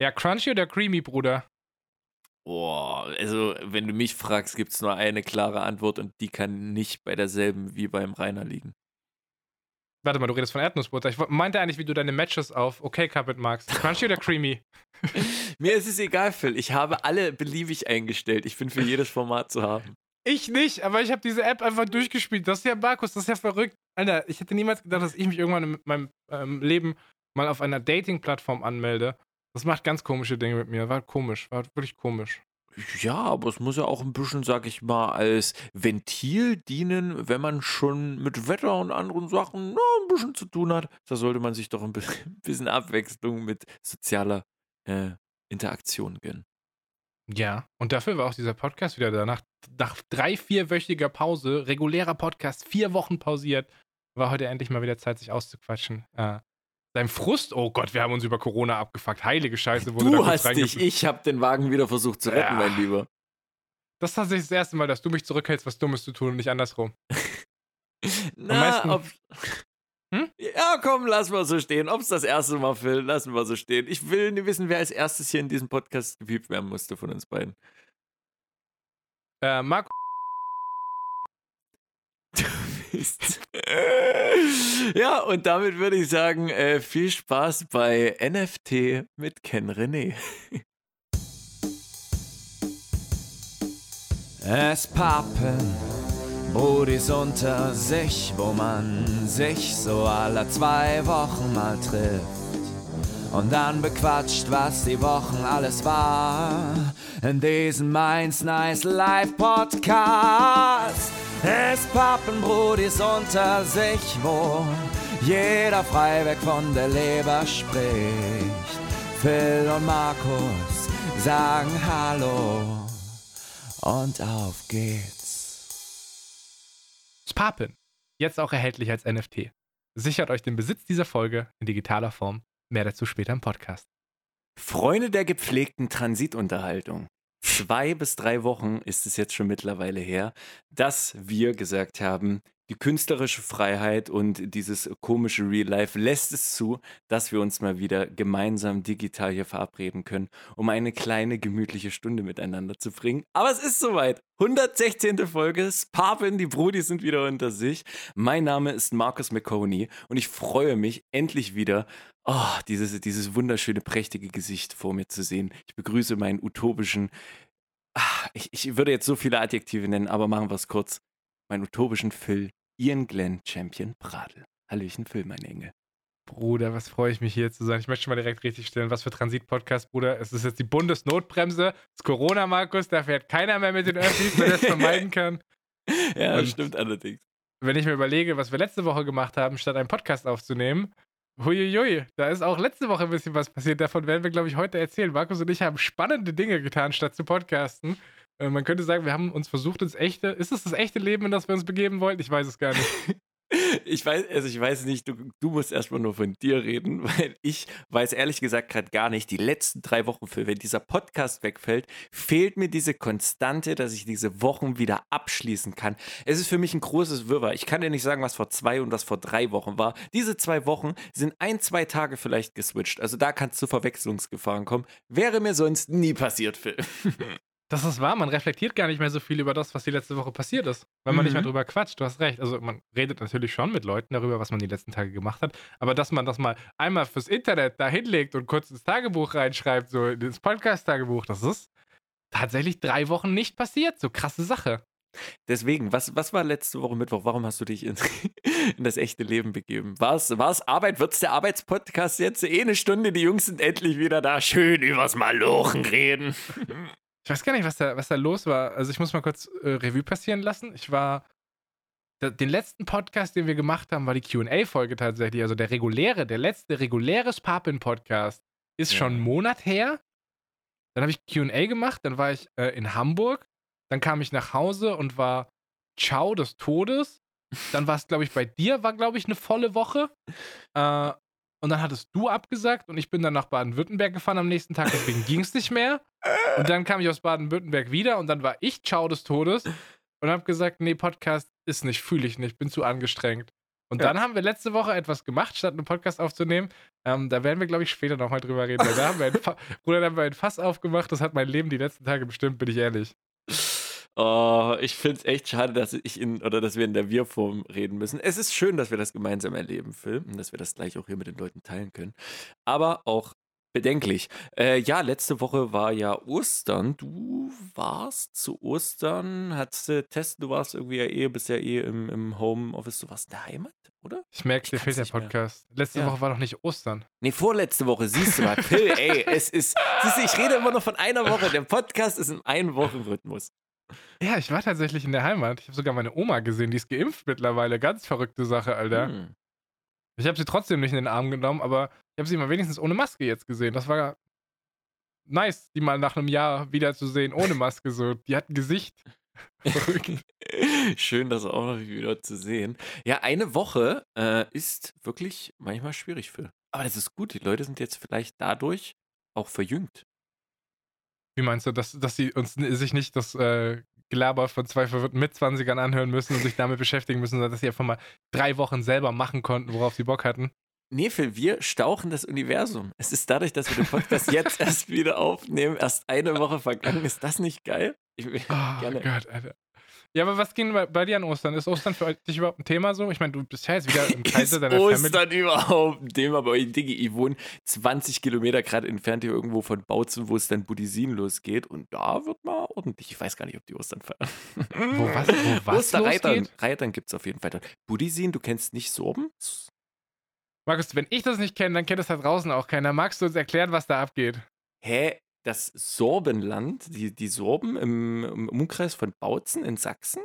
Ja, crunchy oder creamy, Bruder? Boah, also wenn du mich fragst, gibt es nur eine klare Antwort und die kann nicht bei derselben wie beim Rainer liegen. Warte mal, du redest von Erdnussbutter. Ich meinte eigentlich, wie du deine Matches auf Okay Carpet magst. Crunchy oder creamy? Mir ist es egal, Phil. Ich habe alle beliebig eingestellt. Ich bin für jedes Format zu haben. Ich nicht, aber ich habe diese App einfach durchgespielt. Das ist ja Markus, das ist ja verrückt. Alter, ich hätte niemals gedacht, dass ich mich irgendwann in meinem ähm, Leben mal auf einer Dating-Plattform anmelde. Das macht ganz komische Dinge mit mir. War komisch, war wirklich komisch. Ja, aber es muss ja auch ein bisschen, sag ich mal, als Ventil dienen, wenn man schon mit Wetter und anderen Sachen na, ein bisschen zu tun hat. Da sollte man sich doch ein bisschen Abwechslung mit sozialer äh, Interaktion gönnen. Ja, und dafür war auch dieser Podcast wieder da. Nach, nach drei, vierwöchiger Pause, regulärer Podcast, vier Wochen pausiert, war heute endlich mal wieder Zeit, sich auszuquatschen. Äh, Dein Frust, oh Gott, wir haben uns über Corona abgefuckt. Heilige Scheiße, wurde Du hast dich, ich habe den Wagen wieder versucht zu retten, ja. mein Lieber. Das ist tatsächlich das erste Mal, dass du mich zurückhältst, was Dummes zu tun und nicht andersrum. Na, meisten... ob... hm? Ja, komm, lass mal so stehen. Ob es das erste Mal, Phil, lassen wir so stehen. Ich will nicht wissen, wer als erstes hier in diesem Podcast gepiept werden musste von uns beiden. Äh, Marco bist. ja, und damit würde ich sagen, äh, viel Spaß bei NFT mit Ken René. Es pappen Brudis unter sich, wo man sich so alle zwei Wochen mal trifft. Und dann bequatscht, was die Wochen alles war. In diesem Mainz Nice Live Podcast. Es Pappenbrudis unter sich, wo jeder frei weg von der Leber spricht. Phil und Markus sagen Hallo und auf geht's. Spapen, jetzt auch erhältlich als NFT. Sichert euch den Besitz dieser Folge in digitaler Form. Mehr dazu später im Podcast. Freunde der gepflegten Transitunterhaltung zwei bis drei Wochen ist es jetzt schon mittlerweile her, dass wir gesagt haben, die künstlerische Freiheit und dieses komische Real Life lässt es zu, dass wir uns mal wieder gemeinsam digital hier verabreden können, um eine kleine gemütliche Stunde miteinander zu bringen. Aber es ist soweit. 116. Folge. Papen, die Brudi sind wieder unter sich. Mein Name ist Markus McConey und ich freue mich endlich wieder oh, dieses, dieses wunderschöne, prächtige Gesicht vor mir zu sehen. Ich begrüße meinen utopischen, ach, ich, ich würde jetzt so viele Adjektive nennen, aber machen wir es kurz. Meinen utopischen Phil, Ian Glenn Champion Pradel. Hallöchen Phil, mein Engel. Bruder, was freue ich mich hier zu sein. Ich möchte schon mal direkt richtig stellen, was für Transit-Podcast, Bruder. Es ist jetzt die Bundesnotbremse. Es ist Corona, Markus. Da fährt keiner mehr mit den Öffis, wenn er es vermeiden kann. ja, Und stimmt allerdings. Wenn ich mir überlege, was wir letzte Woche gemacht haben, statt einen Podcast aufzunehmen, Huiuiui, da ist auch letzte Woche ein bisschen was passiert. Davon werden wir, glaube ich, heute erzählen. Markus und ich haben spannende Dinge getan, statt zu podcasten. Äh, man könnte sagen, wir haben uns versucht, ins echte. Ist es das echte Leben, in das wir uns begeben wollten? Ich weiß es gar nicht. Ich weiß, also ich weiß nicht, du, du musst erstmal nur von dir reden, weil ich weiß ehrlich gesagt gerade gar nicht, die letzten drei Wochen für, wenn dieser Podcast wegfällt, fehlt mir diese Konstante, dass ich diese Wochen wieder abschließen kann. Es ist für mich ein großes Wirrwarr. Ich kann dir nicht sagen, was vor zwei und was vor drei Wochen war. Diese zwei Wochen sind ein, zwei Tage vielleicht geswitcht. Also da kann es zu Verwechslungsgefahren kommen. Wäre mir sonst nie passiert, Phil. Das ist wahr, man reflektiert gar nicht mehr so viel über das, was die letzte Woche passiert ist. Wenn man mhm. nicht mehr drüber quatscht, du hast recht. Also man redet natürlich schon mit Leuten darüber, was man die letzten Tage gemacht hat. Aber dass man das mal einmal fürs Internet da hinlegt und kurz ins Tagebuch reinschreibt, so ins Podcast-Tagebuch, das ist tatsächlich drei Wochen nicht passiert. So krasse Sache. Deswegen, was, was war letzte Woche Mittwoch? Warum hast du dich in, in das echte Leben begeben? War es Arbeit? Wird es der Arbeitspodcast jetzt? Eh eine Stunde, die Jungs sind endlich wieder da. Schön übers Malochen reden. Ich weiß gar nicht, was da, was da los war. Also ich muss mal kurz äh, Revue passieren lassen. Ich war. Den letzten Podcast, den wir gemacht haben, war die QA-Folge tatsächlich. Also der reguläre, der letzte reguläre Papin-Podcast ist ja. schon einen Monat her. Dann habe ich QA gemacht, dann war ich äh, in Hamburg. Dann kam ich nach Hause und war Ciao des Todes. Dann war es, glaube ich, bei dir, war, glaube ich, eine volle Woche. Äh, und dann hattest du abgesagt und ich bin dann nach Baden-Württemberg gefahren am nächsten Tag, deswegen ging es nicht mehr. Und dann kam ich aus Baden-Württemberg wieder und dann war ich Ciao des Todes und habe gesagt, nee, Podcast ist nicht, fühle ich nicht, bin zu angestrengt. Und Ja. dann haben wir letzte Woche etwas gemacht, statt einen Podcast aufzunehmen. Ähm, da werden wir, glaube ich, später nochmal drüber reden. Weil da haben wir ein Fa Bruder, da haben wir ein Fass aufgemacht. Das hat mein Leben die letzten Tage bestimmt, bin ich ehrlich. Oh, ich finde es echt schade, dass ich in oder dass wir in der Wir-Form reden müssen. Es ist schön, dass wir das gemeinsam erleben, Phil, und dass wir das gleich auch hier mit den Leuten teilen können. Aber auch bedenklich. Äh, ja, letzte Woche war ja Ostern. Du warst zu Ostern, hattest du Test, du warst irgendwie ja eh, bist ja eh im, im Homeoffice, du warst in der Heimat, oder? Ich merke, dir fehlt der nicht mehr. Podcast. Letzte Ja. Woche war doch nicht Ostern. Nee, vorletzte Woche, siehst du mal. Phil, ey, es ist, siehst du, ich rede immer noch von einer Woche. Der Podcast ist im Ein-Wochen-Rhythmus. Ja, ich war tatsächlich in der Heimat. Ich habe sogar meine Oma gesehen, die ist geimpft mittlerweile. Ganz verrückte Sache, Alter. Hm. Ich habe sie trotzdem nicht in den Arm genommen, aber ich habe sie mal wenigstens ohne Maske jetzt gesehen. Das war nice, die mal nach einem Jahr wiederzusehen, ohne Maske so. Die hat ein Gesicht. Schön, das auch noch wieder zu sehen. Ja, eine Woche äh, ist wirklich manchmal schwierig für. Aber das ist gut. Die Leute sind jetzt vielleicht dadurch auch verjüngt. Wie meinst du, dass, dass sie uns sich nicht das äh, Gelaber von zwei verwirrten Mitzwanzigern anhören müssen und sich damit beschäftigen müssen, sondern dass sie einfach mal drei Wochen selber machen konnten, worauf sie Bock hatten? Nee, Phil, wir stauchen das Universum. Es ist dadurch, dass wir den Podcast jetzt erst wieder aufnehmen, erst eine Woche vergangen. Ist das nicht geil? Ich, Oh gerne. Gott, Alter. Ja, aber was ging bei, bei dir an Ostern? Ist Ostern für dich überhaupt ein Thema so? Ich meine, du bist ja jetzt wieder im Kreise Ist deiner Family. Ostern überhaupt ein Thema bei euch? Diggi, ich wohne 20 Kilometer gerade entfernt hier irgendwo von Bautzen, wo es dann Buddhisin losgeht. Und da wird mal ordentlich. Ich weiß gar nicht, ob die Ostern feiern. Wo was, wo was Osterreitern? Reitern gibt es auf jeden Fall dort. Buddhisin, du kennst nicht Sorben? Markus, wenn ich das nicht kenne, dann kennt es da draußen auch keiner. Magst du uns erklären, was da abgeht? Hä? Das Sorbenland, die, die Sorben im, im Umkreis von Bautzen in Sachsen?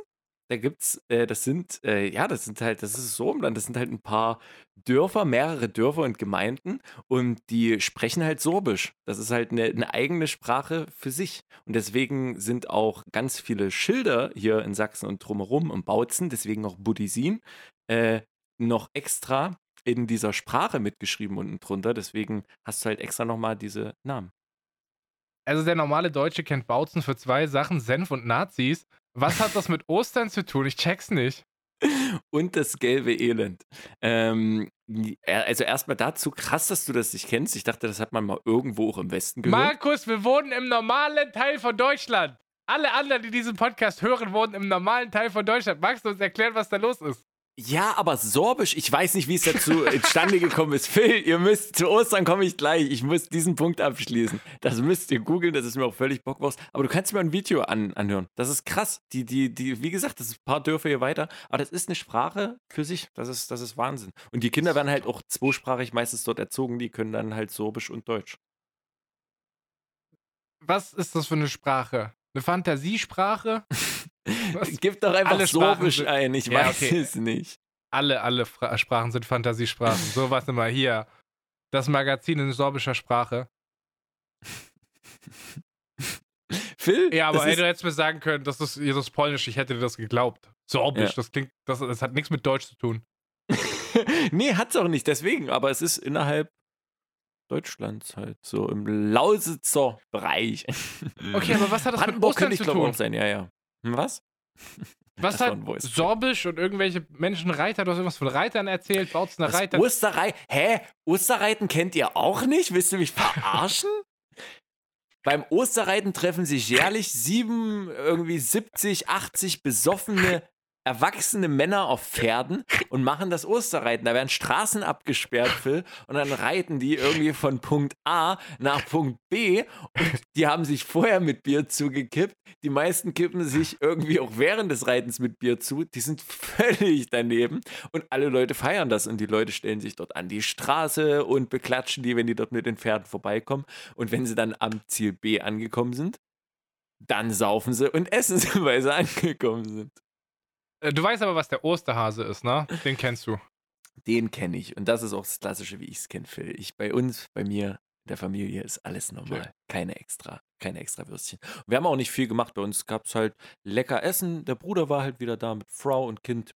Da gibt's, äh, das sind, äh, ja, das sind halt, das ist Sorbenland, das sind halt ein paar Dörfer, mehrere Dörfer und Gemeinden und die sprechen halt Sorbisch. Das ist halt eine, eine eigene Sprache für sich. Und deswegen sind auch ganz viele Schilder hier in Sachsen und drumherum im Bautzen, deswegen auch Buddhisin, äh, noch extra in dieser Sprache mitgeschrieben unten drunter. Deswegen hast du halt extra nochmal diese Namen. Also der normale Deutsche kennt Bautzen für zwei Sachen, Senf und Nazis. Was hat das mit Ostern zu tun? Ich check's nicht. und das gelbe Elend. Ähm, also erstmal dazu, krass, dass du das nicht kennst. Ich dachte, das hat man mal irgendwo auch im Westen gehört. Markus, wir wohnen im normalen Teil von Deutschland. Alle anderen, die diesen Podcast hören, wohnen im normalen Teil von Deutschland. Magst du uns erklären, was da los ist? Ja, aber Sorbisch, ich weiß nicht, wie es dazu entstande gekommen ist. Phil, ihr müsst, zu Ostern komme ich gleich. Ich muss diesen Punkt abschließen. Das müsst ihr googeln, das ist mir auch völlig bockwurst. Aber du kannst mir ein Video an, anhören. Das ist krass. Die, die, die, wie gesagt, das ist ein paar Dörfer hier weiter. Aber das ist eine Sprache für sich. Das ist, das ist Wahnsinn. Und die Kinder werden halt auch zweisprachig meistens dort erzogen. Die können dann halt Sorbisch und Deutsch. Was ist das für eine Sprache? Eine Fantasiesprache? Was? Gib doch einfach Alle Sorbisch sind- ein, ich Ja, weiß okay. es nicht. Alle, alle Fra Sprachen sind Fantasiesprachen. So was immer hier. Das Magazin in sorbischer Sprache. Phil? Ja, aber das ey, du hättest mir sagen können, das ist Jesus Polnisch. Ich hätte dir das geglaubt. Sorbisch, Ja. das klingt, das, das hat nichts mit Deutsch zu tun. nee, hat's auch nicht, deswegen. Aber es ist innerhalb Deutschlands halt, so im Lausitzer Bereich. Okay, aber was hat das mit Brandenburg Ostern könnte ich zu glaube tun? auch sein, ja, ja. Hm, Was? Was hat. Sorbisch und irgendwelche Menschen Reiter, du hast irgendwas von Reitern erzählt, Bautzener Das Reiter. Osterrei Hä? Osterreiten kennt ihr auch nicht? Willst du mich verarschen? Beim Osterreiten treffen sich jährlich sieben, irgendwie 70, 80 besoffene, erwachsene Männer auf Pferden und machen das Osterreiten. Da werden Straßen abgesperrt, Phil, und dann reiten die irgendwie von Punkt A nach Punkt B und die haben sich vorher mit Bier zugekippt. Die meisten kippen sich irgendwie auch während des Reitens mit Bier zu. Die sind völlig daneben und alle Leute feiern das und die Leute stellen sich dort an die Straße und beklatschen die, wenn die dort mit den Pferden vorbeikommen. Und wenn sie dann am Ziel B angekommen sind, dann saufen sie und essen sie, weil sie angekommen sind. Äh, Du weißt aber, was der Osterhase ist, ne? Den kennst du. Den kenne ich. Und das ist auch das Klassische, wie ich es kenne, Phil. Ich, bei uns, bei mir, in der Familie ist alles normal. Okay. Keine extra, keine extra Würstchen. Und wir haben auch nicht viel gemacht. Bei uns gab es halt lecker Essen. Der Bruder war halt wieder da mit Frau und Kind.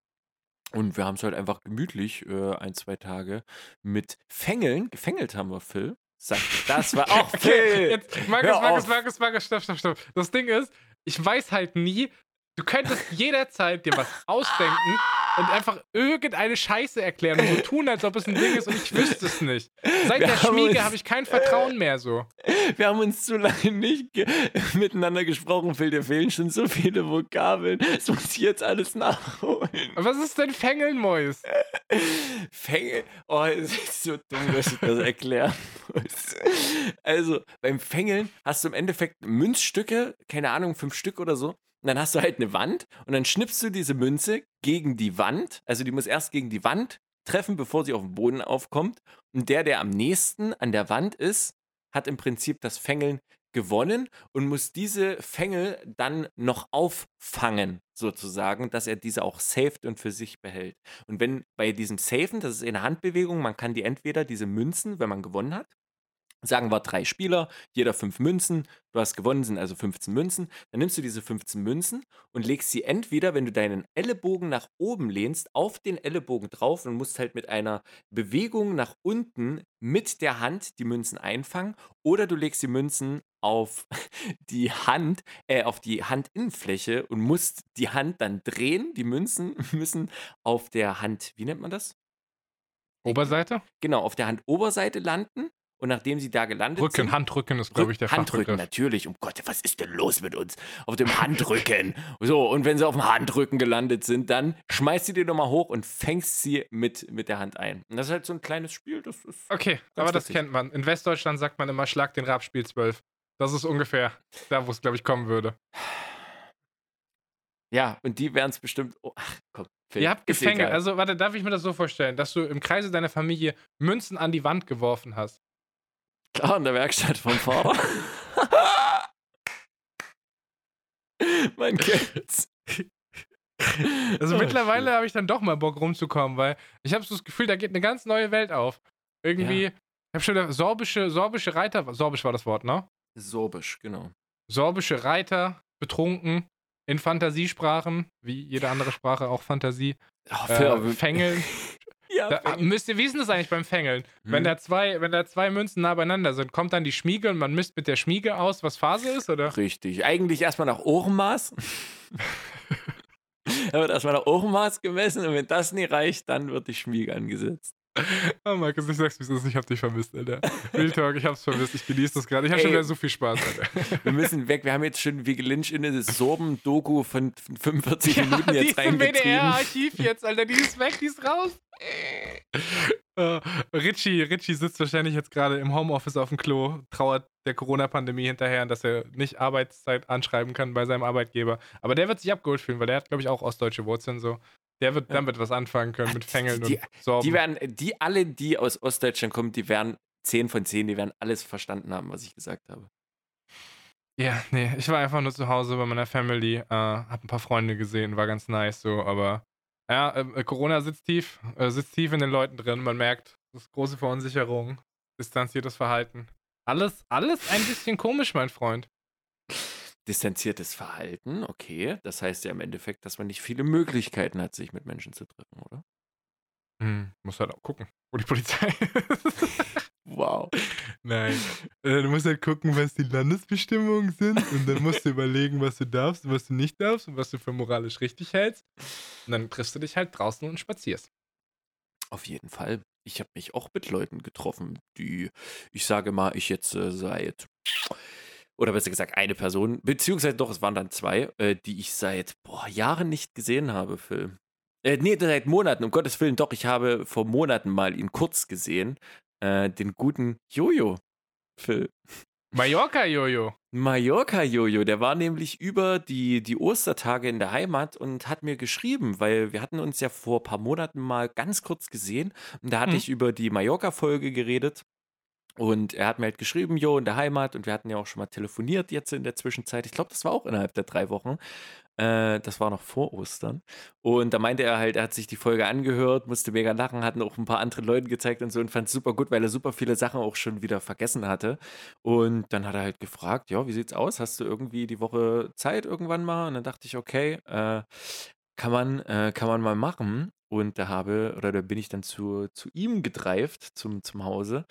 Und wir haben es halt einfach gemütlich äh, ein, zwei Tage mit Fängeln. Gefängelt haben wir, Phil. Sagt, das war auch Phil. Jetzt, Markus, Markus. Markus, Markus, stopp, stopp, stopp. Das Ding ist, ich weiß halt nie, Du könntest jederzeit dir was ausdenken und einfach irgendeine Scheiße erklären und so tun, als ob es ein Ding ist und ich wüsste es nicht. Seit Wir der Schmiege habe ich kein Vertrauen mehr so. Wir haben uns zu lange nicht ge miteinander gesprochen, Phil. Dir fehlen schon so viele Vokabeln. Das muss ich jetzt alles nachholen. Was ist denn Fengelnmäus? Fänge. Oh, es ist so dumm, dass ich das erklären muss. Also, beim Fängeln hast du im Endeffekt Münzstücke, keine Ahnung, fünf Stück oder so. Und dann hast du halt eine Wand und dann schnippst du diese Münze gegen die Wand. Also, die muss erst gegen die Wand treffen, bevor sie auf den Boden aufkommt. Und der, der am nächsten an der Wand ist, hat im Prinzip das Fängeln gewonnen und muss diese Fängel dann noch auffangen, sozusagen, dass er diese auch saved und für sich behält. Und wenn bei diesem Safen, das ist eine Handbewegung, man kann die entweder diese Münzen, wenn man gewonnen hat, sagen wir drei Spieler, jeder fünf Münzen, du hast gewonnen, sind also 15 Münzen, dann nimmst du diese 15 Münzen und legst sie entweder, wenn du deinen Ellenbogen nach oben lehnst, auf den Ellenbogen drauf und musst halt mit einer Bewegung nach unten mit der Hand die Münzen einfangen oder du legst die Münzen auf die Hand, äh, auf die Handinnenfläche und musst die Hand dann drehen. Die Münzen müssen auf der Hand, wie nennt man das? Oberseite? Genau, auf der Handoberseite landen. Und nachdem sie da gelandet Rücken, sind. Handrücken ist, glaube ich, der Handrücken, Fachbegriff. natürlich. Um Gott, was ist denn los mit uns? Auf dem Handrücken. so, und wenn sie auf dem Handrücken gelandet sind, dann schmeißt du die nochmal hoch und fängst sie mit, mit der Hand ein. Und das ist halt so ein kleines Spiel. Das ist Okay, aber das lustig. kennt man. In Westdeutschland sagt man immer, schlag den Rabspiel 12. Das ist ungefähr da, wo es, glaube ich, kommen würde. Ja, und die werden es bestimmt. Oh, ach, komm. Phil, Ihr habt Gefänge. Also, warte, darf ich mir das so vorstellen, dass du im Kreise deiner Familie Münzen an die Wand geworfen hast? Klar, in der Werkstatt vom Vater. Man kennt's. Also Oh, mittlerweile habe ich dann doch mal Bock rumzukommen, weil ich habe so das Gefühl, da geht eine ganz neue Welt auf. Irgendwie, Ja. ich habe schon wieder sorbische, sorbische Reiter, sorbisch war das Wort, ne? Sorbisch, genau. Sorbische Reiter, betrunken, in Fantasiesprachen, wie jede andere Sprache auch Fantasie, Oh, äh, Fängeln. Ja, Da, müsst ihr, wie ist denn das eigentlich beim Fängeln? Wenn, Hm. da zwei, wenn da zwei Münzen nah beieinander sind, kommt dann die Schmiege und man misst mit der Schmiege aus, was Phase ist, oder? Richtig. Eigentlich erstmal nach Ohrenmaß. da wird erstmal nach Ohrenmaß gemessen und wenn das nie reicht, dann wird die Schmiege angesetzt. Oh, Markus, ich sag's, wie es ist. Ich hab dich vermisst, Alter. Real Talk, ich hab's vermisst. Ich genieße das gerade. Ich hab schon Ey. wieder so viel Spaß, Alter. Wir müssen weg. Wir haben jetzt schon wie Lynch in das Sorben-Doku von 45 Ja, Minuten die jetzt ist im reingetrieben. WDR-Archiv jetzt, Alter. Die ist weg, die ist raus. Äh, Richie, Richie sitzt wahrscheinlich jetzt gerade im Homeoffice auf dem Klo, trauert der Corona-Pandemie hinterher, dass er nicht Arbeitszeit anschreiben kann bei seinem Arbeitgeber. Aber der wird sich abgeholt fühlen, weil der hat, glaube ich, auch ostdeutsche Wurzeln so. Der wird Ja. damit was anfangen können mit Fängeln Die- und Sorben. Die werden, die alle, die aus Ostdeutschland kommen, die werden 10 von 10, die werden alles verstanden haben, was ich gesagt habe. Ja, nee, ich war einfach nur zu Hause bei meiner Family, äh, hab ein paar Freunde gesehen, war ganz nice so, aber ja, äh, Corona sitzt tief, äh, sitzt tief in den Leuten drin, man merkt, das ist große Verunsicherung, distanziertes Verhalten. Alles, alles ein bisschen komisch, mein Freund. Distanziertes Verhalten, okay. Das heißt ja im Endeffekt, dass man nicht viele Möglichkeiten hat, sich mit Menschen zu treffen, oder? Hm, muss halt auch gucken, wo die Polizei Wow. Nein. Äh, du musst halt gucken, was die Landesbestimmungen sind und dann musst du überlegen, was du darfst und was du nicht darfst und was du für moralisch richtig hältst. Und dann triffst du dich halt draußen und spazierst. Auf jeden Fall. Ich habe mich auch mit Leuten getroffen, die, ich sage mal, ich jetzt äh, seit, oder besser gesagt, eine Person, beziehungsweise doch, es waren dann zwei, äh, die ich seit boah, Jahren nicht gesehen habe, Phil. Äh, nee, seit Monaten, um Gottes Willen, doch, ich habe vor Monaten mal ihn kurz gesehen, äh, den guten Jojo, Phil. Mallorca, Jojo. Mallorca-Jojo, der war nämlich über die, die Ostertage in der Heimat und hat mir geschrieben, weil wir hatten uns ja vor ein paar Monaten mal ganz kurz gesehen und da hatte Mhm. ich über die Mallorca-Folge geredet und er hat mir halt geschrieben, jo, in der Heimat und wir hatten ja auch schon mal telefoniert jetzt in der Zwischenzeit. Ich glaube, das war auch innerhalb der drei Wochen. Äh, das war noch vor Ostern. Und da meinte er halt, er hat sich die Folge angehört, musste mega lachen, hat auch ein paar andere Leuten gezeigt und so und fand es super gut, weil er super viele Sachen auch schon wieder vergessen hatte. Und dann hat er halt gefragt, ja, wie sieht's aus? Hast du irgendwie die Woche Zeit irgendwann mal? Und dann dachte ich, okay, äh, kann man, äh, kann man mal machen. Und da habe, oder da bin ich dann zu, zu ihm gedreift, zum, zum Hause.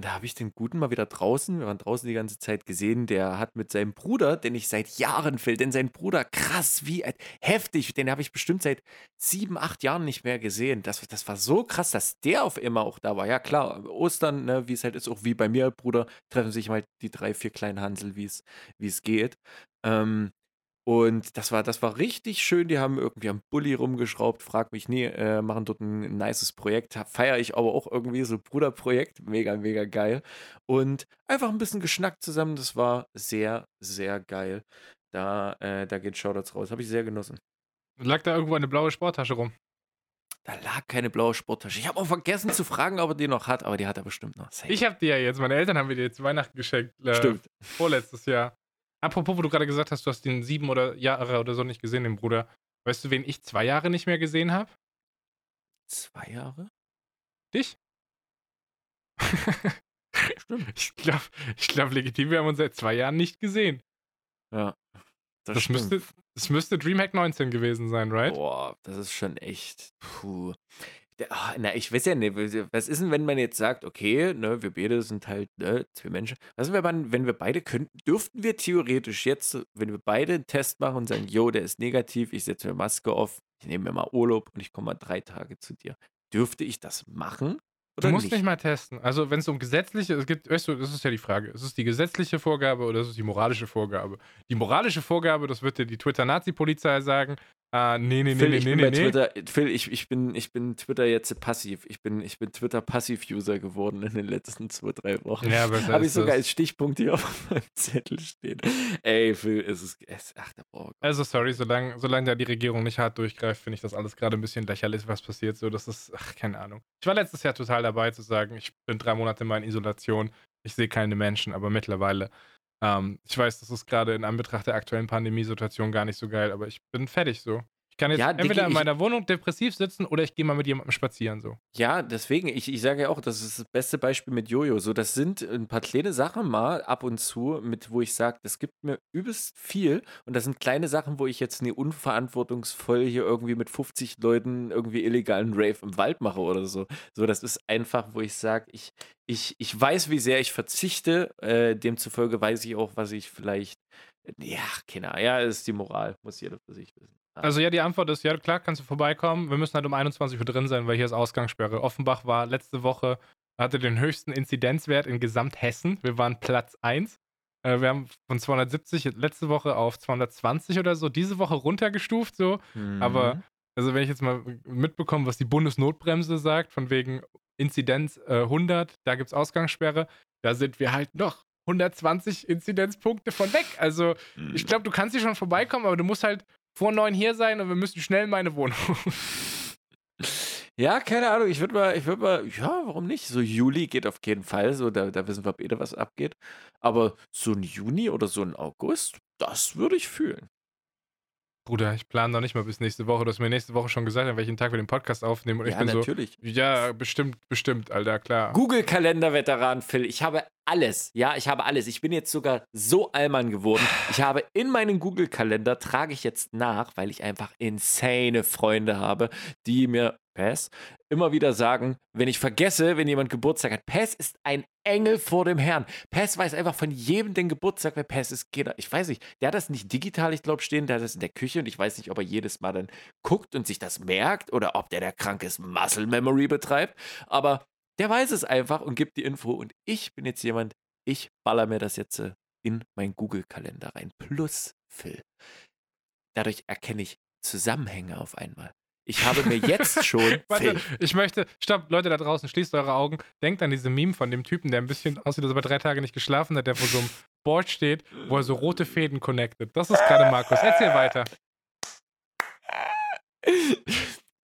Und da habe ich den Guten mal wieder draußen, wir waren draußen die ganze Zeit gesehen, der hat mit seinem Bruder, den ich seit Jahren will, denn sein Bruder, krass, wie ein- heftig, den habe ich bestimmt seit sieben, acht Jahren nicht mehr gesehen. Das, das war so krass, dass der auf immer auch da war. Ja, klar, Ostern, ne, wie es halt ist, auch wie bei mir, Bruder, treffen sich mal die drei, vier kleinen Hansel, wie es geht. Ähm, und das war, das war richtig schön. Die haben irgendwie am Bulli rumgeschraubt. Frag mich nie, äh, machen dort ein nices Projekt. Feiere ich aber auch irgendwie so Bruderprojekt. Mega, mega geil. Und einfach ein bisschen geschnackt zusammen. Das war sehr, sehr geil. Da, äh, da geht Shoutouts raus. Habe ich sehr genossen. Lag da irgendwo eine blaue Sporttasche rum? Da lag keine blaue Sporttasche. Ich habe auch vergessen zu fragen, ob er die noch hat, aber die hat er bestimmt noch. Safe. Ich habe die ja jetzt, meine Eltern haben mir die jetzt Weihnachten geschenkt. Äh, Stimmt. Vorletztes Jahr. Apropos, wo du gerade gesagt hast, du hast den sieben oder Jahre oder so nicht gesehen, den Bruder. Weißt du, wen ich zwei Jahre nicht mehr gesehen habe? Zwei Jahre? Dich? Stimmt. Ich glaube, ich glaub, legitim, wir haben uns seit zwei Jahren nicht gesehen. Ja. Das, stimmt. müsste, das müsste Dreamhack 19 gewesen sein, right? Boah, das ist schon echt. Puh. Der, ah, na, ich weiß ja nicht, was ist denn, wenn man jetzt sagt, okay, ne, wir beide sind halt ne, zwei Menschen. Was ist, wenn, man, wenn wir beide könnten, dürften wir theoretisch jetzt, wenn wir beide einen Test machen und sagen, yo, der ist negativ, ich setze mir Maske auf, ich nehme mir mal Urlaub und ich komme mal drei Tage zu dir. Dürfte ich das machen? Du Oder musst nicht? nicht mal testen. Also, wenn es um gesetzliche, es gibt, weißt du, das ist ja die Frage. Ist es die gesetzliche Vorgabe oder ist es die moralische Vorgabe? Die moralische Vorgabe, das wird dir die Twitter-Nazi-Polizei sagen. Ah, nee, nee, nee, Phil, nee, ich nee, bin nee, bei nee. Twitter, Phil, ich, ich, bin, ich bin Twitter jetzt passiv. Ich bin, ich bin Twitter-Passiv-User geworden in den letzten zwei, drei Wochen. Ja, Habe ich sogar das. als Stichpunkt hier auf meinem Zettel stehen. Ey, Phil, es ist. Es, ach, der Bock. Also, sorry, solange, solange da die Regierung nicht hart durchgreift, finde ich das alles gerade ein bisschen lächerlich, was passiert. So, das ist, ach, keine Ahnung. Ich war letztes Jahr total dabei zu sagen, ich bin drei Monate mal in Isolation, ich sehe keine Menschen, aber mittlerweile, ähm, ich weiß, das ist gerade in Anbetracht der aktuellen Pandemiesituation gar nicht so geil, aber ich bin fertig so. Ich kann jetzt Ja, entweder Diggi, in ich- meiner Wohnung depressiv sitzen oder ich gehe mal mit jemandem spazieren so. Ja, deswegen, ich, ich sage ja auch, das ist das beste Beispiel mit Jojo. So, das sind ein paar kleine Sachen mal ab und zu, mit wo ich sage, das gibt mir übelst viel. Und das sind kleine Sachen, wo ich jetzt nie unverantwortungsvoll hier irgendwie mit 50 Leuten irgendwie illegalen Rave im Wald mache oder so. So, das ist einfach, wo ich sage, ich, ich, ich weiß, wie sehr ich verzichte. Äh, demzufolge weiß ich auch, was ich vielleicht. Ja, keine Ahnung. Ja, ist die Moral. Muss jeder für sich wissen. Ah. Also ja, die Antwort ist, ja klar, kannst du vorbeikommen. Wir müssen halt um 21 Uhr drin sein, weil hier ist Ausgangssperre. Offenbach war letzte Woche, hatte den höchsten Inzidenzwert in Gesamthessen. Wir waren Platz 1. Äh, wir haben von 270 letzte Woche auf 220 oder so diese Woche runtergestuft so. Aber Mhm. also wenn ich jetzt mal mitbekomme, was die Bundesnotbremse sagt, von wegen Inzidenz äh, 100, da gibt es Ausgangssperre, da sind wir halt noch 120 Inzidenzpunkte von weg. Also Mhm. ich glaube, du kannst hier schon vorbeikommen, aber du musst halt vor neun hier sein und wir müssen schnell in meine Wohnung. Ja, keine Ahnung. Ich würde mal, ich würde mal, ja, warum nicht? So Juli geht auf jeden Fall. So, da, da wissen wir beide, was abgeht. Aber so ein Juni oder so ein August, das würde ich fühlen. Bruder, ich plane noch nicht mal bis nächste Woche. Du hast mir nächste Woche schon gesagt, an welchen Tag wir den Podcast aufnehmen. Und ich ja, bin natürlich. so, ja, bestimmt, bestimmt, Alter, klar. Google-Kalender-Veteran, Phil. Ich habe alles. Ja, ich habe alles. Ich bin jetzt sogar so Allmann geworden. Ich habe in meinen Google-Kalender, trage ich jetzt nach, weil ich einfach insane Freunde habe, die mir, Pass, immer wieder sagen, wenn ich vergesse, wenn jemand Geburtstag hat, Pass ist ein Engel vor dem Herrn. Pass weiß einfach von jedem den Geburtstag, wer Pass ist. Geht, ich weiß nicht, der hat das nicht digital, ich glaube, stehen, der hat das in der Küche und ich weiß nicht, ob er jedes Mal dann guckt und sich das merkt oder ob der der krankes Muscle Memory betreibt. Aber der weiß es einfach und gibt die Info. Und ich bin jetzt jemand, ich baller mir das jetzt äh, in meinen Google-Kalender rein. Plus Phil. Dadurch erkenne ich Zusammenhänge auf einmal. Ich habe mir jetzt schon. Warte, ich möchte, stopp, Leute da draußen, schließt eure Augen. Denkt an diese Meme von dem Typen, der ein bisschen aussieht, als ob er drei Tage nicht geschlafen hat, der vor so einem Board steht, wo er so rote Fäden connected. Das ist gerade Markus. Erzähl weiter.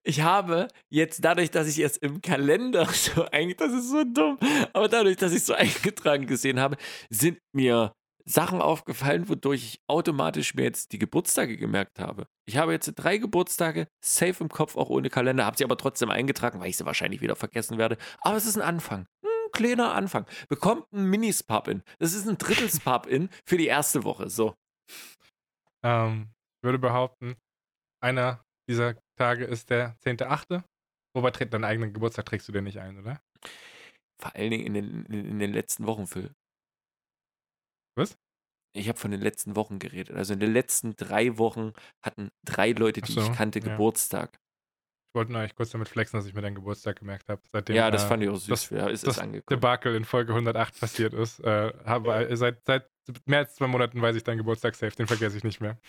Ich habe jetzt dadurch, dass ich es im Kalender so eigentlich, das ist so dumm, aber dadurch, dass ich es so eingetragen gesehen habe, sind mir Sachen aufgefallen, wodurch ich automatisch mir jetzt die Geburtstage gemerkt habe. Ich habe jetzt drei Geburtstage safe im Kopf, auch ohne Kalender, habe sie aber trotzdem eingetragen, weil ich sie wahrscheinlich wieder vergessen werde. Aber es ist ein Anfang. Ein kleiner Anfang. Bekommt ein Minis-Pub-In. Das ist ein Drittels-Pub-In für die erste Woche. So. Ähm, ich würde behaupten, einer dieser Tage ist der 10.8. Wobei deinen eigenen Geburtstag trägst du dir nicht ein, oder? Vor allen Dingen in den, in den letzten Wochen, Phil. Was? Ich habe von den letzten Wochen geredet. Also in den letzten drei Wochen hatten drei Leute, die so, ich kannte, ja. Geburtstag. Ich wollte nur eigentlich kurz damit flexen, dass ich mir deinen Geburtstag gemerkt habe. Seitdem ja, das äh, fand ich auch süß. das- ja, ist das angekommen. Debakel in Folge 108 passiert ist. Äh, habe, seit, seit mehr als zwei Monaten weiß ich deinen Geburtstag safe, den vergesse ich nicht mehr.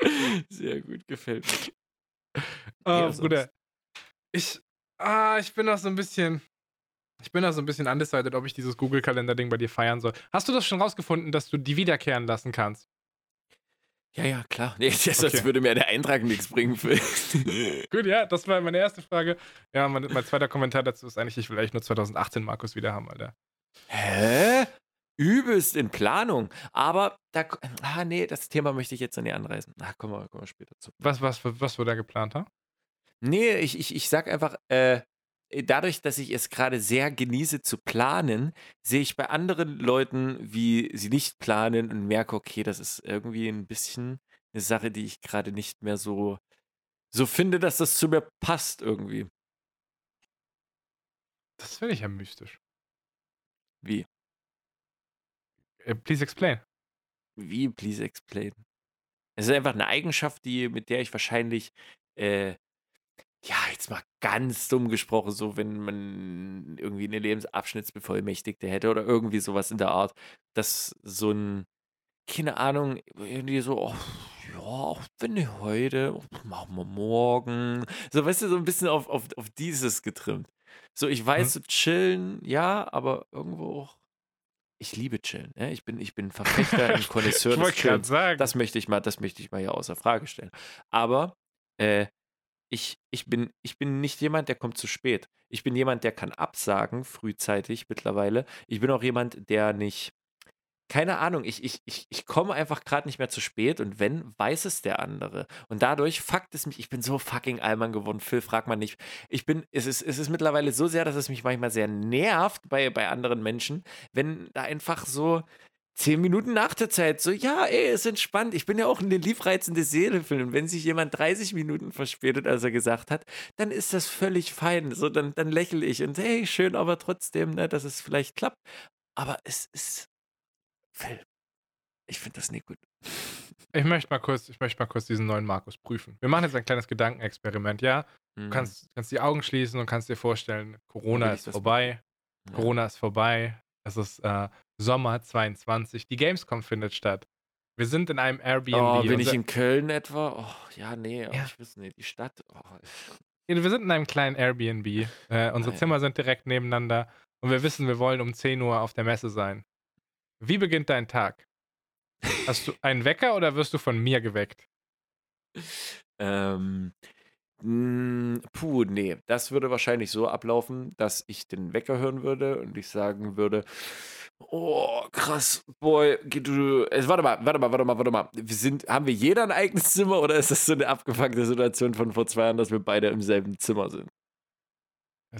Sehr gut, gefällt mir. Oh, Ja, Bruder. Ich, ah, ich bin noch so ein bisschen. Ich bin da so ein bisschen undecided, ob ich dieses Google-Kalender-Ding bei dir feiern soll. Hast du das schon rausgefunden, dass du die wiederkehren lassen kannst? Ja, ja, klar. Nee, sonst Okay. würde mir der Eintrag nichts bringen, Phil. Gut, ja, das war meine erste Frage. Ja, mein, mein zweiter Kommentar dazu ist eigentlich, ich will eigentlich nur 2018 Markus wieder haben, Alter. Hä? Übelst in Planung. Aber da. Ah, nee, das Thema möchte ich jetzt noch nicht anreißen. Ah, kommen wir, kommen wir später zu. Was, was, was wir da geplant haben? Nee, ich, ich, ich sag einfach, äh, dadurch, dass ich es gerade sehr genieße zu planen, sehe ich bei anderen Leuten, wie sie nicht planen und merke, okay, das ist irgendwie ein bisschen eine Sache, die ich gerade nicht mehr so, so finde, dass das zu mir passt irgendwie. Das finde ich ja mystisch. Wie? Äh, please explain. Wie, please explain. Es ist einfach eine Eigenschaft, die, mit der ich wahrscheinlich, äh, ja, jetzt mal ganz dumm gesprochen, so wenn man irgendwie eine Lebensabschnittsbevollmächtigte hätte oder irgendwie sowas in der Art, dass so ein, keine Ahnung, irgendwie so, oh, ja, auch wenn nicht heute, oh, machen wir morgen. So, weißt du, so ein bisschen auf, auf, auf dieses getrimmt. So, ich weiß, so chillen, ja, aber irgendwo auch. Ich liebe chillen. Ne? Ich, bin, ich bin Verfechter und Connoisseur ich des Chillens. sagen. Das möchte ich mal, das möchte ich mal hier außer Frage stellen. Aber äh, ich, ich, bin, ich bin nicht jemand, der kommt zu spät. Ich bin jemand, der kann absagen, frühzeitig mittlerweile. Ich bin auch jemand, der nicht. Keine Ahnung, ich, ich, ich, ich komme einfach gerade nicht mehr zu spät und wenn, weiß es der andere. Und dadurch fuckt es mich, ich bin so fucking Allmann geworden, Phil, frag mal nicht. Ich bin, es ist, es ist mittlerweile so sehr, dass es mich manchmal sehr nervt bei, bei anderen Menschen, wenn da einfach so, zehn Minuten nach der Zeit so, ja, ey, ist entspannt. Ich bin ja auch in den liebreizende Seele-Film. Wenn sich jemand 30 Minuten verspätet, als er gesagt hat, dann ist das völlig fein. So, dann, dann lächle ich und hey, schön, aber trotzdem, ne, dass es vielleicht klappt. Aber es ist. Phil, ich finde das nicht gut. Ich möchte mal kurz, ich möchte mal kurz diesen neuen Markus prüfen. Wir machen jetzt ein kleines Gedankenexperiment, ja? Du Mhm. kannst, kannst die Augen schließen und kannst dir vorstellen, Corona ist vorbei. Ja. Corona ist vorbei. Es ist äh, Sommer 22. Die Gamescom findet statt. Wir sind in einem Airbnb. Oh, bin ich in Köln etwa? Oh, ja, nee, Ja. ich weiß nicht. Die Stadt. Oh. wir sind in einem kleinen Airbnb. Äh, unsere ja. Zimmer sind direkt nebeneinander und wir wissen, wir wollen um 10 Uhr auf der Messe sein. Wie beginnt dein Tag? Hast du einen Wecker oder wirst du von mir geweckt? Ähm, mh, puh, nee. Das würde wahrscheinlich so ablaufen, dass ich den Wecker hören würde und ich sagen würde, oh, krass, boy, äh, warte mal, warte mal, warte mal, warte mal. Wir sind, haben wir jeder ein eigenes Zimmer oder ist das so eine abgefuckte Situation von vor zwei Jahren, dass wir beide im selben Zimmer sind?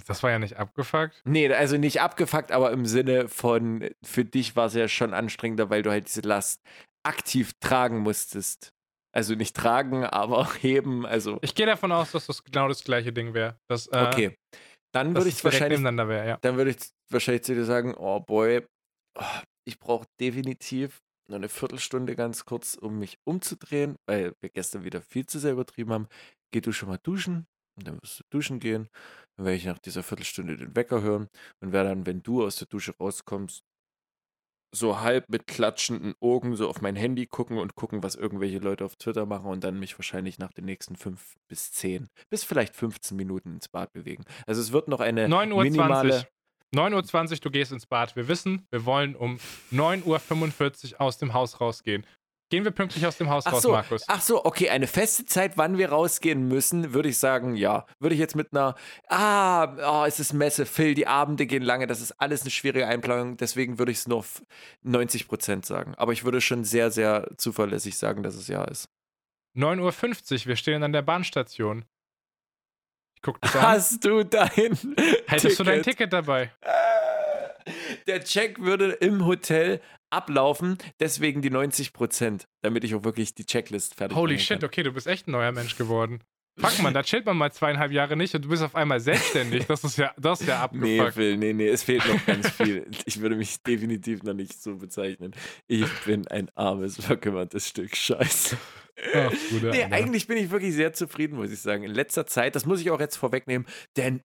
Das war ja nicht abgefuckt. Nee, also nicht abgefuckt, aber im Sinne von, für dich war es ja schon anstrengender, weil du halt diese Last aktiv tragen musstest. Also nicht tragen, aber heben, also Ich gehe davon aus, dass das genau das gleiche Ding wäre. Äh, Okay. Dann würde ich wahrscheinlich, wäre, ja. dann würde ich wahrscheinlich zu dir sagen, oh boy, ich brauche definitiv noch eine Viertelstunde ganz kurz, um mich umzudrehen, weil wir gestern wieder viel zu sehr übertrieben haben. Geh du schon mal duschen und dann wirst du duschen gehen. Dann werde ich nach dieser Viertelstunde den Wecker hören und werde dann, wenn du aus der Dusche rauskommst, so halb mit klatschenden Augen so auf mein Handy gucken und gucken, was irgendwelche Leute auf Twitter machen und dann mich wahrscheinlich nach den nächsten fünf bis zehn bis vielleicht 15 Minuten ins Bad bewegen. Also es wird noch eine 9.20 Uhr. minimale 9.20 Uhr, du gehst ins Bad. Wir wissen, wir wollen um 9.45 Uhr aus dem Haus rausgehen. Gehen wir pünktlich aus dem Haus Ach raus, so, Markus? ach so, okay, eine feste Zeit, wann wir rausgehen müssen, würde ich sagen, ja. Würde ich jetzt mit einer, ah, oh, es ist Messe, Phil, die Abende gehen lange, das ist alles eine schwierige Einplanung, deswegen würde ich es nur auf 90 Prozent sagen. Aber ich würde schon sehr, sehr zuverlässig sagen, dass es ja ist. 9.50 Uhr, wir stehen an der Bahnstation. Guck dich an. Hast du dein Hättest du dein Ticket dabei? Der Check würde im Hotel ablaufen, deswegen die 90 Prozent, damit ich auch wirklich die Checklist fertig Holy bringen shit, okay, du bist echt ein neuer Mensch geworden. Fuck man, da chillt man mal zweieinhalb Jahre nicht und du bist auf einmal selbstständig. Das ist ja, das ist ja Nee, abgefuckt. Phil, nee, nee, es fehlt noch ganz viel. Ich würde mich definitiv noch nicht so bezeichnen. Ich bin ein armes, verkümmertes Stück Scheiße. Ach, Bruder, Nee, Alter. eigentlich bin ich wirklich sehr zufrieden, muss ich sagen. In letzter Zeit, das muss ich auch jetzt vorwegnehmen, denn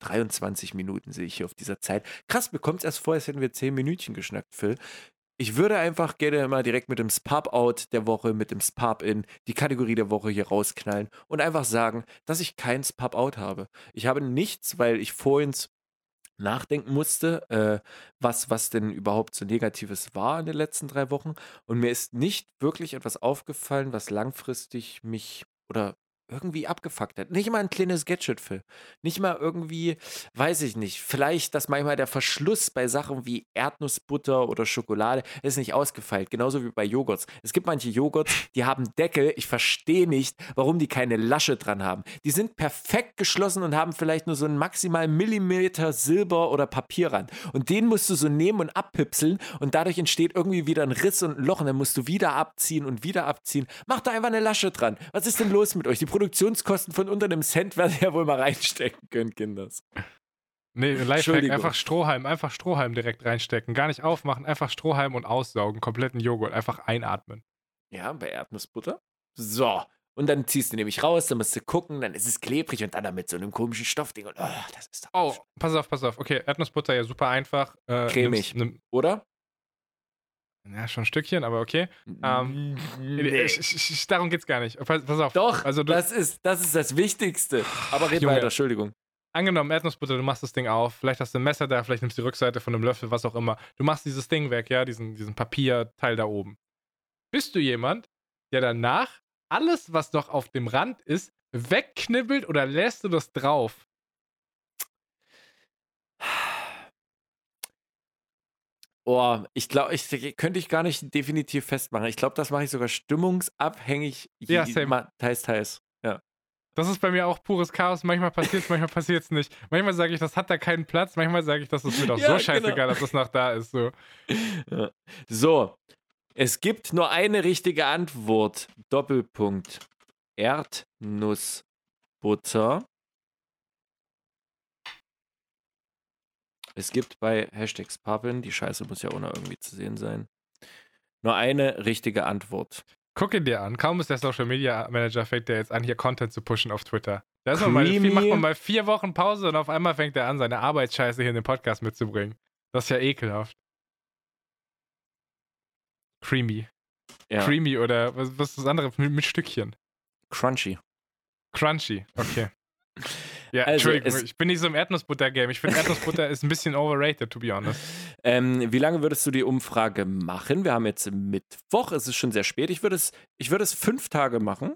23 Minuten sehe ich hier auf dieser Zeit. Krass, mir kommt es erst vor, als hätten wir 10 Minütchen geschnackt, Phil. Ich würde einfach gerne mal direkt mit dem Spap-Out der Woche, mit dem Spap-In, die Kategorie der Woche hier rausknallen und einfach sagen, dass ich kein Spap-Out habe. Ich habe nichts, weil ich vorhin nachdenken musste, äh, was, was denn überhaupt so Negatives war in den letzten drei Wochen. Und mir ist nicht wirklich etwas aufgefallen, was langfristig mich oder irgendwie abgefuckt hat. Nicht mal ein kleines Gadget, Phil. Nicht mal irgendwie, weiß ich nicht, vielleicht, dass manchmal der Verschluss bei Sachen wie Erdnussbutter oder Schokolade ist nicht ausgefeilt. Genauso wie bei Joghurts. Es gibt manche Joghurts, die haben Deckel. Ich verstehe nicht, warum die keine Lasche dran haben. Die sind perfekt geschlossen und haben vielleicht nur so einen maximal Millimeter Silber oder Papierrand. Und den musst du so nehmen und abpipseln und dadurch entsteht irgendwie wieder ein Riss und ein Loch und dann musst du wieder abziehen und wieder abziehen. Mach da einfach eine Lasche dran. Was ist denn los mit euch? Die Produktionskosten von unter einem Cent werden ja wohl mal reinstecken können, Kinders. Nee, Lifehack, einfach Strohhalm, einfach Strohhalm direkt reinstecken. Gar nicht aufmachen, einfach Strohhalm und aussaugen. Kompletten Joghurt, einfach einatmen. Ja, bei Erdnussbutter. So. Und dann ziehst du nämlich raus, dann musst du gucken, dann ist es klebrig und dann da mit so einem komischen Stoffding. Und, oh, das ist doch Oh, pass auf, pass auf. Okay, Erdnussbutter, ja, super einfach. Äh, Cremig. nimmst- Nimm, Oder? Ja, schon ein Stückchen, aber okay. Ähm, nee. Ich, ich, ich, darum geht's gar nicht. Pass, pass auf. Doch, Also du, das, ist, das ist das Wichtigste. Aber red Junge. weiter, Entschuldigung. angenommen, Erdnussbutter, du machst das Ding auf, vielleicht hast du ein Messer da, vielleicht nimmst du die Rückseite von einem Löffel, was auch immer. Du machst dieses Ding weg, ja, diesen, diesen Papierteil da oben. Bist du jemand, der danach alles, was noch auf dem Rand ist, wegknibbelt oder lässt du das drauf? Oh, ich glaube, ich könnte ich gar nicht definitiv festmachen. Ich glaube, das mache ich sogar stimmungsabhängig. Ja, same. Teils, teils. Ja. Das ist bei mir auch pures Chaos. Manchmal passiert es, manchmal passiert es nicht. Manchmal sage ich, das hat da keinen Platz. Manchmal sage ich, das ist mir doch Ja, so genau. scheißegal, dass das noch da ist. So. Ja. So, es gibt nur eine richtige Antwort. Doppelpunkt. Erdnussbutter. Es gibt bei Hashtags Pappen, die Scheiße muss ja auch noch irgendwie zu sehen sein, nur eine richtige Antwort. Guck ihn dir an. Kaum ist der Social Media Manager, fängt der jetzt an, hier Content zu pushen auf Twitter. Da ist man mal, macht man mal vier Wochen Pause und auf einmal fängt er an, seine Arbeitsscheiße hier in den Podcast mitzubringen. Das ist ja ekelhaft. Creamy. Ja, Creamy oder was, was ist das andere? Mit, mit Stückchen. crunchy. Crunchy. Okay. Ja, Also, Entschuldigung, ich bin nicht so im Erdnussbutter-Game. Ich finde, Erdnussbutter ist ein bisschen overrated, to be honest. Ähm, wie lange würdest du die Umfrage machen? Wir haben jetzt Mittwoch, es ist schon sehr spät. Ich würde es, ich würde es fünf Tage machen.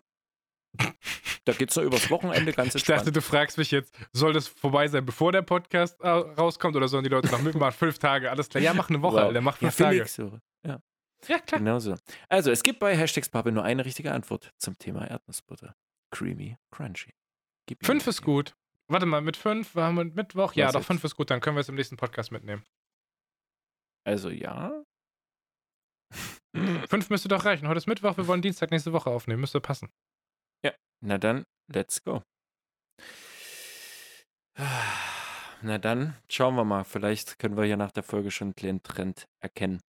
Da geht es nur übers Wochenende ganz Ich dachte, du fragst mich jetzt, soll das vorbei sein, bevor der Podcast äh, rauskommt oder sollen die Leute noch mitmachen? Fünf Tage, alles klar. Ja, mach eine Woche, Wow. Alter, mach Ja, fünf Tage. Felix, so. Ja, Ja, klar. genau so. Also, es gibt bei Hashtags Pappe nur eine richtige Antwort zum Thema Erdnussbutter. Creamy, crunchy. Fünf ist gut. Warte mal, mit fünf haben wir Mittwoch? Ja, Was doch, jetzt? fünf ist gut, dann können wir es im nächsten Podcast mitnehmen. Also, ja. Fünf müsste doch reichen. Heute ist Mittwoch, wir wollen Dienstag nächste Woche aufnehmen. Müsste passen. Na dann, let's go. Na dann, schauen wir mal. Vielleicht können wir ja nach der Folge schon einen kleinen Trend erkennen.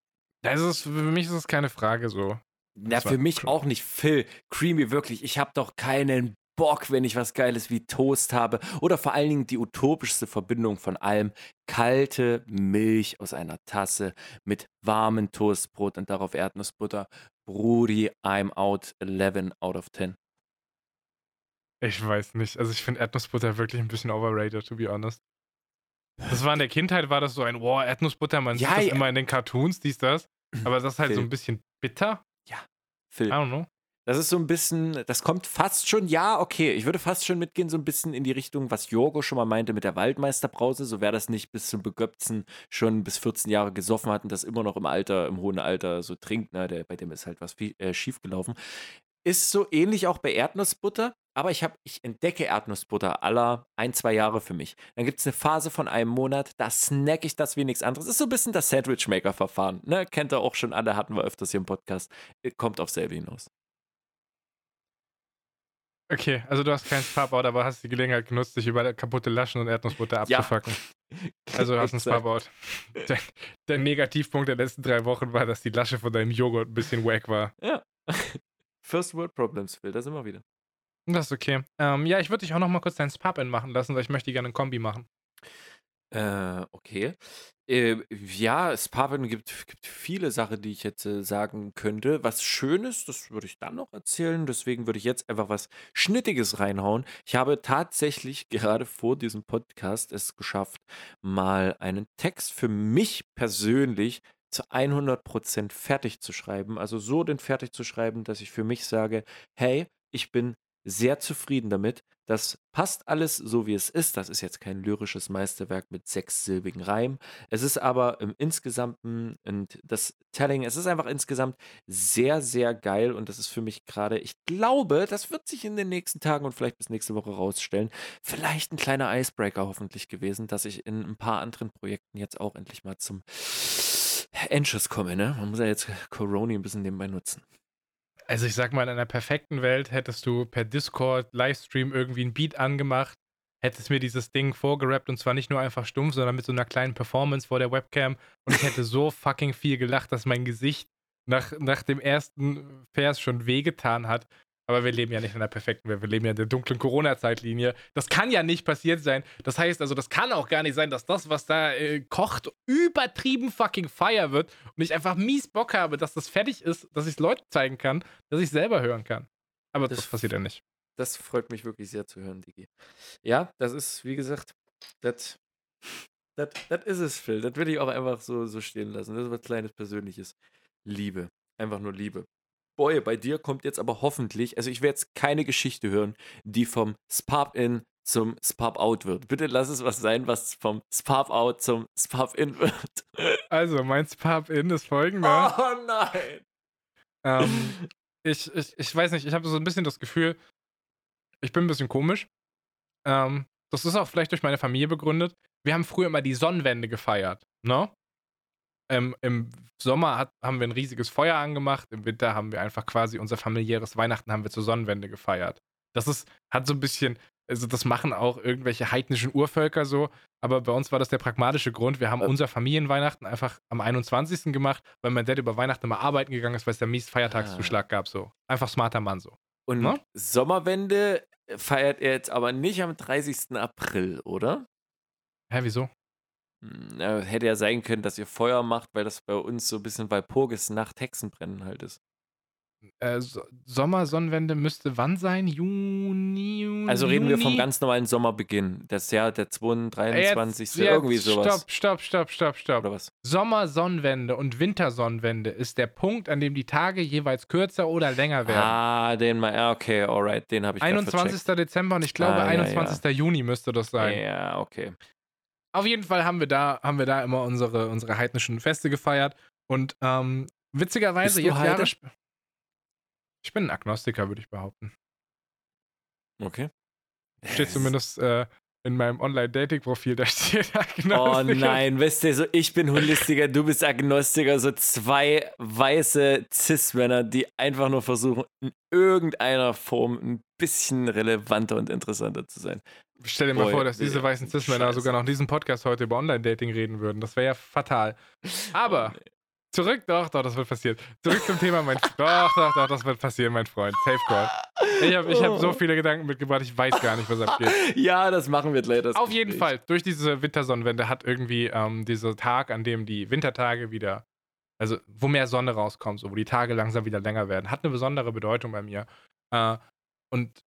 Das ist, für mich ist es keine Frage so. Na, für mich auch nicht. Phil, Creamy, wirklich. Ich habe doch keinen Bock, wenn ich was Geiles wie Toast habe. Oder vor allen Dingen die utopischste Verbindung von allem. Kalte Milch aus einer Tasse mit warmem Toastbrot und darauf Erdnussbutter. Brudi, I'm out 11 out of 10. Ich weiß nicht. Also ich finde Erdnussbutter wirklich ein bisschen overrated, to be honest. Das war in der Kindheit, war das so ein, wow, Erdnussbutter, man Ja, sieht das ja. immer in den Cartoons, dies, das. Aber das ist halt so Phil. ein bisschen bitter. Phil, I don't know. Das ist so ein bisschen, das kommt fast schon, ja, okay, ich würde fast schon mitgehen, so ein bisschen in die Richtung, was Jorgo schon mal meinte mit der Waldmeisterbrause. So wäre das nicht bis zum Begöpzen schon bis 14 Jahre gesoffen hat und das immer noch im Alter, im hohen Alter so trinkt, ne, der, bei dem ist halt was äh, schiefgelaufen. Ist so ähnlich auch bei Erdnussbutter, aber ich, hab, ich entdecke Erdnussbutter aller ein, zwei Jahre für mich. Dann gibt es eine Phase von einem Monat, da snack ich das wie nichts anderes. Ist so ein bisschen das Sandwichmaker-Verfahren. Ne? Kennt ihr auch schon alle, hatten wir öfters hier im Podcast. Äh, Kommt auf selbe hinaus. Okay, also du hast kein Spa-Board, aber hast die Gelegenheit genutzt, dich über kaputte Laschen und Erdnussbutter Ja. abzufacken. Also du hast ein. Spa-Board. Der, der Negativpunkt der letzten drei Wochen war, dass die Lasche von deinem Joghurt ein bisschen wack war. Ja. First World Problems, Phil, da sind wir wieder. Das ist okay. Ähm, ja, ich würde dich auch noch mal kurz dein Spap machen lassen, weil ich möchte gerne ein Kombi machen. Äh, okay. Äh, ja, Sparven gibt, gibt viele Sachen, die ich jetzt äh, sagen könnte. Was Schönes, das würde ich dann noch erzählen. Deswegen würde ich jetzt einfach was Schnittiges reinhauen. Ich habe tatsächlich gerade vor diesem Podcast es geschafft, mal einen Text für mich persönlich zu 100% fertig zu schreiben. Also so den fertig zu schreiben, dass ich für mich sage, hey, ich bin sehr zufrieden damit. Das passt alles so, wie es ist. Das ist jetzt kein lyrisches Meisterwerk mit sechssilbigen Reimen. Es ist aber im Insgesamten und das Telling, es ist einfach insgesamt sehr, sehr geil und das ist für mich gerade, ich glaube, das wird sich in den nächsten Tagen und vielleicht bis nächste Woche rausstellen, vielleicht ein kleiner Icebreaker hoffentlich gewesen, dass ich in ein paar anderen Projekten jetzt auch endlich mal zum Endschuss komme. Ne? Man muss ja jetzt Corona ein bisschen nebenbei nutzen. Also ich sag mal, in einer perfekten Welt hättest du per Discord, Livestream irgendwie ein Beat angemacht, hättest mir dieses Ding vorgerappt und zwar nicht nur einfach stumpf, sondern mit so einer kleinen Performance vor der Webcam und ich hätte so fucking viel gelacht, dass mein Gesicht nach, nach dem ersten Vers schon wehgetan hat. Aber wir leben ja nicht in einer perfekten Welt, wir leben ja in der dunklen Corona-Zeitlinie. Das kann ja nicht passiert sein. Das heißt also, das kann auch gar nicht sein, dass das, was da äh, kocht, übertrieben fucking fire wird und ich einfach mies Bock habe, dass das fertig ist, dass ich es Leuten zeigen kann, dass ich es selber hören kann. Aber das, Das passiert ja nicht. Das freut mich wirklich sehr zu hören, Digi. Ja, das ist, wie gesagt, das das ist es, Phil. Das will ich auch einfach so, so stehen lassen. Das ist was kleines Persönliches. Liebe. Einfach nur Liebe. Boy, bei dir kommt jetzt aber hoffentlich, also ich werde jetzt keine Geschichte hören, die vom Spap-In zum Spap-Out wird. Bitte lass es was sein, was vom Spap-Out zum Spap-In wird. Also, mein Spap-In ist folgender. Oh nein! Ähm, ich, ich, ich weiß nicht, ich habe so ein bisschen das Gefühl, ich bin ein bisschen komisch. Ähm, das ist auch vielleicht durch meine Familie begründet. Wir haben früher immer die Sonnenwende gefeiert, ne? Ähm, Im Sommer hat, haben wir ein riesiges Feuer angemacht, im Winter haben wir einfach quasi unser familiäres Weihnachten haben wir zur Sonnenwende gefeiert. Das ist, hat so ein bisschen, also das machen auch irgendwelche heidnischen Urvölker so, aber bei uns war das der pragmatische Grund. Wir haben unser Familienweihnachten einfach am 21. gemacht, weil mein Dad über Weihnachten immer arbeiten gegangen ist, weil es da mies Feiertagszuschlag gab, so. Einfach smarter Mann so. Und Ne? Sommerwende feiert er jetzt aber nicht am 30. April, oder? Hä, wieso? Hm, ja, hätte ja sein können, dass ihr Feuer macht, weil das bei uns so ein bisschen Walpurgis Nacht Hexenbrennen halt ist. Äh, so Sommer, Sonnenwende müsste wann sein? Juni, Juni? Also reden wir vom ganz normalen Sommerbeginn. Das Jahr der 23. Jetzt- jetzt irgendwie sowas. Stopp, stopp, stopp, stopp, stopp. Oder was? Sommer, Sonnenwende und Wintersonnenwende ist der Punkt, an dem die Tage jeweils kürzer oder länger werden. Ah, den mal. Ja, okay, alright, den habe ich grad 21. Dezember und ich glaube Ah, ja, 21. Juni müsste das sein. Ja, okay. Auf jeden Fall haben wir da, haben wir da immer unsere, unsere heidnischen Feste gefeiert. Und ähm, witzigerweise, Bist du jetzt Jahre Heide? sp- Ich bin ein Agnostiker, würde ich behaupten. Okay. Steht zumindest äh, in meinem Online-Dating-Profil, da steht Agnostiker. Oh nein, weißt du, so ich bin Holistiker, du bist Agnostiker, so zwei weiße Cis-Männer, die einfach nur versuchen, in irgendeiner Form ein bisschen relevanter und interessanter zu sein. Stell dir mal Boy, vor, dass diese nee, weißen Cis-Männer sogar noch diesen Podcast heute über Online-Dating reden würden. Das wäre ja fatal. Aber Oh, nee. zurück, doch, doch, das wird passieren. Zurück zum Thema, mein Doch, doch, doch, das wird passieren, mein Freund. Safeguard. Ich habe ich hab so Oh. viele Gedanken mitgebracht, ich weiß gar nicht, was abgeht. Ja, das machen wir gleich. Das Auf jeden. Fall, durch diese Wintersonnenwende hat irgendwie ähm, dieser Tag, an dem die Wintertage wieder, also wo mehr Sonne rauskommt, so, wo die Tage langsam wieder länger werden, hat eine besondere Bedeutung bei mir. Äh, und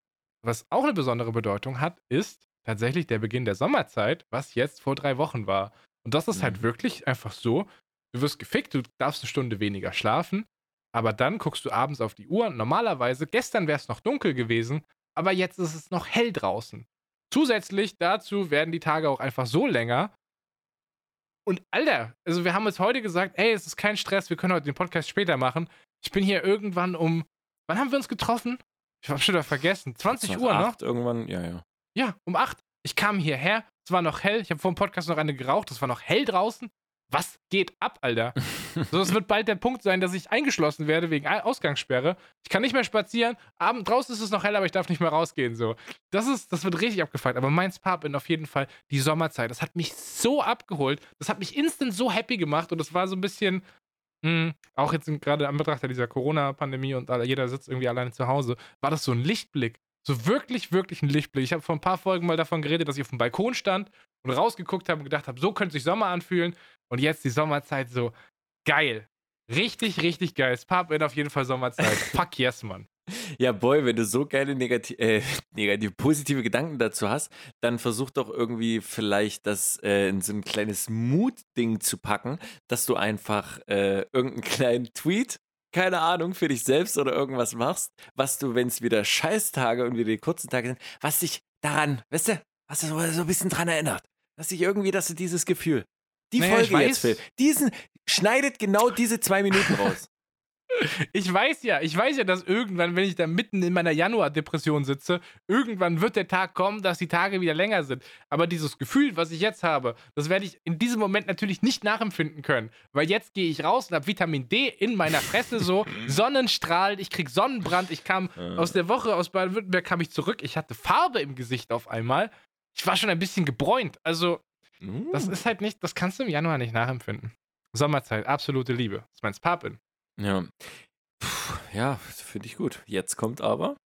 was auch eine besondere Bedeutung hat, ist tatsächlich der Beginn der Sommerzeit, was jetzt vor drei Wochen war. Und das ist halt Mhm. wirklich einfach so, du wirst gefickt, du darfst eine Stunde weniger schlafen, aber dann guckst du abends auf die Uhr. Normalerweise, gestern wäre es noch dunkel gewesen, aber jetzt ist es noch hell draußen. Zusätzlich dazu werden die Tage auch einfach so länger. Und Alter, also wir haben uns heute gesagt, ey, es ist kein Stress, wir können heute den Podcast später machen. Ich bin hier irgendwann um, wann haben wir uns getroffen? Ich hab schon wieder vergessen. 20 Nach Uhr, ne? Irgendwann, ja, ja. Ja, um 8. Ich kam hierher, es war noch hell, ich habe vor dem Podcast noch eine geraucht, es war noch hell draußen. Was geht ab, Alter? So, es wird bald der Punkt sein, dass ich eingeschlossen werde wegen Ausgangssperre. Ich kann nicht mehr spazieren. Abend draußen ist es noch hell, aber ich darf nicht mehr rausgehen. So, das ist, das wird richtig abgefeiert. Aber mein Spa-Bin auf jeden Fall die Sommerzeit. Das hat mich so abgeholt. Das hat mich instant so happy gemacht und das war so ein bisschen. Mh, auch jetzt gerade am Betrachter dieser Corona-Pandemie und jeder sitzt irgendwie alleine zu Hause, war das so ein Lichtblick. So wirklich, wirklich ein Lichtblick. Ich habe vor ein paar Folgen mal davon geredet, dass ich auf dem Balkon stand und rausgeguckt habe und gedacht habe, so könnte sich Sommer anfühlen. Und jetzt die Sommerzeit so geil. Richtig, richtig geil. Spa in auf jeden Fall Sommerzeit. Fuck yes, Mann. Ja, boy, wenn du so geile negativ, äh, negative, positive Gedanken dazu hast, dann versuch doch irgendwie vielleicht das äh, in so ein kleines Mut-Ding zu packen, dass du einfach äh, irgendeinen kleinen Tweet, keine Ahnung, für dich selbst oder irgendwas machst, was du, wenn es wieder Scheißtage und wieder die kurzen Tage sind, was dich daran, weißt du, was du so, so ein bisschen dran erinnert. Dass dich irgendwie, dass du dieses Gefühl, die naja, Folge jetzt, Phil, diesen, schneidet genau diese zwei Minuten raus. Ich weiß ja, ich weiß ja, dass irgendwann, wenn ich da mitten in meiner Januar-Depression sitze, irgendwann wird der Tag kommen, dass die Tage wieder länger sind. Aber dieses Gefühl, was ich jetzt habe, das werde ich in diesem Moment natürlich nicht nachempfinden können. Weil jetzt gehe ich raus und habe Vitamin D in meiner Fresse, so Sonnenstrahlen, ich krieg Sonnenbrand. Ich kam aus der Woche aus Baden-Württemberg, kam ich zurück. Ich hatte Farbe im Gesicht auf einmal. Ich war schon ein bisschen gebräunt. Also, das uh. ist halt nicht, das kannst du im Januar nicht nachempfinden. Sommerzeit, absolute Liebe. Das ist mein Spapin. Ja. Puh, ja, finde ich gut. Jetzt kommt aber.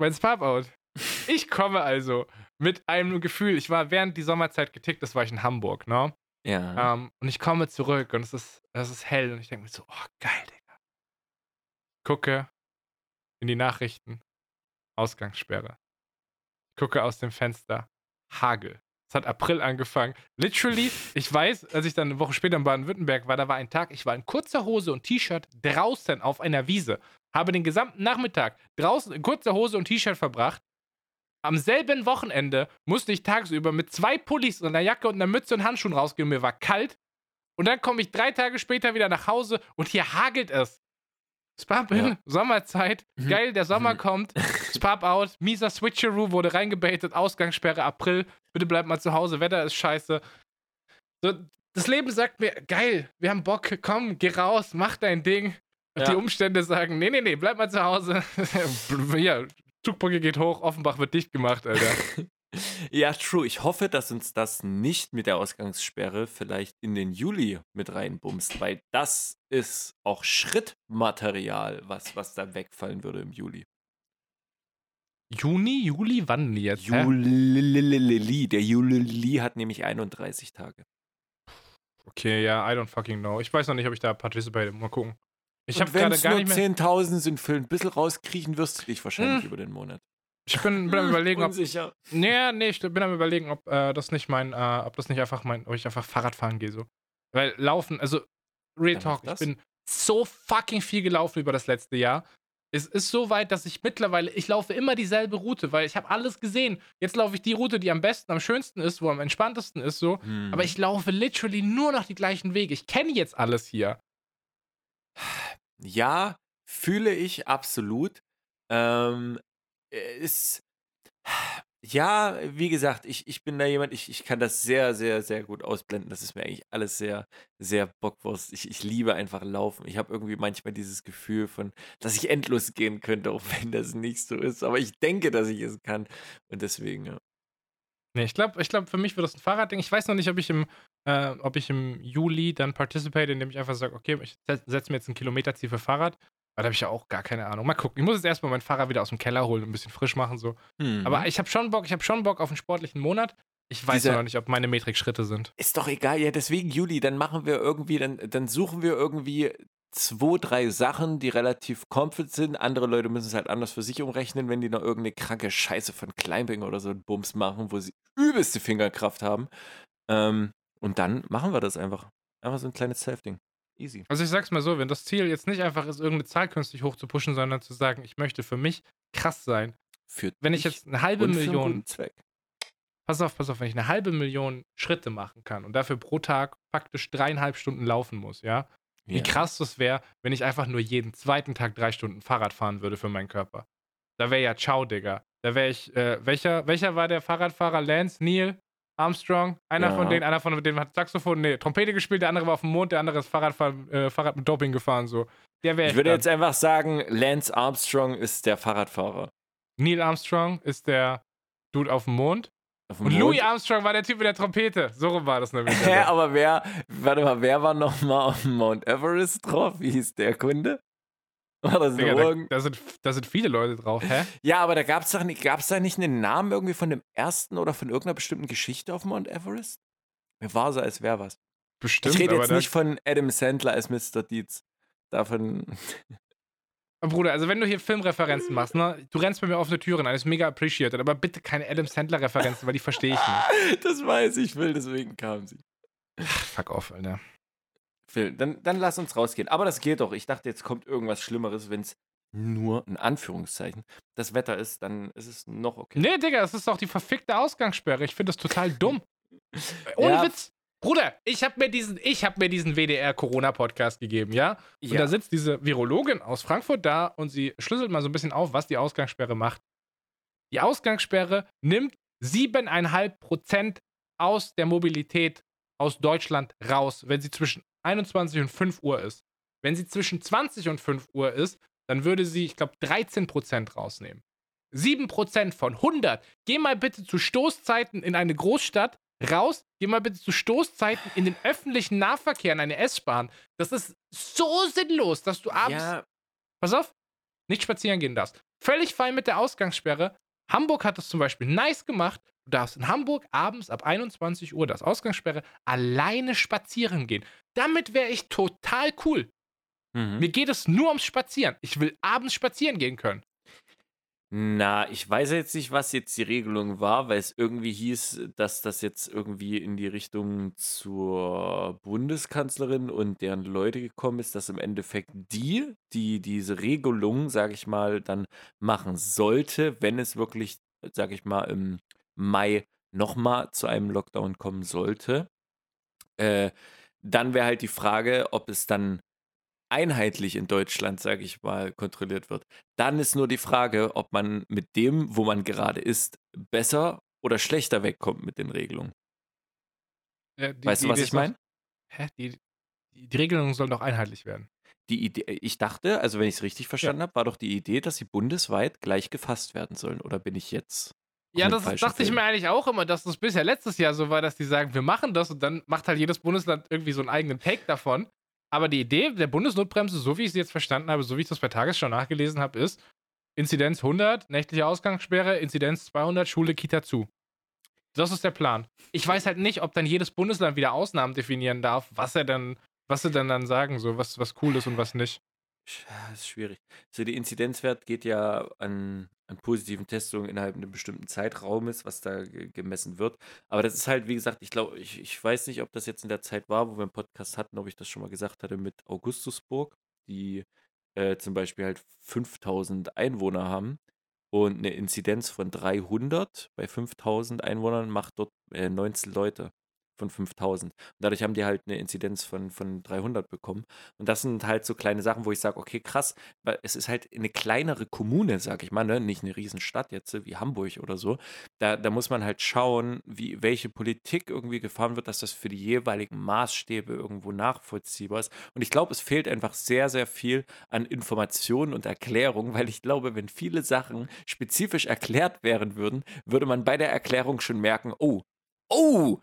Mein Spap-Out. Ich komme also mit einem Gefühl, ich war während die Sommerzeit getickt, das war ich in Hamburg, ne? Ja. Um, ähm, und ich komme zurück und es ist, es ist hell und ich denke mir so, oh, geil, Digga. Gucke in die Nachrichten. Ausgangssperre. Gucke aus dem Fenster. Hagel. Es hat April angefangen. Literally, ich weiß, als ich dann eine Woche später in Baden-Württemberg war, da war ein Tag, ich war in kurzer Hose und T-Shirt draußen auf einer Wiese. Habe den gesamten Nachmittag draußen in kurzer Hose und T-Shirt verbracht. Am selben Wochenende musste ich tagsüber mit zwei Pullis und einer Jacke und einer Mütze und Handschuhen rausgehen. Mir war kalt. Und dann komme ich drei Tage später wieder nach Hause und hier hagelt es. Spap in, ja. Sommerzeit, mhm. geil, der Sommer mhm. kommt. Spap out, mieser Switcheroo wurde reingebaitet, Ausgangssperre April, bitte bleib mal zu Hause, Wetter ist scheiße. So, das Leben sagt mir, geil, wir haben Bock, komm, geh raus, mach dein Ding. Ja. Die Umstände sagen, nee, nee, nee, bleib mal zu Hause. ja, Zugbrücke geht hoch, Offenbach wird dicht gemacht, Alter. Ja, true. Ich hoffe, dass uns das nicht mit der Ausgangssperre vielleicht in den Juli mit reinbumst, weil das ist auch Schrittmaterial, was, was da wegfallen würde im Juli. Juni, Juli, wann jetzt? Juli, der Juli hat nämlich 31 Tage. Okay, ja, I don't fucking know. Ich weiß noch nicht, ob ich da participiere. Mal gucken. Ich habe gerade gar nicht mehr. 10.000 sind für ein bisschen rauskriechen, wirst du dich wahrscheinlich hm. über den Monat. Ich bin, bin am überlegen, ob. Unsicher. Nee, nee, ich bin am überlegen, ob äh, das nicht mein, äh, ob das nicht einfach mein, ob ich einfach Fahrrad fahren gehe so. Weil laufen, also Real Talk, ich bin so fucking viel gelaufen über das letzte Jahr. Es ist so weit, dass ich mittlerweile, ich laufe immer dieselbe Route, weil ich habe alles gesehen. Jetzt laufe ich die Route, die am besten, am schönsten ist, wo am entspanntesten ist, so. Hm. Aber ich laufe literally nur noch die gleichen Wege. Ich kenne jetzt alles hier. Ja, fühle ich absolut. Ähm, ist. Ja, wie gesagt, ich, ich bin da jemand, ich, ich kann das sehr, sehr, sehr gut ausblenden. Das ist mir eigentlich alles sehr, sehr Bockwurst. Ich, ich liebe einfach Laufen. Ich habe irgendwie manchmal dieses Gefühl von, dass ich endlos gehen könnte, auch wenn das nicht so ist. Aber ich denke, dass ich es kann. Und deswegen, ja. Nee, ich glaube, ich glaub, für mich wird das ein Fahrradding. Ich weiß noch nicht, ob ich im, äh, ob ich im Juli dann participate, indem ich einfach sage, okay, ich setze mir jetzt ein Kilometerziel für Fahrrad. Aber da habe ich ja auch gar keine Ahnung. Mal gucken. Ich muss jetzt erstmal mein Fahrrad wieder aus dem Keller holen und ein bisschen frisch machen. So. Mhm. Aber ich habe schon Bock, ich habe schon Bock auf einen sportlichen Monat. Ich weiß Dieser, noch nicht, ob meine Metrik Schritte sind. Ist doch egal, ja, deswegen, Juli, dann machen wir irgendwie, dann, dann suchen wir irgendwie zwei, drei Sachen, die relativ comfort sind. Andere Leute müssen es halt anders für sich umrechnen, wenn die noch irgendeine kranke Scheiße von Climbing oder so einen Bums machen, wo sie übelste Fingerkraft haben. Ähm, und dann machen wir das einfach. Einfach so ein kleines Self-Ding. Easy. Also ich sag's mal so, wenn das Ziel jetzt nicht einfach ist, irgendeine Zahl künstlich hochzupushen, sondern zu sagen, ich möchte für mich krass sein. Für wenn ich jetzt eine halbe Million. Zweck. Pass auf, pass auf, wenn ich eine halbe Million Schritte machen kann und dafür pro Tag faktisch dreieinhalb Stunden laufen muss, ja? Wie ja. krass das wäre, wenn ich einfach nur jeden zweiten Tag drei Stunden Fahrrad fahren würde für meinen Körper. Da wäre ja ciao, Digga. Da wäre ich, äh, welcher, welcher war der Fahrradfahrer? Lance Neil? Armstrong, einer Ja. von denen, einer von denen hat Saxophon, nee, Trompete gespielt, der andere war auf dem Mond, der andere ist Fahrradfahren, äh, Fahrrad mit Doping gefahren, so. Der wäre Ich würde jetzt einfach sagen, Lance Armstrong ist der Fahrradfahrer. Neil Armstrong ist der Dude auf dem Mond. Auf dem Und Mond. Louis Armstrong war der Typ mit der Trompete. So rum war das nämlich. Hä, aber wer, warte mal, wer war nochmal auf dem Mount Everest drauf? Wie hieß der Kunde? War das Digga, da, da, sind, da sind viele Leute drauf. Hä? Ja, aber da gab es doch gab's da nicht einen Namen irgendwie von dem ersten oder von irgendeiner bestimmten Geschichte auf Mount Everest? Mir war so, als wäre was. Bestimmt. ich rede jetzt nicht von Adam Sandler als Mr. Deeds. Davon. Bruder, also wenn du hier Filmreferenzen machst, ne, du rennst bei mir offene Türen ein, ist mega appreciated, aber bitte keine Adam Sandler-Referenzen, weil die verstehe ich nicht. das weiß ich, Phil, deswegen kam sie. Fuck off, Alter. Phil, dann, dann lass uns rausgehen. Aber das geht doch. Ich dachte, jetzt kommt irgendwas Schlimmeres, wenn es nur in Anführungszeichen das Wetter ist, dann ist es noch okay. Nee, Digga, das ist doch die verfickte Ausgangssperre. Ich finde das total dumm. Ohne Ja. Witz. Bruder, ich habe mir diesen, ich habe mir diesen WDR-Corona-Podcast gegeben, ja? Und da sitzt diese Virologin aus Frankfurt da und sie schlüsselt mal so ein bisschen auf, was die Ausgangssperre macht. Die Ausgangssperre nimmt 7,5 Prozent aus der Mobilität aus Deutschland raus, wenn sie zwischen 21 und 5 Uhr ist. Wenn sie zwischen 20 und 5 Uhr ist, dann würde sie, ich glaube, 13 Prozent rausnehmen. 7 Prozent von 100. Geh mal bitte zu Stoßzeiten in eine Großstadt raus. Geh mal bitte zu Stoßzeiten in den öffentlichen Nahverkehr, in eine S-Bahn. Das ist so sinnlos, dass du abends ja, pass auf, nicht spazieren gehen darfst. Völlig fein mit der Ausgangssperre. Hamburg hat das zum Beispiel nice gemacht. Du darfst in Hamburg abends ab 21 Uhr, das Ausgangssperre, alleine spazieren gehen. Damit wäre ich total cool. mhm. Mir geht es nur ums Spazieren. Ich will abends spazieren gehen können. Na, ich weiß jetzt nicht, was jetzt die Regelung war, weil es irgendwie hieß, dass das jetzt irgendwie in die Richtung zur Bundeskanzlerin und deren Leute gekommen ist, dass im Endeffekt die, die diese Regelung, sage ich mal, dann machen sollte, wenn es wirklich, sage ich mal, im Mai nochmal zu einem Lockdown kommen sollte. Äh, dann wäre halt die Frage, ob es dann einheitlich in Deutschland, sage ich mal, kontrolliert wird. Dann ist nur die Frage, ob man mit dem, wo man gerade ist, besser oder schlechter wegkommt mit den Regelungen. Äh, die- weißt die du, was ich meine? Hä? Die, die, die Regelungen sollen doch einheitlich werden. Die Idee, ich dachte, also wenn ich es richtig verstanden habe, war doch die Idee, dass sie bundesweit gleich gefasst werden sollen. Oder bin ich jetzt? Ja, das dachte ich mir eigentlich auch immer, dass das bisher letztes Jahr so war, dass die sagen, wir machen das und dann macht halt jedes Bundesland irgendwie so einen eigenen Take davon. Aber die Idee der Bundesnotbremse, so wie ich sie jetzt verstanden habe, so wie ich das bei Tagesschau nachgelesen habe, ist Inzidenz 100, nächtliche Ausgangssperre, Inzidenz 200, Schule, Kita zu. Das ist der Plan. Ich weiß halt nicht, ob dann jedes Bundesland wieder Ausnahmen definieren darf, was er dann, was sie dann dann sagen, so was, was cool ist und was nicht. Sch- Das ist schwierig. So, der Inzidenzwert geht ja an, an positiven Testungen innerhalb eines bestimmten Zeitraumes, was da ge- gemessen wird. Aber das ist halt, wie gesagt, ich glaube, ich, ich weiß nicht, ob das jetzt in der Zeit war, wo wir einen Podcast hatten, ob ich das schon mal gesagt hatte mit Augustusburg, die äh, zum Beispiel halt 5000 Einwohner haben und eine Inzidenz von 300 bei 5000 Einwohnern macht dort äh, 19 Leute von 5000. Und dadurch haben die halt eine Inzidenz von, von 300 bekommen. Und das sind halt so kleine Sachen, wo ich sage, okay, krass, weil es ist halt eine kleinere Kommune, sag ich mal, ne? nicht eine Riesenstadt jetzt wie Hamburg oder so. Da, da muss man halt schauen, wie, welche Politik irgendwie gefahren wird, dass das für die jeweiligen Maßstäbe irgendwo nachvollziehbar ist. Und ich glaube, es fehlt einfach sehr, sehr viel an Informationen und Erklärung, weil ich glaube, wenn viele Sachen spezifisch erklärt werden würden, würde man bei der Erklärung schon merken, oh, oh,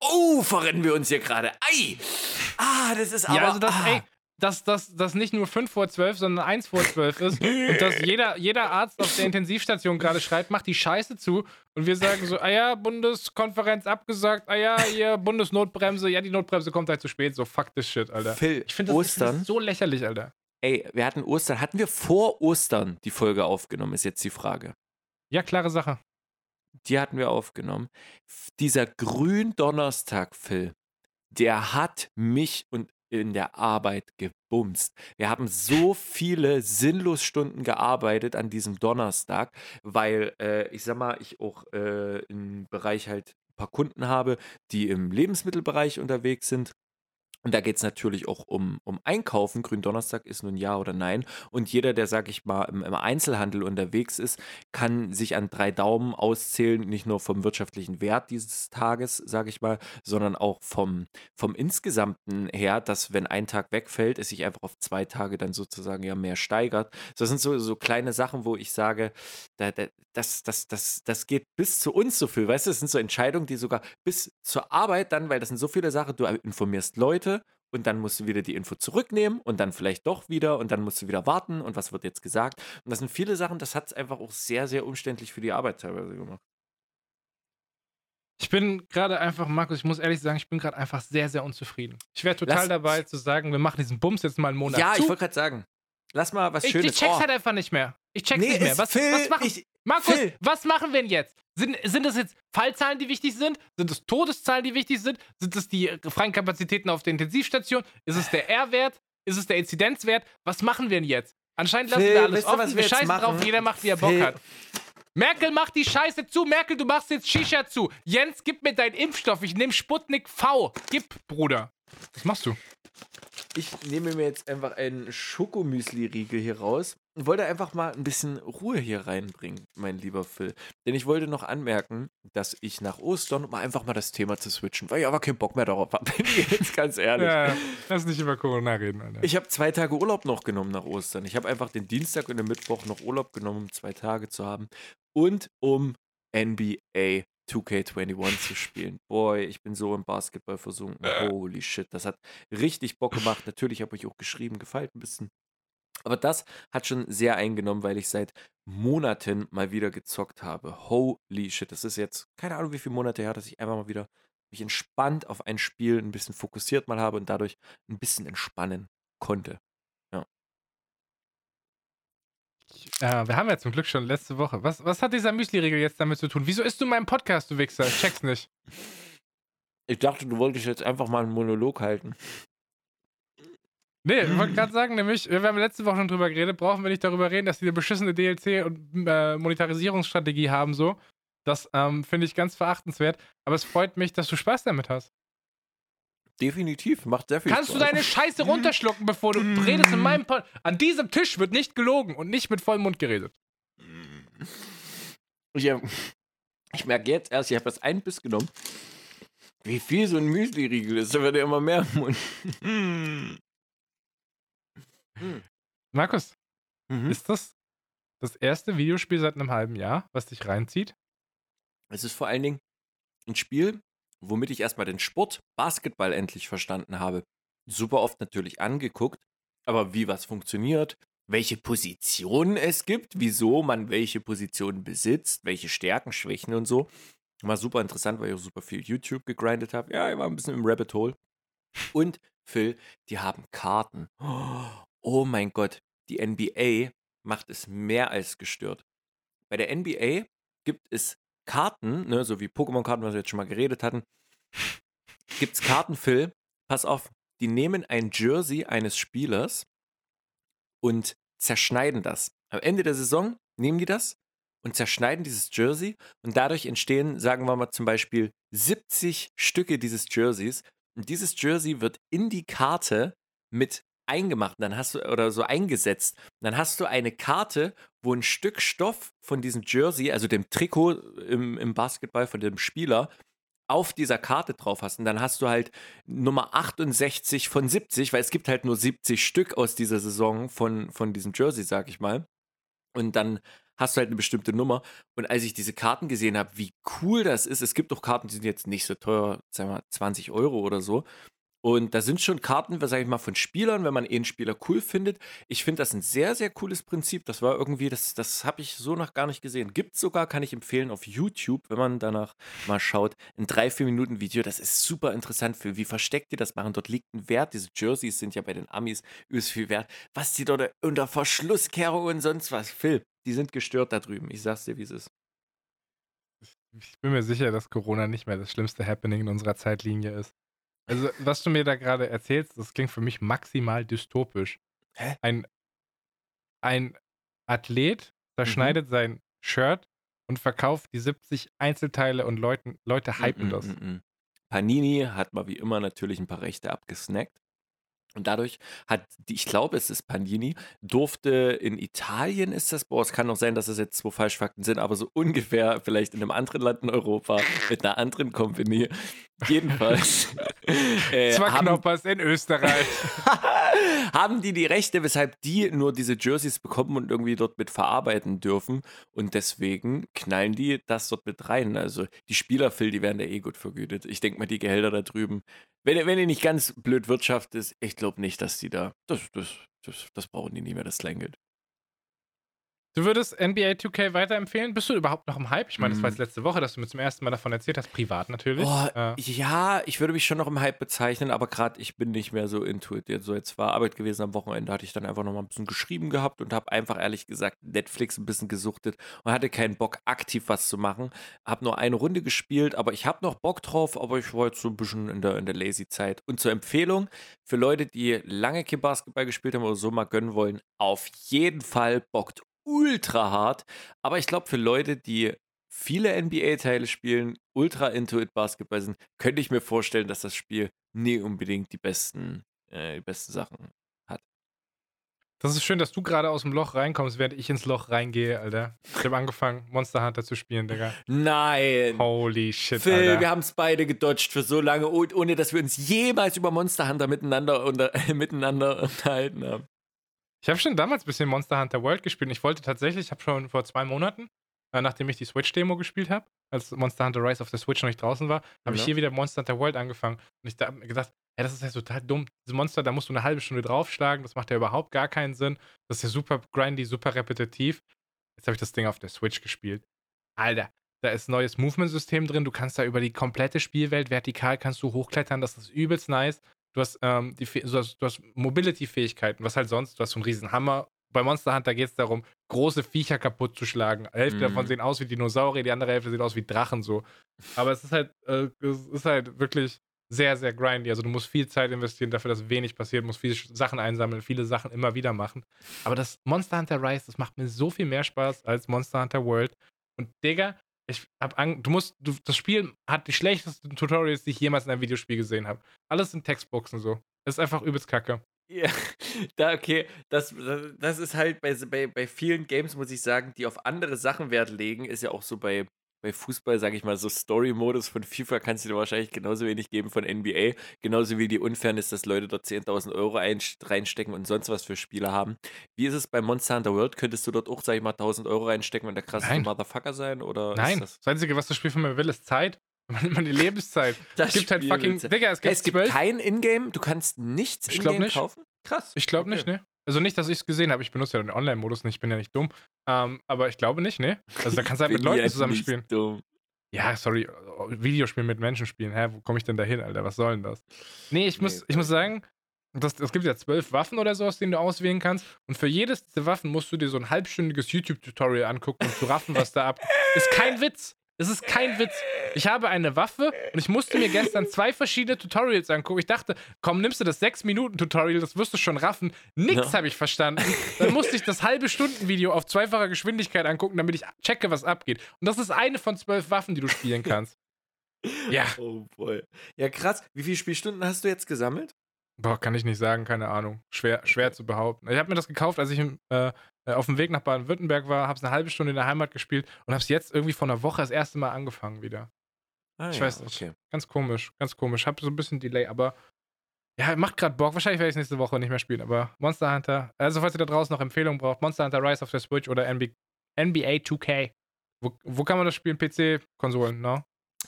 oh, verrennen wir uns hier gerade. Ei! Ah, das ist aber. ja, also das, ah. ey, dass das dass nicht nur 5 vor 12, sondern 1 vor 12 ist und dass jeder, jeder Arzt auf der Intensivstation gerade schreit, macht die Scheiße zu und wir sagen so, ah ja, Bundeskonferenz abgesagt, ah ja, hier Bundesnotbremse, ja, die Notbremse kommt halt zu spät, so fuck this shit, Alter. Phil, Ich finde das, find Ostern. das so lächerlich, Alter. Ey, wir hatten Ostern. Hatten wir vor Ostern die Folge aufgenommen, ist jetzt die Frage. Ja, klare Sache. Die hatten wir aufgenommen. Dieser Gründonnerstag, Phil, der hat mich und in der Arbeit gebumst. Wir haben so viele sinnlos Stunden gearbeitet an diesem Donnerstag, weil äh, ich sag mal, ich auch äh, im Bereich halt ein paar Kunden habe, die im Lebensmittelbereich unterwegs sind. Und da geht es natürlich auch um, um Einkaufen. Gründonnerstag ist nun ja oder nein. Und jeder, der, sag ich mal, im, im Einzelhandel unterwegs ist, kann sich an drei Daumen auszählen, nicht nur vom wirtschaftlichen Wert dieses Tages, sag ich mal, sondern auch vom, vom insgesamten her, dass wenn ein Tag wegfällt, es sich einfach auf zwei Tage dann sozusagen ja mehr steigert. Das sind so, so kleine Sachen, wo ich sage, da, da, das, das, das, das geht bis zu uns so viel. Weißt du, das sind so Entscheidungen, die sogar bis zur Arbeit dann, weil das sind so viele Sachen, du informierst Leute und dann musst du wieder die Info zurücknehmen und dann vielleicht doch wieder und dann musst du wieder warten und was wird jetzt gesagt. Und das sind viele Sachen, das hat es einfach auch sehr, sehr umständlich für die Arbeit teilweise gemacht. Ich bin gerade einfach, Markus, ich muss ehrlich sagen, ich bin gerade einfach sehr, sehr unzufrieden. Ich wäre total Lass, dabei zu sagen, wir machen diesen Bums jetzt mal einen Monat Ja, zu. ich wollte gerade sagen, lass mal was ich, Schönes. Ich check's oh. halt einfach nicht mehr. Ich check's nee, nicht mehr. Was, Phil, was machen, ich, Markus, Phil. was machen wir denn jetzt? Sind, sind das jetzt Fallzahlen, die wichtig sind? Sind es Todeszahlen, die wichtig sind? Sind es die freien Kapazitäten auf der Intensivstation? Ist es der R-Wert? Ist es der Inzidenzwert? Was machen wir denn jetzt? Anscheinend lassen Phil, wir alles offen. Wir, wir scheißen machen? drauf, jeder macht, wie er Phil. Bock hat. Merkel, mach die Scheiße zu. Merkel, du machst jetzt Shisha zu. Jens, gib mir deinen Impfstoff. Ich nehme Sputnik V. Gib, Bruder. Was machst du? Ich nehme mir jetzt einfach einen Schokomüsli-Riegel hier raus und wollte einfach mal ein bisschen Ruhe hier reinbringen, mein lieber Phil. Denn ich wollte noch anmerken, dass ich nach Ostern, um einfach mal das Thema zu switchen, weil ich aber keinen Bock mehr darauf habe, bin ich jetzt ganz ehrlich. Ja, lass nicht über Corona reden, Alter. Ich habe zwei Tage Urlaub noch genommen nach Ostern. Ich habe einfach den Dienstag und den Mittwoch noch Urlaub genommen, um zwei Tage zu haben und um NBA 2K21 zu spielen. Boy, ich bin so im Basketball versunken. Holy shit, das hat richtig Bock gemacht. Natürlich habe ich auch geschrieben, gefällt ein bisschen. Aber das hat schon sehr eingenommen, weil ich seit Monaten mal wieder gezockt habe. Holy shit, das ist jetzt keine Ahnung, wie viele Monate her, dass ich einfach mal wieder mich entspannt auf ein Spiel ein bisschen fokussiert mal habe und dadurch ein bisschen entspannen konnte. Äh, wir haben ja zum Glück schon letzte Woche. Was, was hat dieser Müsli-Regel jetzt damit zu tun? Wieso isst du meinen Podcast, du Wichser? Ich check's nicht. Ich dachte, du wolltest jetzt einfach mal einen Monolog halten. Nee, ich wollte gerade sagen, nämlich, wir haben letzte Woche schon drüber geredet, brauchen wir nicht darüber reden, dass die eine beschissene DLC- und äh, Monetarisierungsstrategie haben, so. Das ähm, finde ich ganz verachtenswert. Aber es freut mich, dass du Spaß damit hast. Definitiv, macht sehr viel Kannst Spaß. du deine Scheiße runterschlucken, bevor du redest in meinem Pod An diesem Tisch wird nicht gelogen und nicht mit vollem Mund geredet. Ich, ich merke jetzt erst, ich habe das einen Biss genommen. Wie viel so ein Müsli-Riegel ist, da wird ja immer mehr im Mund. Markus, mhm. ist das das erste Videospiel seit einem halben Jahr, was dich reinzieht? Es ist vor allen Dingen ein Spiel, womit ich erstmal den Sport Basketball endlich verstanden habe. Super oft natürlich angeguckt, aber wie was funktioniert, welche Positionen es gibt, wieso man welche Positionen besitzt, welche Stärken, Schwächen und so. War super interessant, weil ich auch super viel YouTube gegrindet habe. Ja, ich war ein bisschen im Rabbit Hole. Und Phil, die haben Karten. Oh mein Gott, die NBA macht es mehr als gestört. Bei der NBA gibt es Karten, ne, so wie Pokémon-Karten, was wir jetzt schon mal geredet hatten, gibt es Karten, Phil, pass auf, die nehmen ein Jersey eines Spielers und zerschneiden das. Am Ende der Saison nehmen die das und zerschneiden dieses Jersey und dadurch entstehen, sagen wir mal zum Beispiel, 70 Stücke dieses Jerseys und dieses Jersey wird in die Karte mit eingemacht, dann hast du oder so eingesetzt. Dann hast du eine Karte, wo ein Stück Stoff von diesem Jersey, also dem Trikot im, im Basketball von dem Spieler, auf dieser Karte drauf hast. Und dann hast du halt Nummer 68 von 70, weil es gibt halt nur 70 Stück aus dieser Saison von, von diesem Jersey, sag ich mal. Und dann hast du halt eine bestimmte Nummer. Und als ich diese Karten gesehen habe, wie cool das ist, es gibt auch Karten, die sind jetzt nicht so teuer, sagen wir mal 20 Euro oder so. Und da sind schon Karten, sag ich mal, von Spielern, wenn man eh einen Spieler cool findet. Ich finde das ein sehr, sehr cooles Prinzip. Das war irgendwie, das, das habe ich so noch gar nicht gesehen. Gibt sogar, kann ich empfehlen, auf YouTube, wenn man danach mal schaut, ein 3-4-Minuten-Video. Das ist super interessant für, wie versteckt die das machen. Dort liegt ein Wert. Diese Jerseys sind ja bei den Amis übelst viel wert. Was die dort unter Verschlusskehrung und sonst was. Phil, die sind gestört da drüben. Ich sag's dir, wie es ist. Ich bin mir sicher, dass Corona nicht mehr das schlimmste Happening in unserer Zeitlinie ist. Also, was du mir da gerade erzählst, das klingt für mich maximal dystopisch. Hä? Ein, ein Athlet zerschneidet mhm. sein Shirt und verkauft die 70 Einzelteile und Leuten, Leute hypen mm, das. Mm, mm, Panini hat mal wie immer natürlich ein paar Rechte abgesnackt. Und dadurch hat, die, ich glaube, es ist Panini, durfte in Italien ist das, boah, es kann auch sein, dass es jetzt zwei Falschfakten sind, aber so ungefähr vielleicht in einem anderen Land in Europa mit einer anderen Company. Jedenfalls. äh, Knoppers in Österreich. haben die die Rechte, weshalb die nur diese Jerseys bekommen und irgendwie dort mit verarbeiten dürfen. Und deswegen knallen die das dort mit rein. Also die Spieler, Phil, die werden da eh gut vergütet. Ich denke mal, die Gehälter da drüben, wenn, wenn ihr nicht ganz blöd wirtschaftet, ich glaube nicht, dass die da, das, das, das, das brauchen die nie mehr, das Kleingeld. Du würdest NBA 2K weiterempfehlen? Bist du überhaupt noch im Hype? Ich meine, das war jetzt mhm. letzte Woche, dass du mir zum ersten Mal davon erzählt hast, privat natürlich. Oh, äh. Ja, ich würde mich schon noch im Hype bezeichnen, aber gerade ich bin nicht mehr so intuitiv. So, jetzt war Arbeit gewesen am Wochenende, hatte ich dann einfach noch mal ein bisschen geschrieben gehabt und habe einfach ehrlich gesagt Netflix ein bisschen gesuchtet und hatte keinen Bock, aktiv was zu machen. Habe nur eine Runde gespielt, aber ich habe noch Bock drauf, aber ich war jetzt so ein bisschen in der, in der Lazy-Zeit. Und zur Empfehlung für Leute, die lange Kein Basketball gespielt haben oder so mal gönnen wollen, auf jeden Fall bockt ultra hart. Aber ich glaube, für Leute, die viele NBA-Teile spielen, ultra into it Basketball sind, könnte ich mir vorstellen, dass das Spiel nie unbedingt die besten, äh, die besten Sachen hat. Das ist schön, dass du gerade aus dem Loch reinkommst, während ich ins Loch reingehe, Alter. Ich habe angefangen, Monster Hunter zu spielen, Digga. Nein. Holy shit, Phil, Alter. wir haben es beide gedodged für so lange, ohne dass wir uns jemals über Monster Hunter miteinander, unter, miteinander unterhalten haben. Ich habe schon damals ein bisschen Monster Hunter World gespielt. Ich wollte tatsächlich, ich habe schon vor zwei Monaten, äh, nachdem ich die Switch-Demo gespielt habe, als Monster Hunter Rise auf der Switch noch nicht draußen war, habe ja. ich hier wieder Monster Hunter World angefangen. Und ich habe mir gedacht, ey, das ist ja total dumm. Diese Monster, da musst du eine halbe Stunde draufschlagen. Das macht ja überhaupt gar keinen Sinn. Das ist ja super grindy, super repetitiv. Jetzt habe ich das Ding auf der Switch gespielt. Alter, da ist ein neues Movement-System drin. Du kannst da über die komplette Spielwelt vertikal kannst du hochklettern. Das ist übelst nice. Du hast, ähm, die, du hast, hast Mobility-Fähigkeiten, was halt sonst, du hast so einen riesen Hammer. Bei Monster Hunter geht es darum, große Viecher kaputt zu schlagen. Die Hälfte mhm. davon sehen aus wie Dinosaurier, die andere Hälfte sieht aus wie Drachen so. Aber es ist halt, äh, es ist halt wirklich sehr, sehr grindy. Also du musst viel Zeit investieren dafür, dass wenig passiert, musst viele Sachen einsammeln, viele Sachen immer wieder machen. Aber das Monster Hunter Rise, das macht mir so viel mehr Spaß als Monster Hunter World. Und Digga, ich hab Angst, du musst, du, das Spiel hat die schlechtesten Tutorials, die ich jemals in einem Videospiel gesehen habe. Alles sind Textboxen so. Das ist einfach übelst kacke. Ja, da, okay, das, das ist halt bei, bei, bei vielen Games, muss ich sagen, die auf andere Sachen Wert legen, ist ja auch so bei, bei Fußball, sage ich mal, so Story-Modus von FIFA kannst du dir wahrscheinlich genauso wenig geben von NBA. Genauso wie die Unfairness, dass Leute dort 10.000 Euro reinstecken und sonst was für Spiele haben. Wie ist es bei Monster Hunter World? Könntest du dort auch, sag ich mal, 1.000 Euro reinstecken und der krasseste Nein. Motherfucker sein? Oder Nein, das, das Einzige, was das Spiel von mir will, ist Zeit. Meine Lebenszeit. Das es gibt halt fucking. Digga, es gibt, es gibt kein Ingame, du kannst nichts Ingame kaufen? Krass. Ich glaube okay. nicht, ne? Also nicht, dass ich es gesehen habe. Ich benutze ja den Online-Modus und ich bin ja nicht dumm. Ähm, aber ich glaube nicht, ne? Also da kannst du halt mit Leuten zusammenspielen. Dumm. Ja, sorry, Videospiel mit Menschen spielen. Hä, wo komme ich denn da hin, Alter? Was soll denn das? Nee, ich, nee, muss, ich muss sagen, es gibt ja zwölf Waffen oder so, aus denen du auswählen kannst. Und für jedes dieser Waffen musst du dir so ein halbstündiges YouTube-Tutorial angucken, um zu raffen, was da ab. Ist kein Witz. Das ist kein Witz. Ich habe eine Waffe und ich musste mir gestern zwei verschiedene Tutorials angucken. Ich dachte, komm, nimmst du das 6-Minuten-Tutorial, das wirst du schon raffen. Nix ja. habe ich verstanden. Dann musste ich das halbe Stunden-Video auf zweifacher Geschwindigkeit angucken, damit ich checke, was abgeht. Und das ist eine von zwölf Waffen, die du spielen kannst. Ja. Oh boy. Ja, krass. Wie viele Spielstunden hast du jetzt gesammelt? Boah, kann ich nicht sagen, keine Ahnung. Schwer, schwer zu behaupten. Ich habe mir das gekauft, als ich äh, auf dem Weg nach Baden-Württemberg war, habe es eine halbe Stunde in der Heimat gespielt und habe es jetzt irgendwie vor einer Woche das erste Mal angefangen wieder. Ah, ich ja, weiß nicht. Okay. Ganz komisch, ganz komisch. Habe so ein bisschen Delay, aber ja, macht gerade Bock. Wahrscheinlich werde ich es nächste Woche nicht mehr spielen, aber Monster Hunter, also falls ihr da draußen noch Empfehlungen braucht, Monster Hunter Rise auf der Switch oder NBA 2K. Wo, wo kann man das spielen? PC, Konsolen, ne?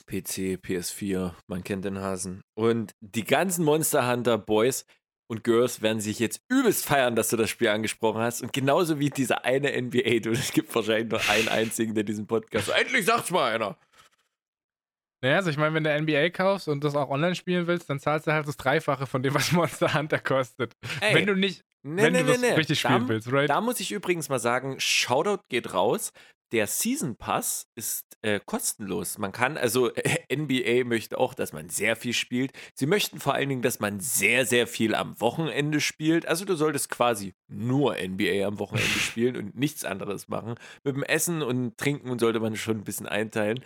PC, PS4, man kennt den Hasen. Und die ganzen Monster Hunter Boys und Girls werden sich jetzt übelst feiern, dass du das Spiel angesprochen hast. Und genauso wie dieser eine NBA, du, es gibt wahrscheinlich nur einen einzigen, der diesen Podcast. Endlich sagt's mal einer. Naja, also ich meine, wenn du NBA kaufst und das auch online spielen willst, dann zahlst du halt das Dreifache von dem, was Monster Hunter kostet. Ey, wenn du nicht, nee, wenn nee, du das nee, richtig spielen da, willst, right? Da muss ich übrigens mal sagen, Shoutout geht raus der Season Pass ist äh, kostenlos. Man kann, also äh, NBA möchte auch, dass man sehr viel spielt. Sie möchten vor allen Dingen, dass man sehr, sehr viel am Wochenende spielt. Also du solltest quasi nur NBA am Wochenende spielen und nichts anderes machen. Mit dem Essen und Trinken sollte man schon ein bisschen einteilen.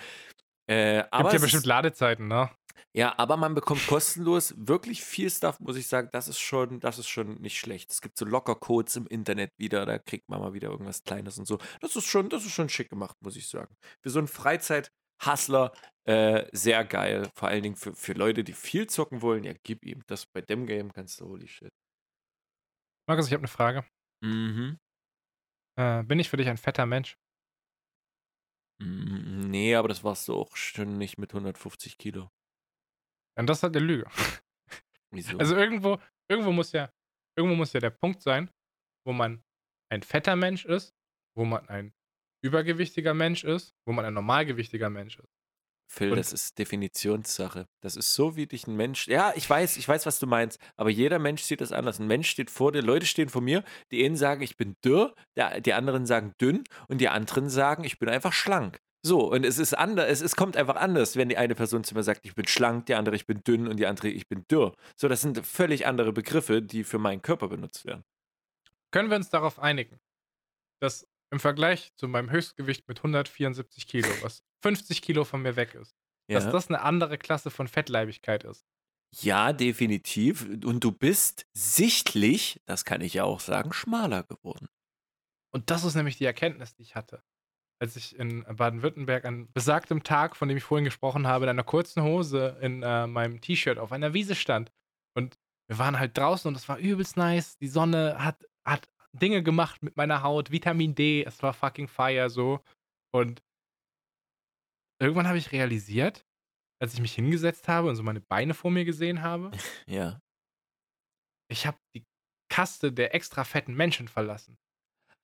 Äh, aber Gibt ja bestimmt Ladezeiten, ne? Ja, aber man bekommt kostenlos wirklich viel Stuff, muss ich sagen. Das ist schon, das ist schon nicht schlecht. Es gibt so Locker-Codes im Internet wieder, da kriegt man mal wieder irgendwas Kleines und so. Das ist schon, das ist schon schick gemacht, muss ich sagen. Für so einen Freizeit-Hustler äh, sehr geil. Vor allen Dingen für, für Leute, die viel zocken wollen, ja, gib ihm. Das bei dem Game kannst du, holy shit. Markus, ich habe eine Frage. Mhm. Äh, bin ich für dich ein fetter Mensch? Mm, Nee, aber das warst du auch schon nicht mit 150 Kilo. Und das ist halt eine Lüge. Wieso? Also irgendwo, irgendwo muss ja, irgendwo muss ja der Punkt sein, wo man ein fetter Mensch ist, wo man ein übergewichtiger Mensch ist, wo man ein normalgewichtiger Mensch ist. Phil, und- das ist Definitionssache. Das ist so, wie dich ein Mensch. Ja, ich weiß, ich weiß, was du meinst. Aber jeder Mensch sieht das anders. Ein Mensch steht vor dir, Leute stehen vor mir. Die einen sagen, ich bin dürr, die anderen sagen dünn und die anderen sagen, ich bin einfach schlank. So, und es ist anders, es, es kommt einfach anders, wenn die eine Person zu mir sagt, ich bin schlank, die andere, ich bin dünn und die andere, ich bin dürr. So, das sind völlig andere Begriffe, die für meinen Körper benutzt werden. Können wir uns darauf einigen, dass im Vergleich zu meinem Höchstgewicht mit 174 Kilo, was 50 Kilo von mir weg ist, dass Ja. das eine andere Klasse von Fettleibigkeit ist? ja, definitiv. Und du bist sichtlich, das kann ich ja auch sagen, schmaler geworden. Und das ist nämlich die Erkenntnis, die ich hatte. Als ich in Baden-Württemberg an besagtem Tag, von dem ich vorhin gesprochen habe, in einer kurzen Hose in äh, meinem T-Shirt auf einer Wiese stand. Und wir waren halt draußen und es war übelst nice. Die Sonne hat, hat Dinge gemacht mit meiner Haut, Vitamin D, es war fucking fire so. Und irgendwann habe ich realisiert, als ich mich hingesetzt habe und so meine Beine vor mir gesehen habe, Ja. ich habe die Kaste der extra fetten Menschen verlassen.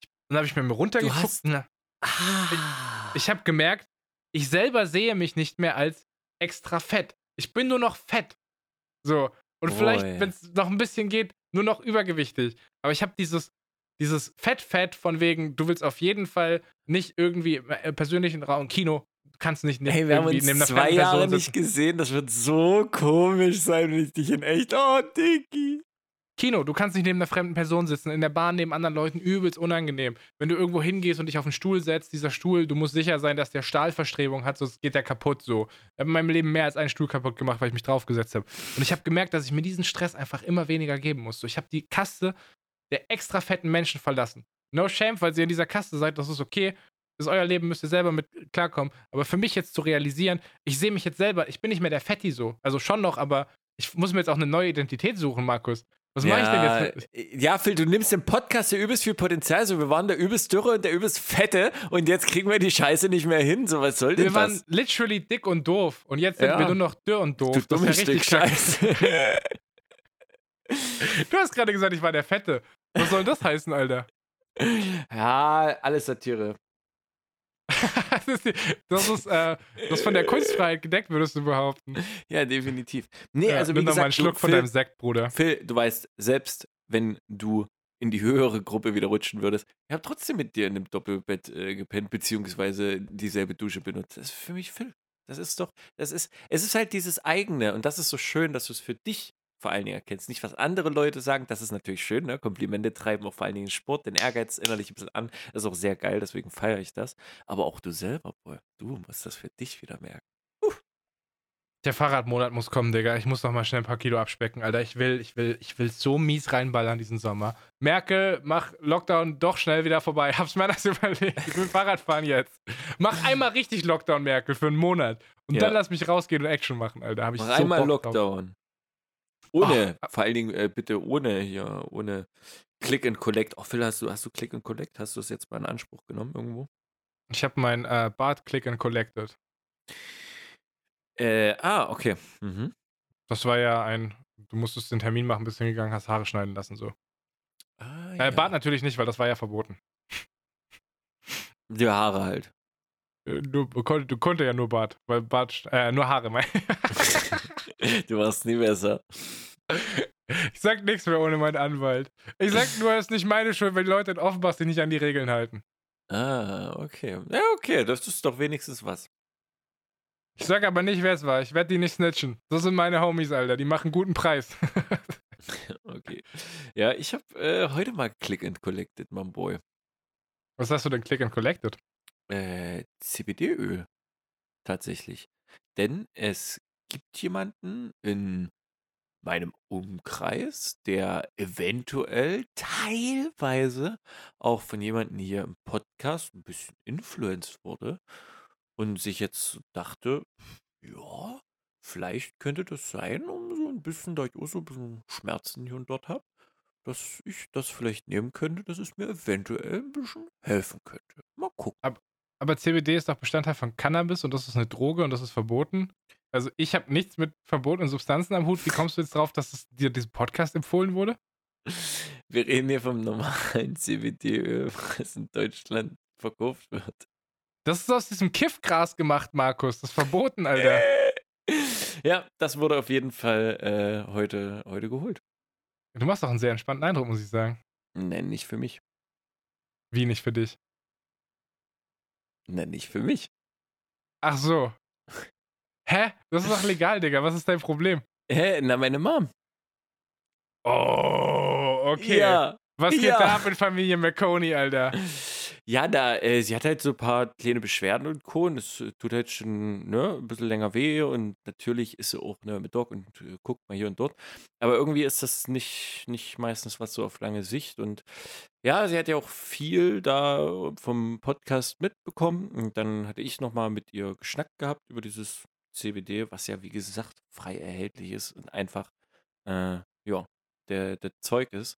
Und dann habe ich mir runtergeguckt hast- und Ah. ich habe gemerkt, ich selber sehe mich nicht mehr als extra fett. Ich bin nur noch fett. So. Und vielleicht, Boy. wenn es noch ein bisschen geht, nur noch übergewichtig. Aber ich habe dieses, dieses Fett-Fett von wegen, du willst auf jeden Fall nicht irgendwie im äh, persönlichen Raum, Kino, kannst nicht ne- Hey, wir haben uns neben zwei Jahre nicht gesehen. Das wird so komisch sein, wenn ich dich in echt. Oh, Dicky. Kino, du kannst nicht neben einer fremden Person sitzen, in der Bahn neben anderen Leuten übelst unangenehm. Wenn du irgendwo hingehst und dich auf einen Stuhl setzt, dieser Stuhl, du musst sicher sein, dass der Stahlverstrebung hat, sonst geht der kaputt so. Ich habe in meinem Leben mehr als einen Stuhl kaputt gemacht, weil ich mich draufgesetzt habe. Und ich habe gemerkt, dass ich mir diesen Stress einfach immer weniger geben muss. So, ich habe die Kaste der extra fetten Menschen verlassen. No shame, falls ihr in dieser Kaste seid, das ist okay. Das ist euer Leben, müsst ihr selber mit klarkommen. Aber für mich jetzt zu realisieren, ich sehe mich jetzt selber, ich bin nicht mehr der Fetti so. Also schon noch, aber ich muss mir jetzt auch eine neue Identität suchen, Markus. Was mache ich denn jetzt? Mit, Ja, Phil, du nimmst im Podcast ja übelst viel Potenzial. So, wir waren der übelst dürre und der übelst fette und jetzt kriegen wir die Scheiße nicht mehr hin. So, was soll denn wir waren das? literally dick und doof. Und jetzt sind Ja. wir nur noch dürr und doof. Du Das dummes ist ja Stück richtig. Scheiße. Du hast gerade gesagt, ich war der Fette. Was soll das heißen, Alter? ja, alles Satire. das ist, das ist, äh, das von der Kunstfreiheit gedeckt, würdest du behaupten. Ja, definitiv. Nee, Ja, also wie nimm doch mal einen gesagt, du, Schluck von Phil, deinem Sekt, Bruder. Phil, du weißt, selbst wenn du in die höhere Gruppe wieder rutschen würdest, ich habe trotzdem mit dir in einem Doppelbett äh, gepennt, beziehungsweise dieselbe Dusche benutzt. Das ist für mich Phil. Das ist doch, das ist, es ist halt dieses eigene und das ist so schön, dass du es für dich vor allen Dingen erkennst. Nicht, was andere Leute sagen, das ist natürlich schön, ne? Komplimente treiben auch vor allen Dingen Sport, den Ehrgeiz innerlich ein bisschen an. Das ist auch sehr geil, deswegen feiere ich das. Aber auch du selber, Boy, du musst das für dich wieder merken. Der Fahrradmonat muss kommen, Digga. Ich muss noch mal schnell ein paar Kilo abspecken, Alter. Ich will, ich will, ich will so mies reinballern diesen Sommer. Merkel, mach Lockdown doch schnell wieder vorbei. Hab's mir das überlegt. Ich will Fahrrad fahren jetzt. Mach einmal richtig Lockdown, Merkel, für einen Monat. Und Ja. dann lass mich rausgehen und Action machen, Alter. Hab ich Mach so einmal Bock drauf. Ohne, Ach. vor allen Dingen äh, bitte ohne hier, ohne Click and Collect. Oh, Phil, hast du, hast du Click and Collect? Hast du es jetzt mal in Anspruch genommen irgendwo? Ich habe mein äh, Bart Click and Collected. Äh, ah, okay. Mhm. Das war ja ein, du musstest den Termin machen, bist hingegangen, hast Haare schneiden lassen, so. Ah, Äh, Bart natürlich nicht, weil das war ja verboten. Die Haare halt. Du, kon- du konnte ja nur Bart, weil Bart, äh, nur Haare, mein. du warst nie besser. Ich sag nichts mehr ohne meinen Anwalt. Ich sag nur, es ist nicht meine Schuld, wenn die Leute in Offenbach sich nicht an die Regeln halten. Ah, okay. Ja, okay, das ist doch wenigstens was. Ich sag aber nicht, wer es war. Ich werde die nicht snitchen. Das sind meine Homies, Alter. Die machen guten Preis. Okay. Ja, ich habe äh, heute mal Click and Collected, mein Boy. Was hast du denn Click and Collected? Äh, CBD-Öl. Tatsächlich. Denn es gibt jemanden in meinem Umkreis, der eventuell teilweise auch von jemandem hier im Podcast ein bisschen influenced wurde und sich jetzt dachte, ja, vielleicht könnte das sein, um so ein bisschen, da ich auch so ein bisschen Schmerzen hier und dort habe, dass ich das vielleicht nehmen könnte, dass es mir eventuell ein bisschen helfen könnte. Mal gucken. Aber CBD ist doch Bestandteil von Cannabis und das ist eine Droge und das ist verboten. Also ich habe nichts mit verbotenen Substanzen am Hut. Wie kommst du jetzt drauf, dass es dir diesem Podcast empfohlen wurde? Wir reden hier vom normalen CBD-Öl, was in Deutschland verkauft wird. Das ist aus diesem Kiffgras gemacht, Markus. Das ist verboten, Alter. ja, das wurde auf jeden Fall äh, heute, heute geholt. Du machst doch einen sehr entspannten Eindruck, muss ich sagen. Nenn nicht für mich. Wie nicht für dich? Nenn nicht für mich. Ach so. Hä? Das ist doch legal, Digga. Was ist dein Problem? Hä? Na, meine Mom. Oh, okay. Ja. Was geht ja. da ab mit Familie McConey, Alter? Ja, da, äh, sie hat halt so ein paar kleine Beschwerden und Co. Und es äh, tut halt schon ne, ein bisschen länger weh. Und natürlich ist sie auch ne, mit Doc und äh, guckt mal hier und dort. Aber irgendwie ist das nicht, nicht meistens was so auf lange Sicht. Und ja, sie hat ja auch viel da vom Podcast mitbekommen. Und dann hatte ich nochmal mit ihr geschnackt gehabt über dieses CBD, was ja wie gesagt frei erhältlich ist und einfach, äh, ja, der, der Zeug ist.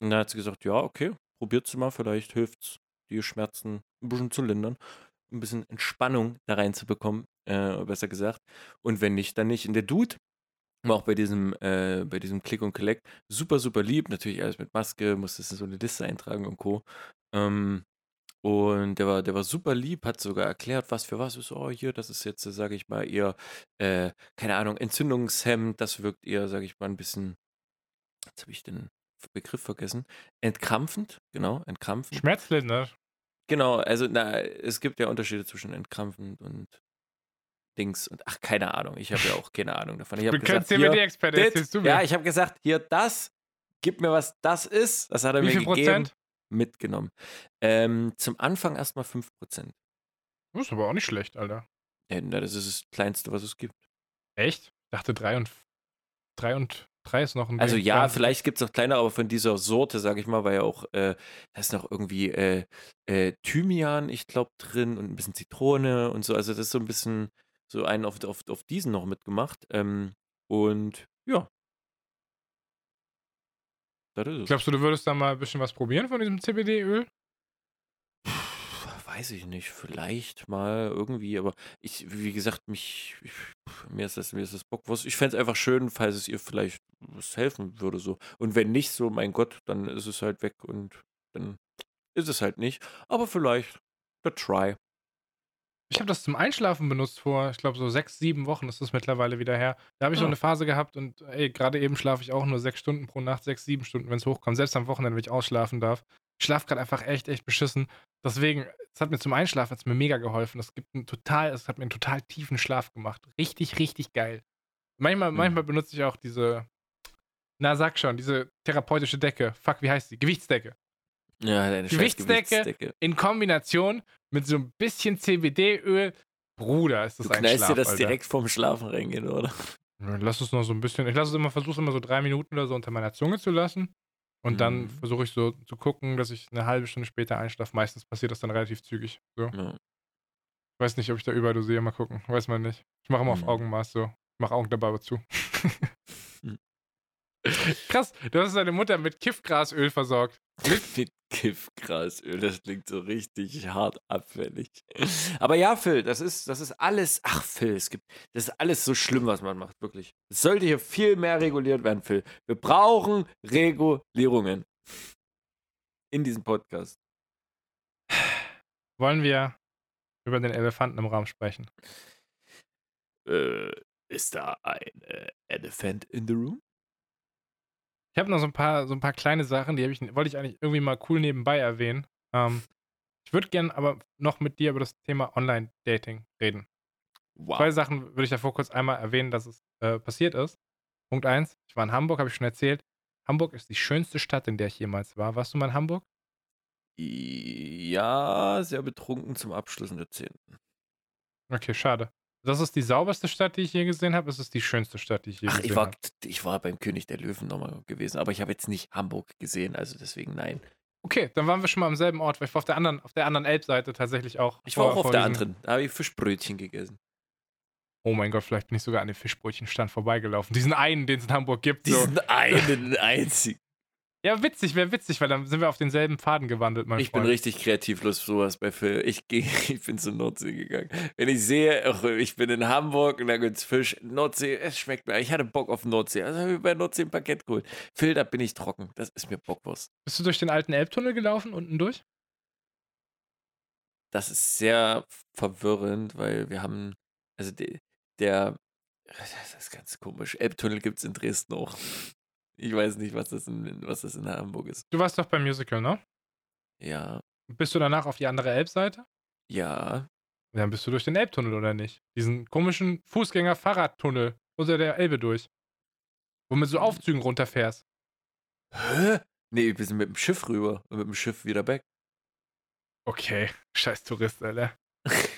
Und dann hat sie gesagt, ja, okay, probiert sie mal, vielleicht hilft es, die Schmerzen ein bisschen zu lindern, ein bisschen Entspannung da reinzubekommen, äh, besser gesagt. Und wenn nicht, dann nicht. Und der Dude war auch bei diesem, äh, bei diesem Click und Collect super, super lieb. Natürlich alles mit Maske, musste so eine Liste eintragen und Co. Ähm, und der war, der war super lieb, hat sogar erklärt, was für was ist. Oh, hier, das ist jetzt, sage ich mal, eher, äh, keine Ahnung, Entzündungshemd. Das wirkt eher, sage ich mal, ein bisschen, jetzt habe ich den Begriff vergessen. Entkrampfend, genau, entkrampfend. Schmerzlindernd. Genau, also na, es gibt ja Unterschiede zwischen entkrampfend und Dings und ach, keine Ahnung. Ich habe ja auch keine Ahnung davon. Ich kein gesagt, hier, CBD-Experte, dit, erzählst du mir. ja, ich habe gesagt, hier das, gib mir was das ist. Das hat er Wie mir viel gegeben, Prozent? mitgenommen. Ähm, zum Anfang erstmal 5%. Das ist aber auch nicht schlecht, Alter. Ja, das ist das Kleinste, was es gibt. Echt? Ich dachte 3 und 3 und 3 ist noch ein Also ja, vielleicht gibt es auch kleine, aber von dieser Sorte, sage ich mal, war ja auch, äh, da ist noch irgendwie äh, äh, Thymian, ich glaube, drin und ein bisschen Zitrone und so. Also das ist so ein bisschen so einen auf, auf, auf diesen noch mitgemacht. Ähm, und ja. Glaubst du, du würdest da mal ein bisschen was probieren von diesem CBD-Öl? Weiß ich nicht, vielleicht mal irgendwie, aber ich, wie gesagt, mich, ich, mir ist das, mir ist das Bockwurst. Ich fände es einfach schön, falls es ihr vielleicht was helfen würde, so. Und wenn nicht, so, mein Gott, dann ist es halt weg und dann ist es halt nicht. Aber vielleicht, the try. Ich habe das zum Einschlafen benutzt vor, ich glaube, so sechs, sieben Wochen ist das mittlerweile wieder her. Da habe ich so Ah. eine Phase gehabt und ey, gerade eben schlafe ich auch nur sechs Stunden pro Nacht, sechs, sieben Stunden, wenn es hochkommt. Selbst am Wochenende, wenn ich ausschlafen darf. Ich schlafe gerade einfach echt, echt beschissen. Deswegen, es hat mir zum Einschlafen hat's mir mega geholfen. Das gibt einen total, es hat mir einen total tiefen Schlaf gemacht. Richtig, richtig geil. Manchmal, Mhm. manchmal benutze ich auch diese, na sag schon, diese therapeutische Decke. Fuck, wie heißt die? Gewichtsdecke. Ja, deine Gewichtsdecke. Gewichtsdecke. In Kombination mit so ein bisschen CBD-Öl. Bruder, ist das Du ein Schlaf, dir das Alter. direkt vorm Schlafen reingehen, oder? Lass es noch so ein bisschen. Ich lasse es immer, versuche es immer so drei Minuten oder so unter meiner Zunge zu lassen. Und dann Mhm. versuche ich so zu gucken, dass ich eine halbe Stunde später einschlafe. Meistens passiert das dann relativ zügig. So. Ja. Ich weiß nicht, ob ich da überdosiere. Mal gucken. Weiß man nicht. Ich mache immer auf Mhm. Augenmaß so. Ich mache Augen dabei aber zu. Mhm. Krass, du hast deine Mutter mit Kiffgrasöl versorgt. Mit Kiffgrasöl, das klingt so richtig hart abfällig. Aber ja, Phil, das ist, das ist alles. Ach, Phil, es gibt. Das ist alles so schlimm, was man macht, wirklich. Es sollte hier viel mehr reguliert werden, Phil. Wir brauchen Regulierungen. In diesem Podcast. Wollen wir über den Elefanten im Raum sprechen? Äh, ist da ein äh, Elephant in the room? Ich habe noch so ein paar, so ein paar kleine Sachen, die ich, wollte ich eigentlich irgendwie mal cool nebenbei erwähnen. Ähm, ich würde gerne aber noch mit dir über das Thema Online-Dating reden. Wow. Zwei Sachen würde ich davor kurz einmal erwähnen, dass es äh, passiert ist. Punkt eins, ich war in Hamburg, habe ich schon erzählt. Hamburg ist die schönste Stadt, in der ich jemals war. Warst du mal in Hamburg? Ja, sehr betrunken zum Abschluss in der 10. Okay, schade. Das ist die sauberste Stadt, die ich je gesehen habe. Es ist die schönste Stadt, die ich je Ach, gesehen ich war, habe. ich war beim König der Löwen nochmal gewesen, aber ich habe jetzt nicht Hamburg gesehen, also deswegen nein. Okay, dann waren wir schon mal am selben Ort, weil ich war auf der anderen, auf der anderen Elbseite tatsächlich auch. Ich war vor- auch auf der anderen, da habe ich Fischbrötchen gegessen. Oh mein Gott, vielleicht bin ich sogar an dem Fischbrötchenstand vorbeigelaufen. Diesen einen, den es in Hamburg gibt. So. Diesen einen einzigen. Ja, witzig, wäre witzig, weil dann sind wir auf denselben Faden gewandelt, mein Ich bin Freund. richtig kreativlos für sowas bei Phil. Ich, geh, ich bin zur Nordsee gegangen. Wenn ich sehe, ach, ich bin in Hamburg und da gibt's Fisch, Nordsee, es schmeckt mir. Ich hatte Bock auf Nordsee. Also habe ich bei Nordsee ein Paket geholt. Phil, da bin ich trocken. Das ist mir Bockwurst. Bist du durch den alten Elbtunnel gelaufen, unten durch? Das ist sehr verwirrend, weil wir haben, also de, der, das ist ganz komisch. Elbtunnel gibt es in Dresden auch. Ich weiß nicht, was das in, was das in Hamburg ist. Du warst doch beim Musical, ne? Ja, Bist du danach auf die andere Elbseite? ja. Dann bist du durch den Elbtunnel, oder nicht? Diesen komischen Fußgänger-Fahrradtunnel unter der Elbe durch. Wo mit so Aufzügen runterfährst. Hä? Nee, wir sind mit dem Schiff rüber und mit dem Schiff wieder back. Okay, scheiß Tourist, Alter.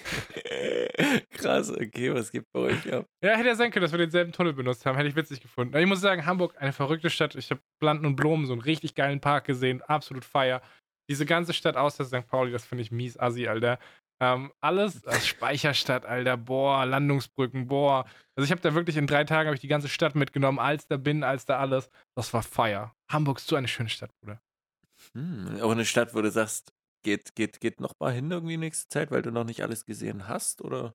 Krass, okay, was gibt bei euch ab? Ja, hätte ja sein können, dass wir denselben Tunnel benutzt haben. Hätte ich witzig gefunden. Aber ich muss sagen, Hamburg, eine verrückte Stadt. Ich habe Planten und Blumen, so einen richtig geilen Park gesehen. Absolut feier. Diese ganze Stadt außer St. Pauli, das finde ich mies assi, Alter. Ähm, alles, als Speicherstadt, Alter, boah, Landungsbrücken, boah. Also ich habe da wirklich in drei Tagen ich die ganze Stadt mitgenommen, Alster, Binnen, Alster, alles. Das war feier. Hamburg ist so eine schöne Stadt, Bruder. Hm, auch eine Stadt, wo du sagst, geht, geht, geht noch mal hin irgendwie nächste Zeit, weil du noch nicht alles gesehen hast, oder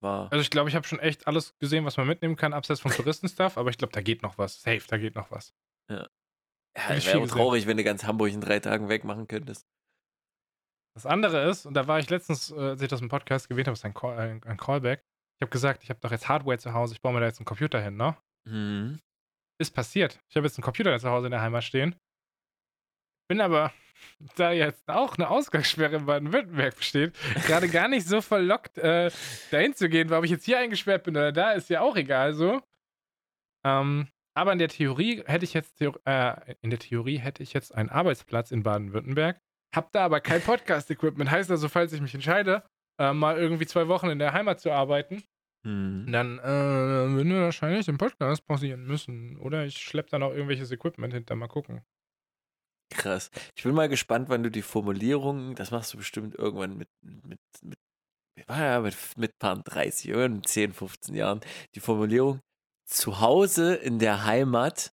war? Also ich glaube, ich habe schon echt alles gesehen, was man mitnehmen kann, abseits vom Touristenstuff, aber ich glaube, da geht noch was. Safe, da geht noch was. Ja, hab ich wäre auch gesehen. traurig, wenn du ganz Hamburg in drei Tagen wegmachen könntest. Das andere ist, und da war ich letztens, äh, als ich das im Podcast gewählt habe, ist ein, Call, ein, ein Callback. Ich habe gesagt, ich habe doch jetzt Hardware zu Hause, ich baue mir da jetzt einen Computer hin, ne? Hm. Ist passiert. Ich habe jetzt einen Computer zu Hause in der Heimat stehen. Bin aber, da jetzt auch eine Ausgangssperre in Baden-Württemberg besteht, gerade gar nicht so verlockt, äh, dahin zu gehen, weil ob ich jetzt hier eingesperrt bin oder da, ist ja auch egal so. Ähm, aber in der Theorie hätte ich jetzt äh, in der Theorie hätte ich jetzt einen Arbeitsplatz in Baden-Württemberg, hab da aber kein Podcast-Equipment. Heißt also, falls ich mich entscheide, äh, mal irgendwie zwei Wochen in der Heimat zu arbeiten, Hm. dann äh, würden wir wahrscheinlich den Podcast pausieren müssen. Oder ich schleppe dann auch irgendwelches Equipment hinter, mal gucken. Krass. Ich bin mal gespannt, wann du die Formulierung, das machst du bestimmt irgendwann mit, mit, mit, ja, mit, mit paar 30, irgendwann 10, 15 Jahren, die Formulierung zu Hause in der Heimat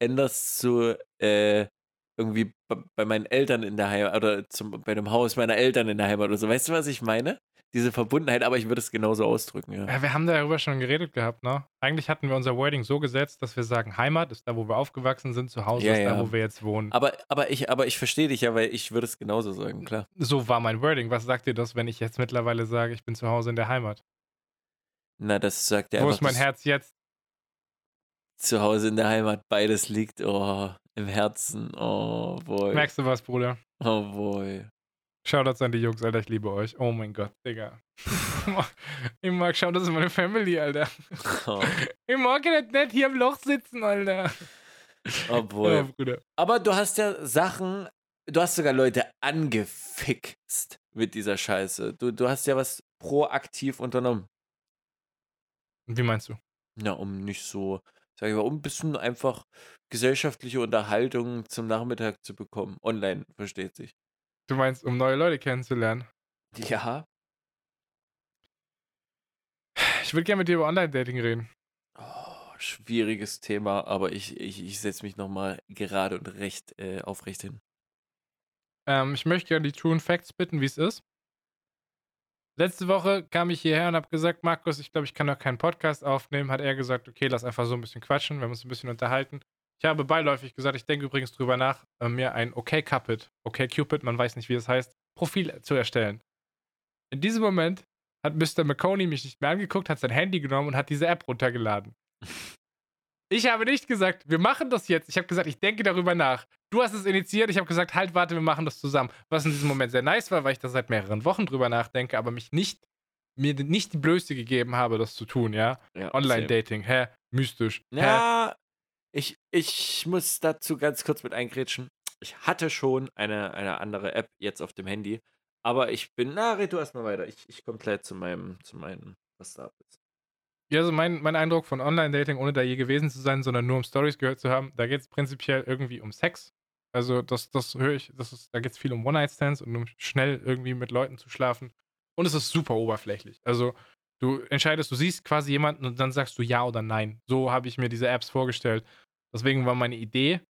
änderst zu äh, irgendwie bei, bei meinen Eltern in der Heimat oder zum, bei dem Haus meiner Eltern in der Heimat oder so. Weißt du, was ich meine? Diese Verbundenheit, aber ich würde es genauso ausdrücken, ja. Ja, wir haben darüber schon geredet gehabt, ne? Eigentlich hatten wir unser Wording so gesetzt, dass wir sagen, Heimat ist da, wo wir aufgewachsen sind, zu Hause Ja, ist da, ja. wo wir jetzt wohnen. Aber, aber ich, aber ich verstehe dich ja, weil ich würde es genauso sagen, klar. So war mein Wording. Was sagt dir das, wenn ich jetzt mittlerweile sage, ich bin zu Hause in der Heimat? Na, das sagt ja wo ist mein Herz jetzt? zu Hause in der Heimat beides liegt, oh, im Herzen, oh boy, Merkst du was, Bruder? oh boy. Shoutouts an die Jungs, Alter, ich liebe euch. Oh mein Gott, Digga. ich mag das ist meine Family, Alter. Oh, Ich mag ja nicht hier im Loch sitzen, Alter. oh Ja. Aber du hast ja Sachen, du hast sogar Leute angefixt mit dieser Scheiße. Du, du hast ja was proaktiv unternommen. Wie meinst du? Na, um nicht so, sag ich mal, um ein bisschen einfach gesellschaftliche Unterhaltung zum Nachmittag zu bekommen. Online, versteht sich. Du meinst, um neue Leute kennenzulernen? Ja. Ich würde gerne mit dir über Online-Dating reden. Oh, schwieriges Thema, aber ich, ich, ich setze mich nochmal gerade und recht äh, aufrecht hin. Ähm, ich möchte gerne die True Facts bitten, wie es ist. Letzte Woche kam ich hierher und habe gesagt, Markus, ich glaube, ich kann noch keinen Podcast aufnehmen. Hat er gesagt, okay, lass einfach so ein bisschen quatschen, wir haben uns ein bisschen unterhalten. Ich habe beiläufig gesagt, ich denke übrigens drüber nach, äh, mir ein OK Cupid, OK Cupid, man weiß nicht, wie es heißt, Profil zu erstellen. In diesem Moment hat Mr. McConey mich nicht mehr angeguckt, hat sein Handy genommen und hat diese App runtergeladen. Ich habe nicht gesagt, wir machen das jetzt. Ich habe gesagt, ich denke darüber nach. Du hast es initiiert. Ich habe gesagt, halt, warte, wir machen das zusammen. Was in diesem Moment sehr nice war, weil ich da seit mehreren Wochen drüber nachdenke, aber mich nicht, mir nicht die Blöße gegeben habe, das zu tun, ja? Ja, Online-Dating, hä? Mystisch. same. Hä? Ich, ich muss dazu ganz kurz mit eingrätschen. Ich hatte schon eine, eine andere App jetzt auf dem Handy, aber ich bin, na, red du erstmal weiter. Ich, ich komme gleich zu meinem, zu meinem was da ist. Ja, also mein, mein Eindruck von Online-Dating, ohne da je gewesen zu sein, sondern nur um Stories gehört zu haben, da geht es prinzipiell irgendwie um Sex. Also das, das höre ich, das ist, da geht es viel um One-Night-Stands und um schnell irgendwie mit Leuten zu schlafen. Und es ist super oberflächlich. Also du entscheidest, du siehst quasi jemanden und dann sagst du ja oder nein. So habe ich mir diese Apps vorgestellt. Deswegen war meine Idee,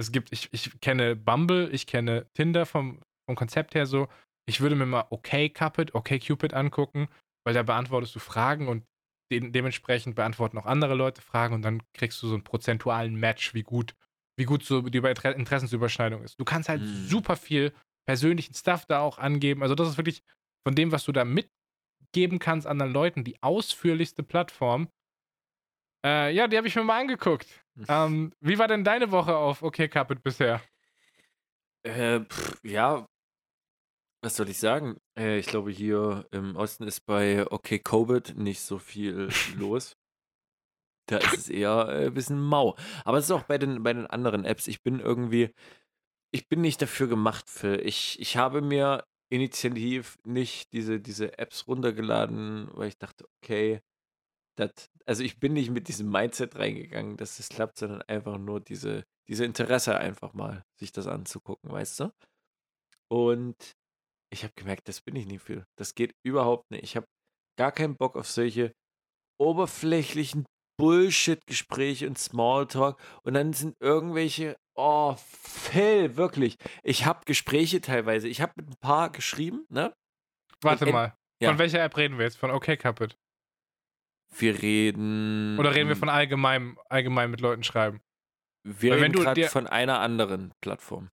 es gibt, ich, ich kenne Bumble, ich kenne Tinder vom, vom Konzept her so. Ich würde mir mal okay Cupid, okay Cupid angucken, weil da beantwortest du Fragen und de dementsprechend beantworten auch andere Leute Fragen und dann kriegst du so einen prozentualen Match, wie gut, wie gut so die Interessensüberschneidung ist. Du kannst halt mhm. super viel persönlichen Stuff da auch angeben. Also das ist wirklich von dem, was du da mitgeben kannst anderen Leuten, die ausführlichste Plattform. Äh, ja, die habe ich mir mal angeguckt. Hm. Ähm, wie war denn deine Woche auf OK Carpet bisher? Äh, pff, ja, was soll ich sagen? Äh, ich glaube, hier im Osten ist bei OK Covid nicht so viel los. Da ist es eher äh, ein bisschen mau. Aber es ist auch bei den, bei den anderen Apps. Ich bin irgendwie, ich bin nicht dafür gemacht für. Ich, ich habe mir initiativ nicht diese, diese Apps runtergeladen, weil ich dachte, okay, das, also ich bin nicht mit diesem Mindset reingegangen, dass es klappt, sondern einfach nur diese, diese Interesse einfach mal, sich das anzugucken, weißt du? Und ich habe gemerkt, das bin ich nicht für. Das geht überhaupt nicht. Ich habe gar keinen Bock auf solche oberflächlichen Bullshit-Gespräche und Smalltalk. Und dann sind irgendwelche, oh, Phil, wirklich. Ich habe Gespräche teilweise. Ich habe mit ein paar geschrieben, ne? Warte und, mal. Ja. Von welcher App reden wir jetzt? Von OK Cupid? Wir reden. Oder reden wir von allgemein, allgemein mit Leuten schreiben? Wir Weil reden gerade von einer anderen Plattform.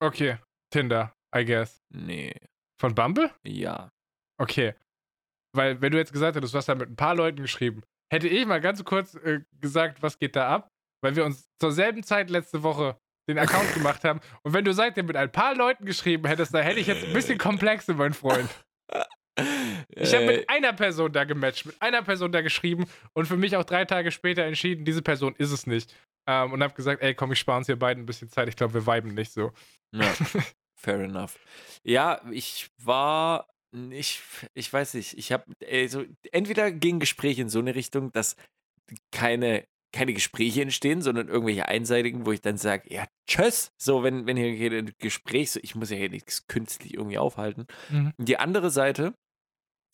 Okay. Tinder, I guess. Nee. Von Bumble? Ja. Okay. Weil, wenn du jetzt gesagt hättest, du hast da mit ein paar Leuten geschrieben, hätte ich mal ganz kurz äh, gesagt, was geht da ab? Weil wir uns zur selben Zeit letzte Woche den Account gemacht haben. Und wenn du seitdem mit ein paar Leuten geschrieben hättest, da hätte ich jetzt ein bisschen Komplexe, mein Freund. Ich habe mit äh. einer Person da gematcht, mit einer Person da geschrieben und für mich auch drei Tage später entschieden, diese Person ist es nicht. Ähm, und habe gesagt, ey, komm, ich spare uns hier beiden ein bisschen Zeit. Ich glaube, wir viben nicht so. Ja. Fair enough. Ja, ich war ich, ich weiß nicht, ich habe also entweder ging Gespräche in so eine Richtung, dass keine, keine Gespräche entstehen, sondern irgendwelche einseitigen, wo ich dann sage, ja, tschüss, so, wenn, wenn hier ein Gespräch, so, ich muss ja hier nichts künstlich irgendwie aufhalten. Mhm. Die andere Seite,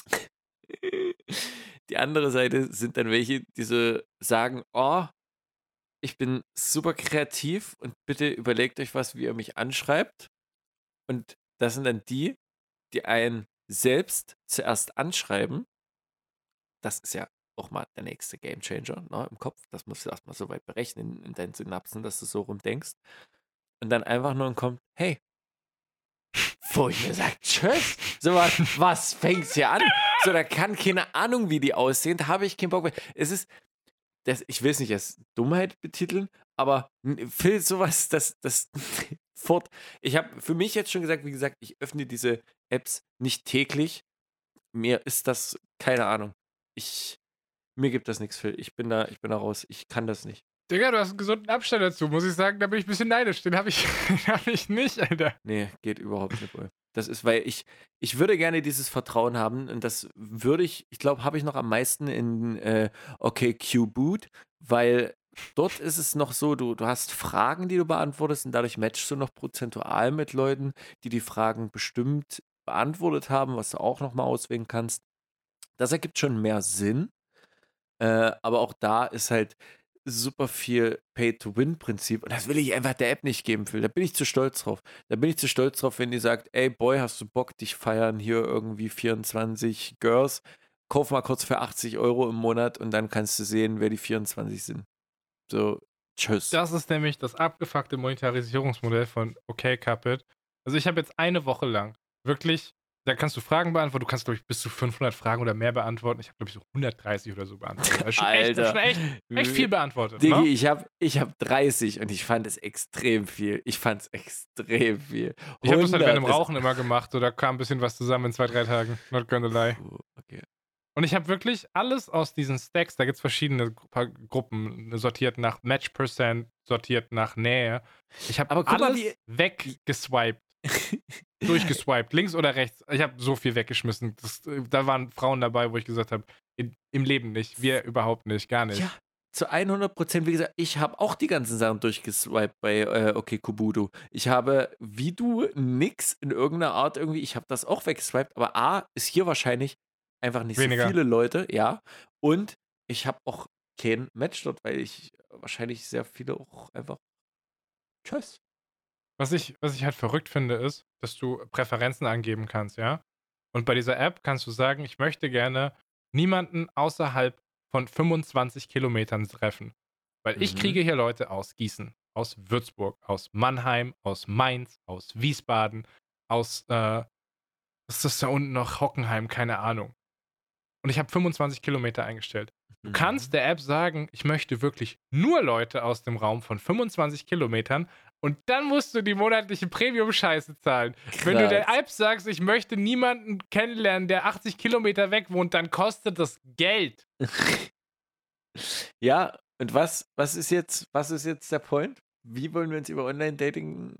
die andere Seite sind dann welche, die so sagen, oh, ich bin super kreativ und bitte überlegt euch was, wie ihr mich anschreibt. Und das sind dann die, die einen selbst zuerst anschreiben. Das ist ja auch mal der nächste Gamechanger ne, im Kopf. Das musst du erstmal so weit berechnen in deinen Synapsen, dass du so rumdenkst. Und dann einfach nur kommt, hey. Wo ich mir sage, tschüss. So was, was fängt's hier an? So, da kann keine Ahnung, wie die aussehen. Da habe ich keinen Bock mehr. Es ist, das, ich will es nicht als Dummheit betiteln, aber Phil, sowas, das, das fort. Ich habe für mich jetzt schon gesagt, wie gesagt, ich öffne diese Apps nicht täglich. Mir ist das, keine Ahnung. Ich, mir gibt das nichts, Phil. Ich bin da, ich bin da raus. Ich kann das nicht. Digga, du hast einen gesunden Abstand dazu, muss ich sagen. Da bin ich ein bisschen neidisch. Den habe ich, hab ich nicht, Alter. Nee, geht überhaupt nicht, Boy. Das ist, weil ich, ich würde gerne dieses Vertrauen haben und das würde ich, ich glaube, habe ich noch am meisten in äh, OKQ-Boot, weil dort ist es noch so, du, du hast Fragen, die du beantwortest und dadurch matchst du noch prozentual mit Leuten, die die Fragen bestimmt beantwortet haben, was du auch nochmal auswählen kannst. Das ergibt schon mehr Sinn, äh, aber auch da ist halt super viel Pay-to-Win-Prinzip und das will ich einfach der App nicht geben, Phil. Da bin ich zu stolz drauf. Da bin ich zu stolz drauf, wenn die sagt, ey Boy, hast du Bock, dich feiern hier irgendwie 24 Girls? Kauf mal kurz für 80 Euro im Monat und dann kannst du sehen, wer die 24 sind. So, tschüss. Das ist nämlich das abgefuckte Monetarisierungsmodell von OK Cupid. Also ich habe jetzt eine Woche lang wirklich, da kannst du Fragen beantworten, du kannst glaube ich bis zu 500 Fragen oder mehr beantworten. Ich habe glaube ich so 130 oder so beantwortet. Also schon Alter. Echt, schon echt, echt viel beantwortet. Digi, ne? ich habe ich hab 30 und ich fand es extrem viel. Ich fand es extrem viel. 100, ich habe das halt während dem Rauchen immer gemacht, so da kam ein bisschen was zusammen in zwei, drei Tagen. Not gonna lie. Okay. Und ich habe wirklich alles aus diesen Stacks, da gibt es verschiedene Gruppen, sortiert nach Match Percent, sortiert nach Nähe. Ich habe alles mal, weggeswiped. Durchgeswiped, links oder rechts. Ich habe so viel weggeschmissen. Das, äh, da waren Frauen dabei, wo ich gesagt habe, im Leben nicht. Wir überhaupt nicht, gar nicht. Ja, zu 100 Prozent. Wie gesagt, ich habe auch die ganzen Sachen durchgeswiped bei äh, Okay Kubudu. Ich habe, wie du, nix in irgendeiner Art irgendwie, ich habe das auch weggeswiped, aber A, ist hier wahrscheinlich einfach nicht Weniger. so viele Leute, ja. Und ich habe auch kein Match dort, weil ich wahrscheinlich sehr viele auch einfach Tschüss. Was ich, was ich halt verrückt finde, ist, dass du Präferenzen angeben kannst, ja? Und bei dieser App kannst du sagen, ich möchte gerne niemanden außerhalb von 25 Kilometern treffen. Weil mhm. ich kriege hier Leute aus Gießen, aus Würzburg, aus Mannheim, aus Mainz, aus Wiesbaden, aus, äh, was ist das da unten noch? Hockenheim, keine Ahnung. Und ich habe 25 Kilometer eingestellt. Du mhm. kannst der App sagen, ich möchte wirklich nur Leute aus dem Raum von 25 Kilometern und dann musst du die monatliche Premium-Scheiße zahlen. Krass. Wenn du der App sagst, ich möchte niemanden kennenlernen, der 80 Kilometer weg wohnt, dann kostet das Geld. ja, und was, was, ist jetzt, was ist jetzt der Point? Wie wollen wir uns über Online-Dating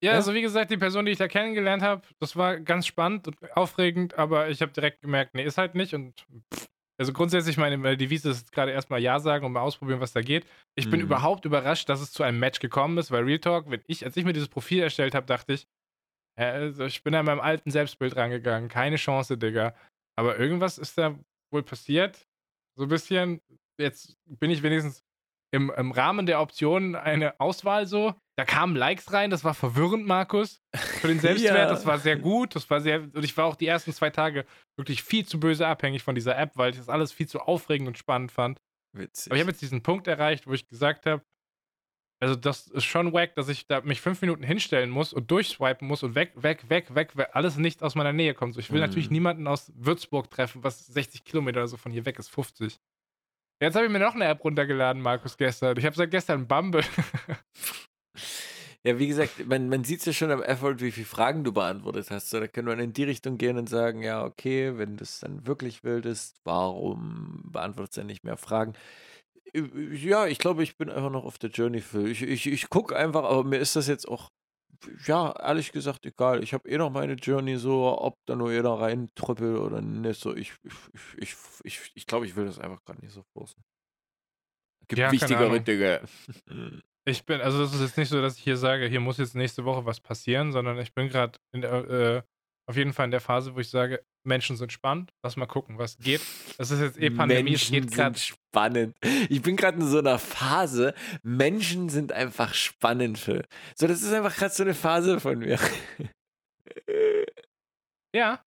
ja, ja, also wie gesagt, die Person, die ich da kennengelernt habe, das war ganz spannend und aufregend, aber ich habe direkt gemerkt, nee, ist halt nicht und pff, also grundsätzlich, meine Devise ist gerade erstmal Ja sagen und mal ausprobieren, was da geht. Ich bin mhm. überhaupt überrascht, dass es zu einem Match gekommen ist, weil Real Talk, wenn ich, als ich mir dieses Profil erstellt habe, dachte ich, also ich bin an meinem alten Selbstbild rangegangen. Keine Chance, Digga. Aber irgendwas ist da wohl passiert. So ein bisschen. Jetzt bin ich wenigstens im, im Rahmen der Optionen eine Auswahl so. Da kamen Likes rein, das war verwirrend, Markus. Für den Selbstwert, ja. das war sehr gut. Das war sehr, und ich war auch die ersten zwei Tage wirklich viel zu böse abhängig von dieser App, weil ich das alles viel zu aufregend und spannend fand. Witzig. Aber ich habe jetzt diesen Punkt erreicht, wo ich gesagt habe, also das ist schon wack, dass ich da mich fünf Minuten hinstellen muss und durchswipen muss und weg, weg, weg, weg, weg alles nicht aus meiner Nähe kommt. So, ich will mhm. natürlich niemanden aus Würzburg treffen, was 60 Kilometer oder so von hier weg ist, 50. Jetzt habe ich mir noch eine App runtergeladen, Markus, gestern. Ich habe seit gestern Bumble. Ja, wie gesagt, man, man sieht es ja schon am Erfolg, wie viele Fragen du beantwortet hast. So, da können wir in die Richtung gehen und sagen, ja, okay, wenn du es dann wirklich willst, warum beantwortest du denn nicht mehr Fragen? Ja, ich glaube, ich bin einfach noch auf der Journey für. Ich, ich, ich gucke einfach, aber mir ist das jetzt auch, ja, ehrlich gesagt, egal. Ich habe eh noch meine Journey so, ob da nur jeder reintrüppelt oder nicht. So, ich, ich, ich, ich, ich glaube, ich will das einfach gerade nicht so forcen. Gibt ja, wichtigere Dinge. Ich bin, also das ist jetzt nicht so, dass ich hier sage, hier muss jetzt nächste Woche was passieren, sondern ich bin gerade äh, auf jeden Fall in der Phase, wo ich sage, Menschen sind spannend, lass mal gucken, was geht. Das ist jetzt eh Pandemie, Menschen es geht gerade spannend. Ich bin gerade in so einer Phase, Menschen sind einfach spannend für. So, das ist einfach gerade so eine Phase von mir. Ja.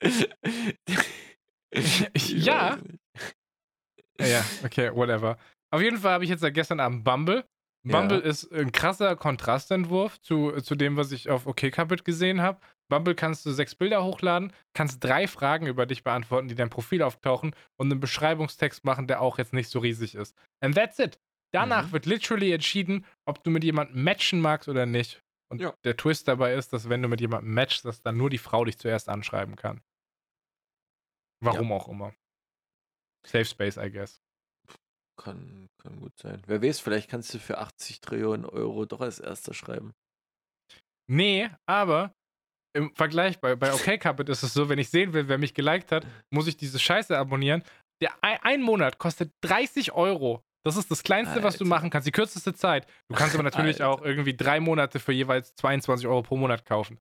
ja. Ja, okay, whatever. Auf jeden Fall habe ich jetzt seit gestern Abend Bumble. Bumble ja. ist ein krasser Kontrastentwurf zu, zu dem, was ich auf OkCupid gesehen habe. Bumble kannst du sechs Bilder hochladen, kannst drei Fragen über dich beantworten, die dein Profil auftauchen und einen Beschreibungstext machen, der auch jetzt nicht so riesig ist. And that's it. Danach mhm. wird literally entschieden, ob du mit jemandem matchen magst oder nicht. Und ja. der Twist dabei ist, dass wenn du mit jemandem matchst, dass dann nur die Frau dich zuerst anschreiben kann. Warum ja. auch immer. Safe Space, I guess. Kann, kann gut sein. Wer weiß, vielleicht kannst du für 80 Trillionen Euro doch als erster schreiben. Nee, aber im Vergleich bei, bei OKCupid ist es so, wenn ich sehen will, wer mich geliked hat, muss ich diese Scheiße abonnieren. Der ein, ein Monat kostet 30 Euro. Das ist das Kleinste, Alter. was du machen kannst, die kürzeste Zeit. Du kannst aber natürlich Alter. auch irgendwie drei Monate für jeweils 22 Euro pro Monat kaufen.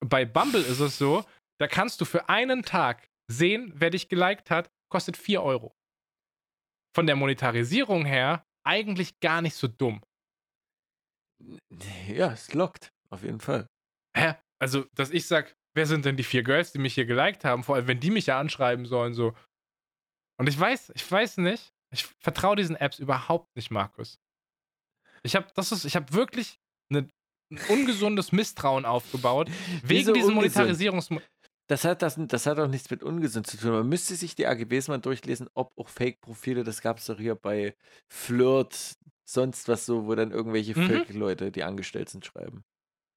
Bei Bumble ist es so, da kannst du für einen Tag sehen, wer dich geliked hat, kostet 4 Euro von der Monetarisierung her eigentlich gar nicht so dumm. Ja, es lockt, auf jeden Fall. Hä? Also, dass ich sag, wer sind denn die vier Girls, die mich hier geliked haben? Vor allem, wenn die mich ja anschreiben sollen, so. Und ich weiß, ich weiß nicht, ich vertraue diesen Apps überhaupt nicht, Markus. Ich habe, das ist, ich habe wirklich eine, ein ungesundes Misstrauen aufgebaut wegen diesem Monetarisierungs das hat, das, das hat auch nichts mit ungesund zu tun. Man müsste sich die AGBs mal durchlesen, ob auch Fake-Profile, das gab es doch hier bei Flirt, sonst was so, wo dann irgendwelche mhm. Fake-Leute, die angestellt sind, schreiben.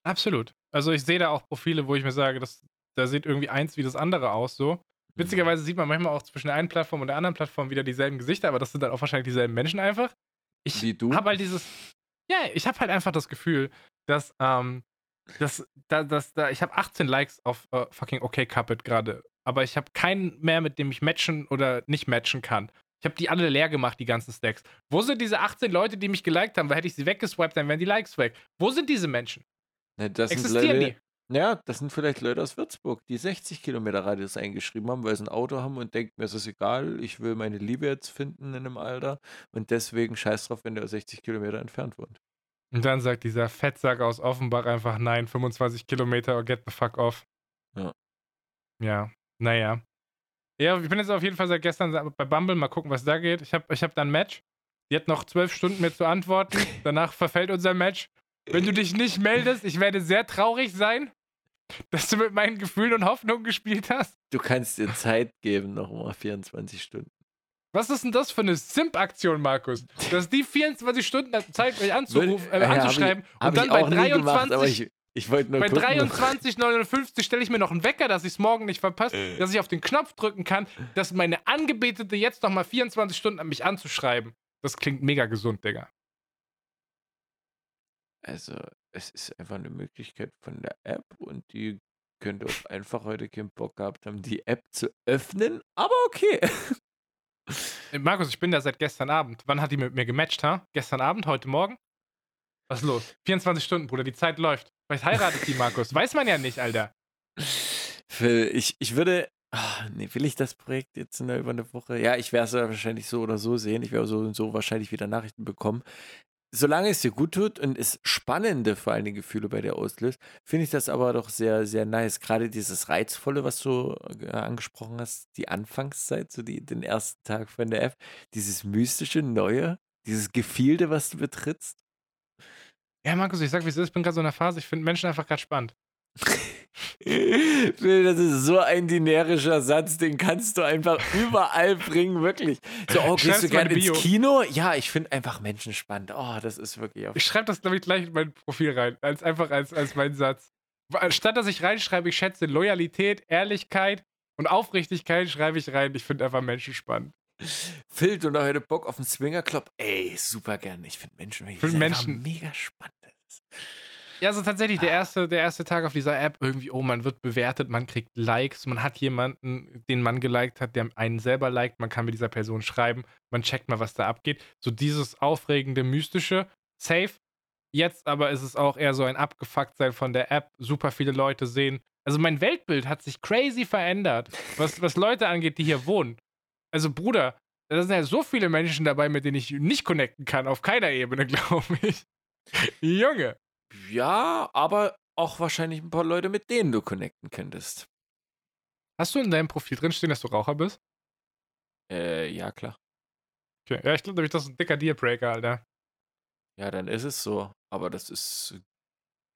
Absolut. Also ich sehe da auch Profile, wo ich mir sage, das, da sieht irgendwie eins wie das andere aus, so. Mhm. Witzigerweise sieht man manchmal auch zwischen der einen Plattform und der anderen Plattform wieder dieselben Gesichter, aber das sind dann auch wahrscheinlich dieselben Menschen einfach. Ich habe halt dieses, Ja, ich habe halt einfach das Gefühl, dass, ähm, dass, da, dass da, ich habe 18 Likes auf äh, fucking OK Cupid gerade, aber ich habe keinen mehr, mit dem ich matchen oder nicht matchen kann. Ich habe die alle leer gemacht, die ganzen Stacks. Wo sind diese 18 Leute, die mich geliked haben? Weil hätte ich sie weggeswiped, dann wären die Likes weg. Wo sind diese Menschen? Ne, das sind Existieren die? ja, das sind vielleicht Leute aus Würzburg, die 60 Kilometer Radius eingeschrieben haben, weil sie ein Auto haben und denken, mir ist es egal, ich will meine Liebe jetzt finden in einem Alter und deswegen scheiß drauf, wenn der 60 Kilometer entfernt wohnt. Und dann sagt dieser Fettsack aus Offenbach einfach nein, 25 Kilometer or get the fuck off. Ja. Ja, naja. Ja, ich bin jetzt auf jeden Fall seit gestern bei Bumble, mal gucken, was da geht. Ich habe ich hab da ein Match. Die hat noch zwölf Stunden mir zu antworten. Danach verfällt unser Match. Wenn du dich nicht meldest, ich werde sehr traurig sein, dass du mit meinen Gefühlen und Hoffnungen gespielt hast. Du kannst dir Zeit geben, nochmal 24 Stunden. Was ist denn das für eine Simp-Aktion, Markus? Dass die 24 Stunden Zeit, mich anzurufen, äh, Ja, hab ich- anzuschreiben und dann bei auch nie gemacht, aber 23 ich, ich Bei gucken. 23,59 stelle ich mir noch einen Wecker, dass ich es morgen nicht verpasse, dass ich auf den Knopf drücken kann, dass meine Angebetete jetzt noch mal 24 Stunden an mich anzuschreiben. Das klingt mega gesund, Digga. Also, es ist einfach eine Möglichkeit von der App und die könnte auch einfach heute keinen Bock gehabt haben, die App zu öffnen, aber okay. Markus, ich bin da seit gestern Abend. Wann hat die mit mir gematcht, ha? Gestern Abend, heute Morgen? Was ist los? 24 Stunden, Bruder, die Zeit läuft. Vielleicht heiratet die, Markus. Weiß man ja nicht, Alter. Phil, ich, ich würde. Ah, nee, will ich das Projekt jetzt in der, über eine Woche? Ja, ich werde es wahrscheinlich so oder so sehen. Ich werde so und so wahrscheinlich wieder Nachrichten bekommen. Solange es dir gut tut und es spannende vor allen Dingen Gefühle bei dir auslöst, finde ich das aber doch sehr, sehr nice. Gerade dieses Reizvolle, was du äh, angesprochen hast, die Anfangszeit, so die, den ersten Tag von der App, dieses mystische, neue, dieses Gefilde, was du betrittst. Ja, Markus, ich sag, wie es ist. Ich bin gerade so in einer Phase, ich finde Menschen einfach gerade spannend. Das ist so ein generischer Satz, den kannst du einfach überall bringen, wirklich. So, oh, Schreib's gehst du gerne ins. Kino? Ja, ich finde einfach Menschen spannend. Oh, das ist wirklich. Ich schreibe das, glaube ich, gleich in mein Profil rein. Als, einfach als, als mein Satz. Anstatt dass ich reinschreibe, ich schätze Loyalität, Ehrlichkeit und Aufrichtigkeit, schreibe ich rein. Ich finde einfach Menschen spannend. Phil, du noch heute Bock auf einen Swingerclub? Ey, super gerne. Ich finde Menschen, Find Menschen- mega spannend. Ja, also tatsächlich, der erste, der erste Tag auf dieser App, irgendwie, oh, man wird bewertet, man kriegt Likes, man hat jemanden, den man geliked hat, der einen selber liked, man kann mit dieser Person schreiben, man checkt mal, was da abgeht. So dieses aufregende, mystische, safe. Jetzt aber ist es auch eher so ein Abgefucktsein von der App. Super viele Leute sehen. Also mein Weltbild hat sich crazy verändert, was, was Leute angeht, die hier wohnen. Also Bruder, da sind ja so viele Menschen dabei, mit denen ich nicht connecten kann, auf keiner Ebene, glaube ich. Junge. Ja, aber auch wahrscheinlich ein paar Leute, mit denen du connecten könntest. Hast du in deinem Profil drinstehen, dass du Raucher bist? Äh, ja, klar. Okay. Ja, ich glaube nämlich, das ist ein dicker Dealbreaker, Alter. Ja, dann ist es so. Aber das ist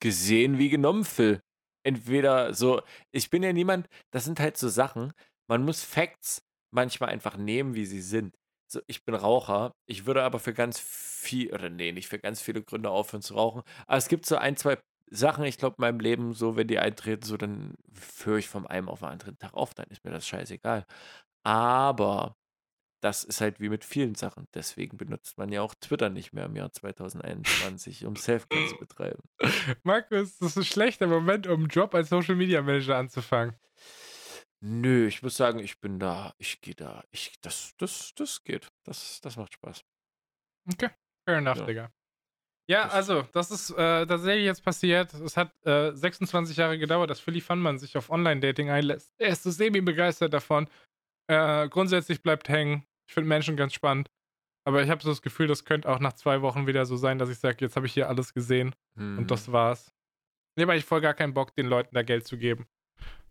gesehen wie genommen, Phil. Entweder so, ich bin ja niemand, das sind halt so Sachen, man muss Facts manchmal einfach nehmen, wie sie sind. So, ich bin Raucher, ich würde aber für ganz viel, oder nee, nicht für ganz viele Gründe aufhören zu rauchen. Aber es gibt so ein, zwei Sachen, ich glaube, in meinem Leben, so, wenn die eintreten, so, dann höre ich vom einen auf den anderen Tag auf, dann ist mir das scheißegal. Aber das ist halt wie mit vielen Sachen. Deswegen benutzt man ja auch Twitter nicht mehr im Jahr 2021, um Selfcare zu betreiben. Markus, das ist ein schlechter Moment, um einen Job als Social Media Manager anzufangen. Nö, ich muss sagen, ich bin da, ich gehe da, ich, das, das, das geht. Das, das macht Spaß. Okay, fair enough, Ja. Digga. Ja, Das- also, das ist äh, tatsächlich jetzt passiert. Es hat äh, 26 Jahre gedauert, dass Philly Funman sich auf Online-Dating einlässt. Er ist so semi-begeistert davon. Äh, grundsätzlich bleibt hängen. Ich finde Menschen ganz spannend. Aber ich habe so das Gefühl, das könnte auch nach zwei Wochen wieder so sein, dass ich sage, jetzt habe ich hier alles gesehen. Mhm. Und das war's. Nee, aber ich voll gar keinen Bock, den Leuten da Geld zu geben.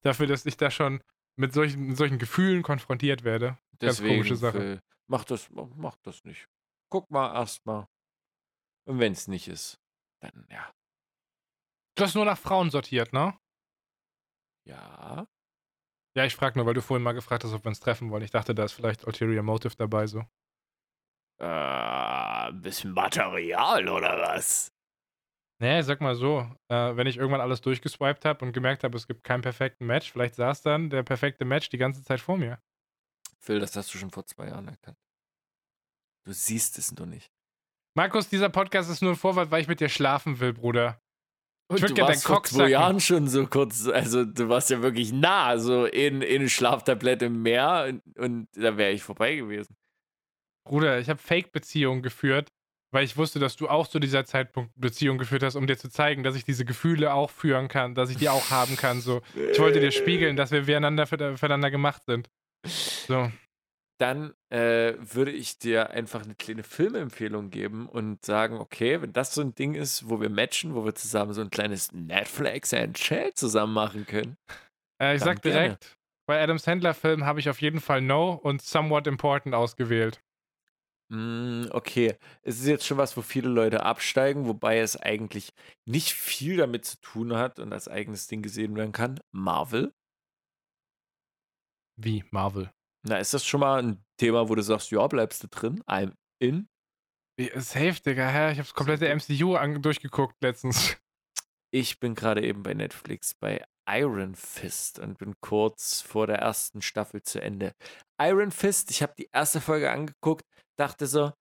Dafür, dass ich da schon mit solchen, mit solchen Gefühlen konfrontiert werde. ganz Deswegen, komische Sache. Phil, mach das, mach das nicht. Guck mal erstmal. Und wenn es nicht ist, dann ja. Du hast nur nach Frauen sortiert, ne? Ja. Ja, ich frage nur, weil du vorhin mal gefragt hast, ob wir uns treffen wollen. Ich dachte, da ist vielleicht Ulterior Motive dabei, so. Äh, bisschen Material oder was? Nee, sag mal so, äh, wenn ich irgendwann alles durchgeswiped habe und gemerkt habe, es gibt keinen perfekten Match, vielleicht saß dann der perfekte Match die ganze Zeit vor mir. Phil, das hast du schon vor zwei Jahren erkannt. Du siehst es nur nicht. Markus, dieser Podcast ist nur ein Vorwand, weil ich mit dir schlafen will, Bruder. Und Ich würd du gern warst dein vor Cock zwei. Jahren schon so kurz, also du warst ja wirklich nah, so in, in Schlaftablette im Meer und, und da wäre ich vorbei gewesen. Bruder, ich habe Fake-Beziehungen geführt, weil ich wusste, dass du auch zu dieser Zeitpunkt Beziehungen geführt hast, um dir zu zeigen, dass ich diese Gefühle auch führen kann, dass ich die auch haben kann. So, ich wollte dir spiegeln, dass wir füreinander, füreinander gemacht sind. So. Dann äh, würde ich dir einfach eine kleine Filmempfehlung geben und sagen, okay, wenn das so ein Ding ist, wo wir matchen, wo wir zusammen so ein kleines Netflix and Chill zusammen machen können. Äh, ich sag gerne. direkt, bei Adam Sandler-Filmen habe ich auf jeden Fall No und Somewhat Important ausgewählt. Mm, okay, es ist jetzt schon was, wo viele Leute absteigen, wobei es eigentlich nicht viel damit zu tun hat und als eigenes Ding gesehen werden kann. Marvel. Wie Marvel. Na, ist das schon mal ein Thema, wo du sagst, ja, bleibst du drin? I'm in. Wie- Safe, Digga. Hä? Ich habe das komplette MCU an durchgeguckt letztens. Ich bin gerade eben bei Netflix bei Iron Fist und bin kurz vor der ersten Staffel zu Ende. Iron Fist, ich habe die erste Folge angeguckt, dachte so,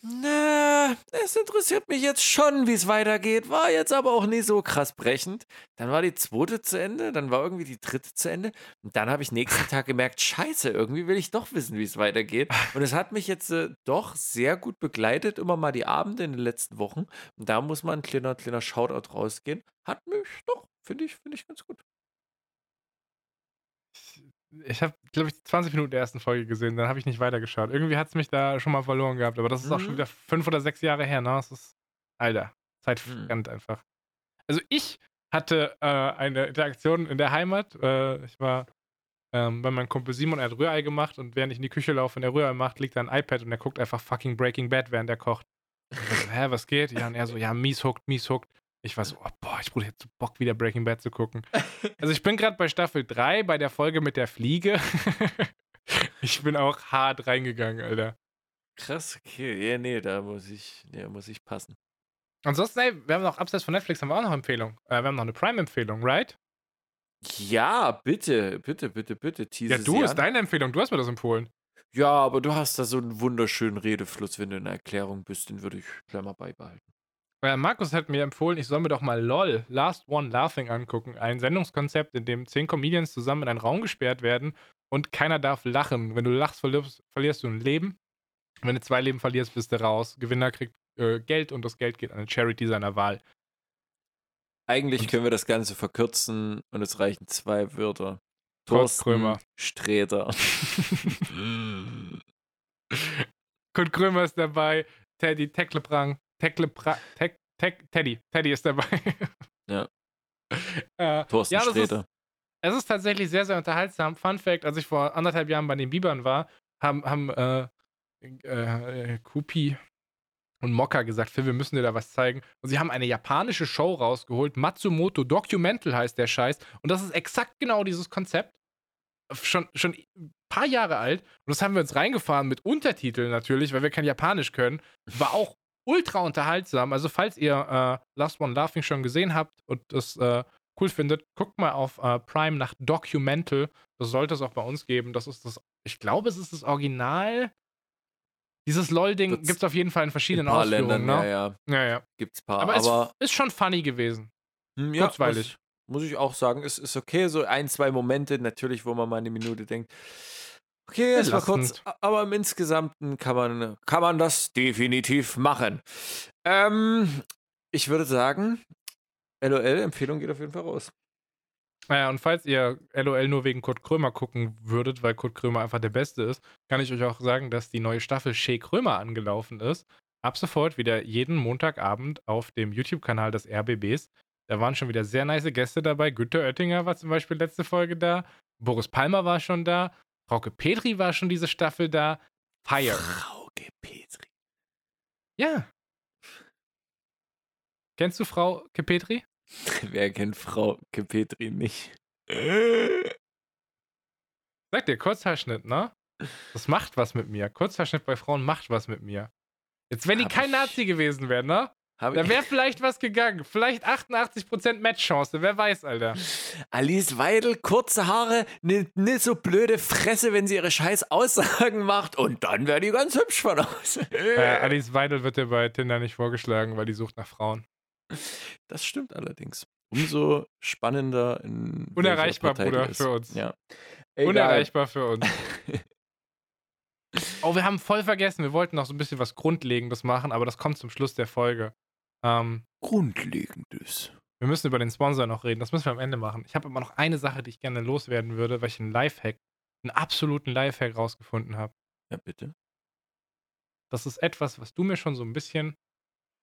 na, es interessiert mich jetzt schon, wie es weitergeht, war jetzt aber auch nicht so krass brechend. Dann war die zweite zu Ende, dann war irgendwie die dritte zu Ende und dann habe ich nächsten Tag gemerkt, scheiße, irgendwie will ich doch wissen, wie es weitergeht. Und es hat mich jetzt äh, doch sehr gut begleitet, immer mal die Abende in den letzten Wochen. Und da muss mal ein kleiner, kleiner Shoutout rausgehen. Hat mich doch, finde ich, finde ich ganz gut. Ich habe, glaube ich, 20 Minuten der ersten Folge gesehen, dann habe ich nicht weitergeschaut. Irgendwie hat es mich da schon mal verloren gehabt, aber das ist auch schon Mhm. wieder fünf oder sechs Jahre her, ne? Das ist, Alter, Zeit Mhm. rennt einfach. Also ich hatte äh, eine Interaktion in der Heimat. Äh, ich war ähm, bei meinem Kumpel Simon, er hat Rührei gemacht und während ich in die Küche laufe und er Rührei macht, liegt da ein iPad und er guckt einfach fucking Breaking Bad, während er kocht. So, hä, was geht? Ja, und er so, ja, mies hooked, mies hooked. Ich war so, oh, boah, ich Bruder, jetzt so Bock, wieder Breaking Bad zu gucken. Also ich bin gerade bei Staffel 3, bei der Folge mit der Fliege. ich bin auch hart reingegangen, Alter. Krass, okay. Ja, nee, da muss ich, nee, muss ich passen. Ansonsten, ey, wir haben noch, abseits von Netflix, haben wir auch noch Empfehlung. Äh, wir haben noch eine Prime-Empfehlung, right? Ja, bitte, bitte, bitte, bitte, Ja, du, ist an. deine Empfehlung, du hast mir das empfohlen. Ja, aber du hast da so einen wunderschönen Redefluss, wenn du in der Erklärung bist, den würde ich gleich mal beibehalten. Äh, Markus hat mir empfohlen, ich soll mir doch mal LOL, Last One Laughing angucken. Ein Sendungskonzept, in dem zehn Comedians zusammen in einen Raum gesperrt werden und keiner darf lachen. Wenn du lachst, verlierst, verlierst du ein Leben. Wenn du zwei Leben verlierst, bist du raus. Gewinner kriegt äh, Geld und das Geld geht an eine Charity seiner Wahl. Eigentlich Und- können wir das Ganze verkürzen und es reichen zwei Wörter. Kurt Krömer. Sträter. Kurt Krömer ist dabei, Teddy Tecklebrang, Tecklepra, Teck, Teck, Teddy, Teddy ist dabei. Ja. äh, Thorsten Ja, Sträter. Es ist tatsächlich sehr, sehr unterhaltsam. Fun Fact: Als ich vor anderthalb Jahren bei den Bibern war, haben, haben äh, äh, Kupi und Mokka gesagt: Phil, wir müssen dir da was zeigen. Und sie haben eine japanische Show rausgeholt. Matsumoto Documental heißt der Scheiß. Und das ist exakt genau dieses Konzept. Schon, schon ein paar Jahre alt. Und das haben wir uns reingefahren mit Untertiteln natürlich, weil wir kein Japanisch können. War auch ultra unterhaltsam. Also, falls ihr äh, Last One Laughing schon gesehen habt und das äh, cool findet, guckt mal auf äh, Prime nach Documental. Das sollte es auch bei uns geben. Das ist das, ich glaube, es ist das Original. Dieses LOL-Ding gibt es auf jeden Fall in In verschiedenen ein paar Ausführungen. Ländern, ne? ja, ja, ja, ja. gibt's paar. Aber, Aber, es ist schon funny gewesen. hm, ja, kurzweilig. Muss, muss ich auch sagen, es ist okay. So ein, zwei Momente natürlich, wo man mal eine Minute denkt, okay, es war kurz, aber im Insgesamten kann man, kann man das definitiv machen. Ähm, ich würde sagen, LOL-Empfehlung geht auf jeden Fall raus. Naja, und falls ihr LOL nur wegen Kurt Krömer gucken würdet, weil Kurt Krömer einfach der Beste ist, kann ich euch auch sagen, dass die neue Staffel Shea Krömer angelaufen ist. Ab sofort wieder jeden Montagabend auf dem YouTube-Kanal des RBBs. Da waren schon wieder sehr nice Gäste dabei. Günter Oettinger war zum Beispiel letzte Folge da. Boris Palmer war schon da. Frauke Petri war schon diese Staffel da. Fire. Frauke Petri. Ja. Kennst du Frau Petri? Wer kennt Frau Petri nicht? Sag dir, Kurzhaarschnitt, ne? Das macht was mit mir. Kurzhaarschnitt bei Frauen macht was mit mir. Jetzt, wenn die Hab kein Nazi gewesen wären, ne? Hab Da wäre vielleicht was gegangen. Vielleicht 88% Matchchance, wer weiß, Alter. Alice Weidel, kurze Haare, ne, ne so blöde Fresse, wenn sie ihre scheiß Aussagen macht und dann wäre die ganz hübsch von aus. Äh, Alice Weidel wird dir bei Tinder nicht vorgeschlagen, weil die sucht nach Frauen. Das stimmt allerdings. Umso spannender in Unerreichbar, Bruder, für uns. Ja. Egal. Unerreichbar für uns. Oh, wir haben voll vergessen, wir wollten noch so ein bisschen was Grundlegendes machen, aber das kommt zum Schluss der Folge. Ähm, Grundlegendes. wir müssen über den Sponsor noch reden, das müssen wir am Ende machen. Ich habe aber noch eine Sache, die ich gerne loswerden würde, weil ich einen Lifehack, einen absoluten Lifehack rausgefunden habe. Ja, bitte. Das ist etwas, was du mir schon so ein bisschen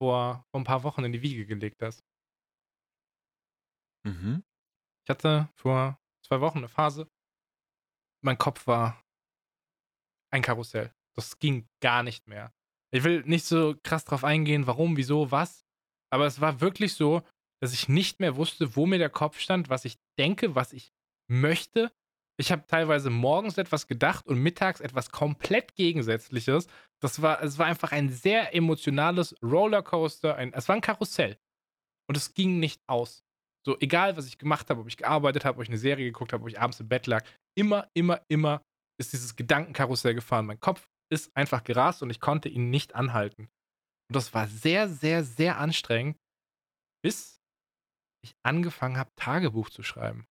vor, vor ein paar Wochen in die Wiege gelegt hast. Mhm. Ich hatte vor zwei Wochen eine Phase, mein Kopf war ein Karussell. Das ging gar nicht mehr. Ich will nicht so krass drauf eingehen, warum, wieso, was, aber es war wirklich so, dass ich nicht mehr wusste, wo mir der Kopf stand, was ich denke, was ich möchte. Ich habe teilweise morgens etwas gedacht und mittags etwas komplett Gegensätzliches. Das war, es war einfach ein sehr emotionales Rollercoaster. Ein, es war ein Karussell. Und es ging nicht aus. So, egal was ich gemacht habe, ob ich gearbeitet habe, ob ich eine Serie geguckt habe, ob ich abends im Bett lag, immer, immer, immer ist dieses Gedankenkarussell gefahren. Mein Kopf ist einfach gerast und ich konnte ihn nicht anhalten. Und das war sehr, sehr, sehr anstrengend, bis ich angefangen habe, Tagebuch zu schreiben.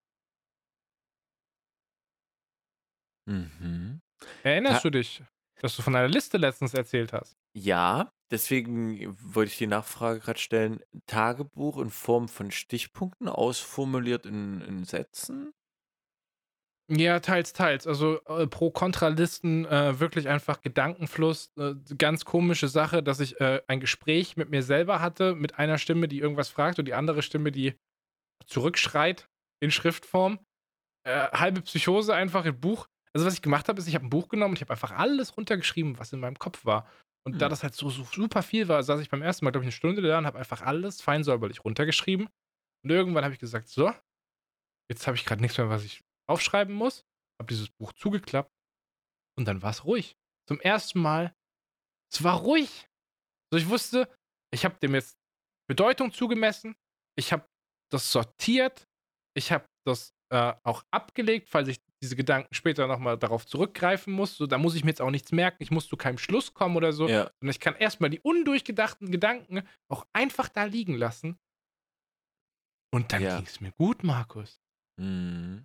Mhm. Erinnerst Ta- du dich, dass du von einer Liste letztens erzählt hast? Ja, deswegen wollte ich die Nachfrage gerade stellen. Tagebuch in Form von Stichpunkten, ausformuliert in, in Sätzen? Ja, teils, teils. Also äh, Pro-Kontra-Listen, äh, wirklich einfach Gedankenfluss. Äh, ganz komische Sache, dass ich äh, ein Gespräch mit mir selber hatte, mit einer Stimme, die irgendwas fragt und die andere Stimme, die zurückschreit in Schriftform. Äh, halbe Psychose einfach im Buch. Also was ich gemacht habe, ist, ich habe ein Buch genommen und ich habe einfach alles runtergeschrieben, was in meinem Kopf war. Und da Hm. das halt so, so super viel war, saß ich beim ersten Mal, glaube ich, eine Stunde da und habe einfach alles feinsäuberlich runtergeschrieben. Und irgendwann habe ich gesagt, so, jetzt habe ich gerade nichts mehr, was ich aufschreiben muss. Habe dieses Buch zugeklappt und dann war es ruhig. Zum ersten Mal, es war ruhig. So, ich wusste, ich habe dem jetzt Bedeutung zugemessen. Ich habe das sortiert. Ich habe das äh, auch abgelegt, falls ich diese Gedanken später nochmal darauf zurückgreifen muss. So, da muss ich mir jetzt auch nichts merken. Ich muss zu keinem Schluss kommen oder so. Ja. Und ich kann erstmal die undurchgedachten Gedanken auch einfach da liegen lassen. Und dann Ja. ging es mir gut, Markus. Mhm.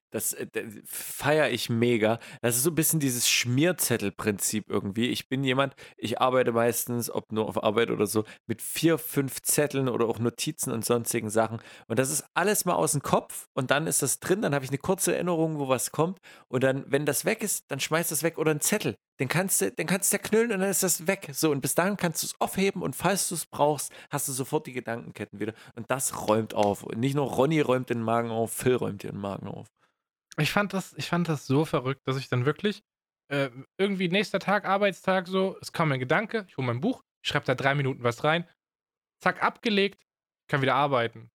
Das, äh, feiere ich mega. Das ist so ein bisschen dieses Schmierzettelprinzip irgendwie. Ich bin jemand, ich arbeite meistens, ob nur auf Arbeit oder so, mit vier, fünf Zetteln oder auch Notizen und sonstigen Sachen. Und das ist alles mal aus dem Kopf und dann ist das drin, dann habe ich eine kurze Erinnerung, wo was kommt. Und dann, wenn das weg ist, dann schmeißt das weg oder ein Zettel. Den kannst du, den kannst du zerknüllen und dann ist das weg. So, und bis dahin kannst du es aufheben und falls du es brauchst, hast du sofort die Gedankenketten wieder. Und das räumt auf. Und nicht nur Ronny räumt den Magen auf, Phil räumt den Magen auf. Ich fand das, ich fand das so verrückt, dass ich dann wirklich äh, irgendwie nächster Tag, Arbeitstag so, es kam ein Gedanke, ich hole mein Buch, schreibe da drei Minuten was rein, zack, abgelegt, kann wieder arbeiten.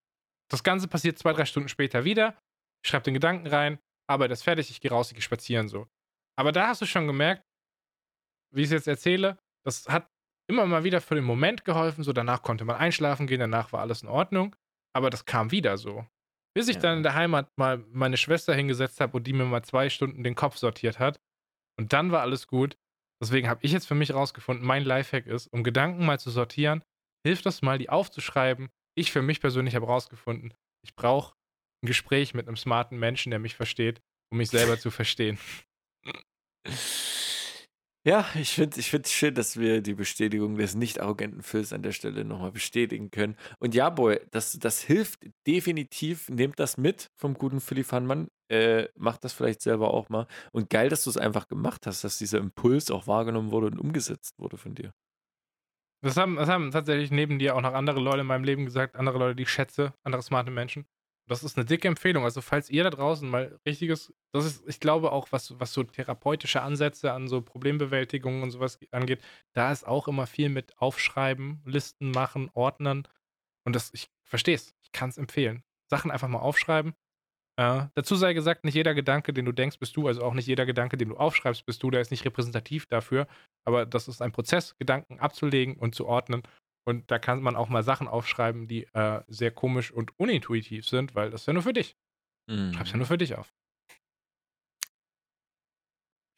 Das Ganze passiert zwei, drei Stunden später wieder, ich schreibe den Gedanken rein, Arbeit ist fertig, ich gehe raus, ich gehe spazieren so. Aber da hast du schon gemerkt, wie ich es jetzt erzähle, das hat immer mal wieder für den Moment geholfen, so danach konnte man einschlafen gehen, danach war alles in Ordnung, aber das kam wieder so. Bis ich Ja. dann in der Heimat mal meine Schwester hingesetzt habe und die mir mal zwei Stunden den Kopf sortiert hat. Und dann war alles gut. Deswegen habe ich jetzt für mich rausgefunden, mein Lifehack ist, um Gedanken mal zu sortieren, hilft das mal, die aufzuschreiben. Ich für mich persönlich habe rausgefunden, ich brauche ein Gespräch mit einem smarten Menschen, der mich versteht, um mich selber zu verstehen. Ja, ich finde ich es schön, dass wir die Bestätigung des nicht arroganten Phils an der Stelle nochmal bestätigen können. Und ja, Boy, das, das hilft definitiv. Nehmt das mit vom guten Philly Fannmann. Äh, macht das vielleicht selber auch mal. Und geil, dass du es einfach gemacht hast, dass dieser Impuls auch wahrgenommen wurde und umgesetzt wurde von dir. Das haben, das haben tatsächlich neben dir auch noch andere Leute in meinem Leben gesagt, andere Leute, die ich schätze, andere smarte Menschen. Das ist eine dicke Empfehlung. Also, falls ihr da draußen mal richtiges, das ist, ich glaube auch, was, was so therapeutische Ansätze an so Problembewältigung und sowas angeht, da ist auch immer viel mit Aufschreiben, Listen machen, Ordnern. Und das, ich verstehe es. Ich kann es empfehlen. Sachen einfach mal aufschreiben. Äh, dazu sei gesagt, nicht jeder Gedanke, den du denkst, bist du. Also auch nicht jeder Gedanke, den du aufschreibst, bist du. Der ist nicht repräsentativ dafür. Aber das ist ein Prozess, Gedanken abzulegen und zu ordnen. Und da kann man auch mal Sachen aufschreiben, die äh, sehr komisch und unintuitiv sind, weil das ist ja nur für dich. Schreib's ja Mhm. nur für dich auf.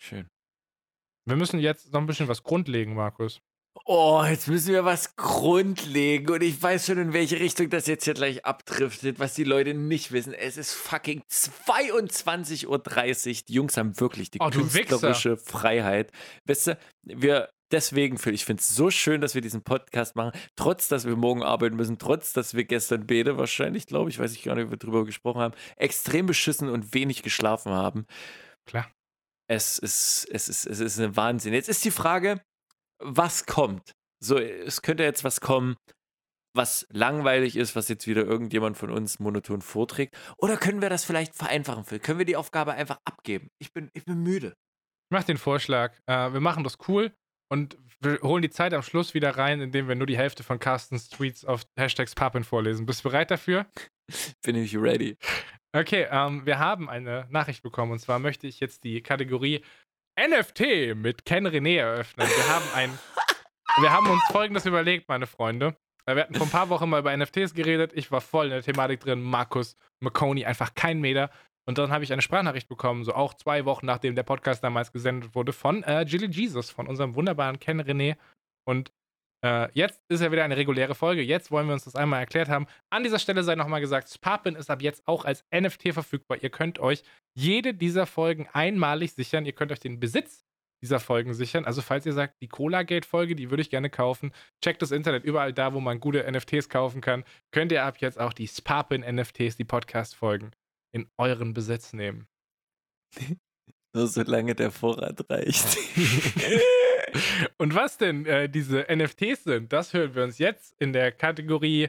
Schön. Wir müssen jetzt noch ein bisschen was grundlegen, Markus. Oh, jetzt müssen wir was grundlegen und ich weiß schon, in welche Richtung das jetzt hier gleich abdriftet, was die Leute nicht wissen. Es ist fucking 22.30 Uhr. Die Jungs haben wirklich die Oh, künstlerische Freiheit. Weißt du, wir deswegen, Phil, ich finde es so schön, dass wir diesen Podcast machen, trotz, dass wir morgen arbeiten müssen, trotz, dass wir gestern beide wahrscheinlich, glaube ich, weiß ich gar nicht, ob wir drüber gesprochen haben, extrem beschissen und wenig geschlafen haben. Klar. Es ist, es ist, es ist ein Wahnsinn. Jetzt ist die Frage, was kommt? So, es könnte jetzt was kommen, was langweilig ist, was jetzt wieder irgendjemand von uns monoton vorträgt. Oder können wir das vielleicht vereinfachen, Phil? Können wir die Aufgabe einfach abgeben? Ich bin, ich bin müde. Ich mach den Vorschlag. Äh, wir machen das cool und wir holen die Zeit am Schluss wieder rein, indem wir nur die Hälfte von Carstens Tweets auf Hashtags Pappin vorlesen. Bist du bereit dafür? Bin ich ready. Okay, ähm, wir haben eine Nachricht bekommen und zwar möchte ich jetzt die Kategorie NFT mit Ken René eröffnen. Wir haben ein, wir haben uns folgendes überlegt, meine Freunde. Äh, Wir hatten vor ein paar Wochen mal über NFTs geredet. Ich war voll in der Thematik drin. Markus McConey, einfach kein Meter. Und dann habe ich eine Sprachnachricht bekommen, so auch zwei Wochen nachdem der Podcast damals gesendet wurde, von äh, Jilly Jesus, von unserem wunderbaren Ken René. Und äh, jetzt ist ja wieder eine reguläre Folge. Jetzt wollen wir uns das einmal erklärt haben. An dieser Stelle sei nochmal gesagt, Sparpin ist ab jetzt auch als NFT verfügbar. Ihr könnt euch jede dieser Folgen einmalig sichern. Ihr könnt euch den Besitz dieser Folgen sichern. Also falls ihr sagt, die Cola-Gate-Folge, die würde ich gerne kaufen, checkt das Internet überall da, wo man gute NFTs kaufen kann. Könnt ihr ab jetzt auch die Sparpin-NFTs, die Podcast-Folgen, in euren Besitz nehmen. Nur solange der Vorrat reicht. Und was denn äh, diese NFTs sind, das hören wir uns jetzt in der Kategorie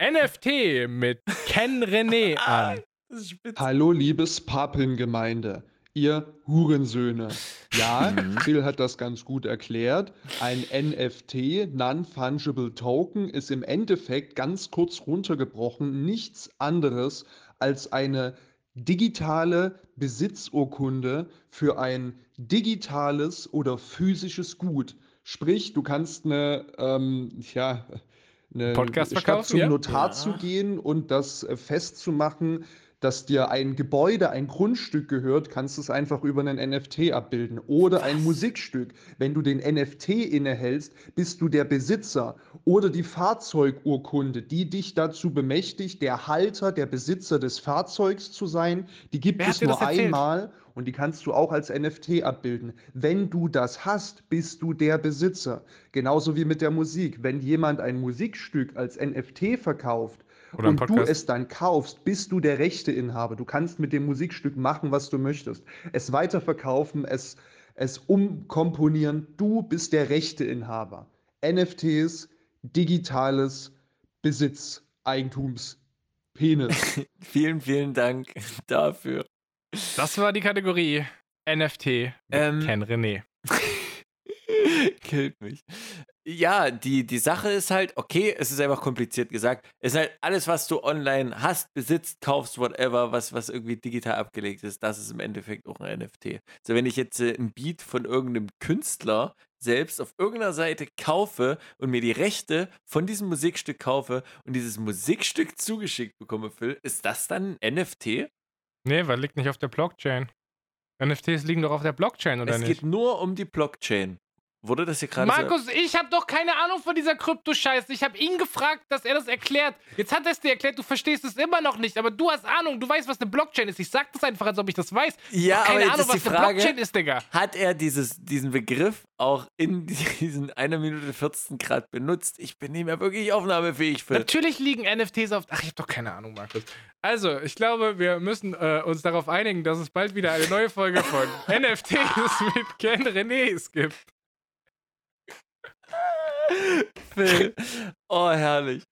NFT mit Ken René an. Hallo, liebes Papin-Gemeinde, ihr Hurensöhne. Ja, Mhm. Phil hat das ganz gut erklärt. Ein NFT, Non-Fungible Token, ist im Endeffekt ganz kurz runtergebrochen nichts anderes als eine digitale Besitzurkunde für ein digitales oder physisches Gut. Sprich, du kannst eine, ähm, ja, eine Podcast statt verkaufen, zum ja? Notar Ja. zu gehen und das äh, festzumachen, dass dir ein Gebäude, ein Grundstück gehört, kannst du es einfach über einen NFT abbilden. Oder ein Musikstück. Wenn du den NFT innehältst, bist du der Besitzer. Oder die Fahrzeugurkunde, die dich dazu bemächtigt, der Halter, der Besitzer des Fahrzeugs zu sein. Die gibt Wer es nur einmal und die kannst du auch als NFT abbilden. Wenn du das hast, bist du der Besitzer. Genauso wie mit der Musik. Wenn jemand ein Musikstück als NFT verkauft, Oder und du es dann kaufst, bist du der Rechteinhaber. Du kannst mit dem Musikstück machen, was du möchtest. Es weiterverkaufen, es, es umkomponieren. Du bist der Rechteinhaber. NFTs, digitales Besitz, Eigentums, Penis. Vielen, vielen Dank dafür. Das war die Kategorie NFT Ähm, Ken René. Killt mich. Ja, die, die Sache ist halt, okay, es ist einfach kompliziert gesagt. Es ist halt alles, was du online hast, besitzt, kaufst, whatever, was, was irgendwie digital abgelegt ist, das ist im Endeffekt auch ein NFT. So, wenn ich jetzt äh, ein Beat von irgendeinem Künstler selbst auf irgendeiner Seite kaufe und mir die Rechte von diesem Musikstück kaufe und dieses Musikstück zugeschickt bekomme, Phil, ist das dann ein NFT? Nee, weil liegt nicht auf der Blockchain. NFTs liegen doch auf der Blockchain, oder es nicht? geht nur um die Blockchain. Wurde das hier gerade so Markus, ich habe doch keine Ahnung von dieser Krypto-Scheiße. Ich habe ihn gefragt, dass er das erklärt. Jetzt hat er es dir erklärt, du verstehst es immer noch nicht, aber du hast Ahnung, du weißt, was eine Blockchain ist. Ich sag das einfach, als ob ich das weiß. Ja, aber keine jetzt Ahnung, ist die was eine Frage, Blockchain ist, Digga. hat er dieses, diesen Begriff auch in diesen 1 Minute 14 Grad benutzt? Ich bin nicht mehr wirklich aufnahmefähig für. Natürlich liegen NFTs auf. Ach, ich habe doch keine Ahnung, Markus. Also, ich glaube, wir müssen äh, uns darauf einigen, dass es bald wieder eine neue Folge von NFTs mit Ken Renés gibt. Phil. Oh, herrlich.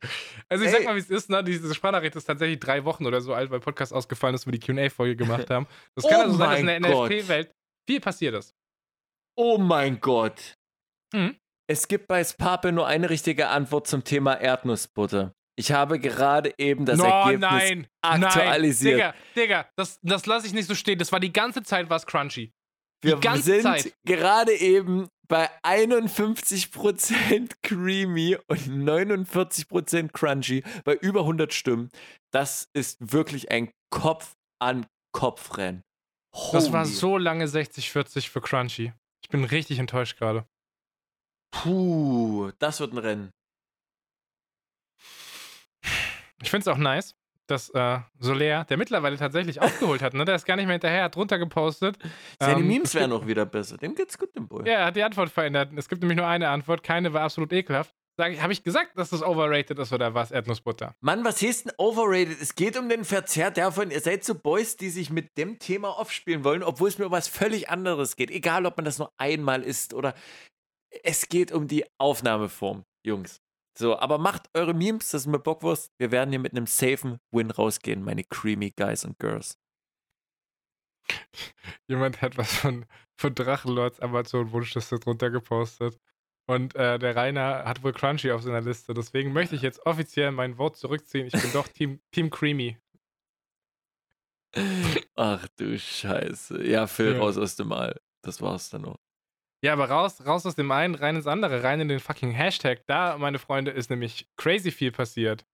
Also, ich sag Ey. mal, wie es ist, ne? Diese Sprachnachricht ist tatsächlich drei Wochen oder so alt, weil Podcast ausgefallen ist, wir die QA-Folge gemacht haben. Das kann Oh also sein, dass in der. NFT-Welt viel passiert ist. Oh mein Gott. Mhm. Es gibt bei Spape nur eine richtige Antwort zum Thema Erdnussbutter. Ich habe gerade eben das no, Ergebnis nein, aktualisiert. Nein, Digga, Digga, das, das lasse ich nicht so stehen. Das war die ganze Zeit was crunchy. Wir ganze sind Zeit. gerade eben bei 51% creamy und 49% crunchy bei über 100 Stimmen. Das ist wirklich ein Kopf an Kopf Rennen. Das war so lange 60-40 für Crunchy. Ich bin richtig enttäuscht gerade. Puh, das wird ein Rennen. Ich finde es auch nice, dass äh, Soler, der mittlerweile tatsächlich aufgeholt hat, ne? der ist gar nicht mehr hinterher, hat drunter gepostet. Seine Ähm, Memes es wären auch wieder besser. Dem geht's gut, dem Boy. Ja, er hat die Antwort verändert. Es gibt nämlich nur eine Antwort. Keine war absolut ekelhaft. Habe ich gesagt, dass das overrated ist oder was? Erdnussbutter. Mann, was hieß denn overrated? Es geht um den Verzehr davon, ihr seid so Boys, die sich mit dem Thema aufspielen wollen, obwohl es mir um was völlig anderes geht. Egal, ob man das nur einmal isst oder. Es geht um die Aufnahmeform, Jungs. So, aber macht eure Memes, das ist mir Bockwurst. Wir werden hier mit einem safen Win rausgehen, meine creamy Guys und Girls. Jemand hat was von, von Drachenlords Amazon-Wunschliste drunter gepostet. Und äh, der Rainer hat wohl Crunchy auf seiner Liste. Deswegen möchte ich jetzt offiziell mein Wort zurückziehen. Ich bin doch Team, Team Creamy. Ach du Scheiße. Ja, Phil, Ja. raus aus dem All. Das war's dann noch. Ja, aber raus, raus aus dem einen, rein ins andere, rein in den fucking Hashtag. Da, meine Freunde, ist nämlich crazy viel passiert.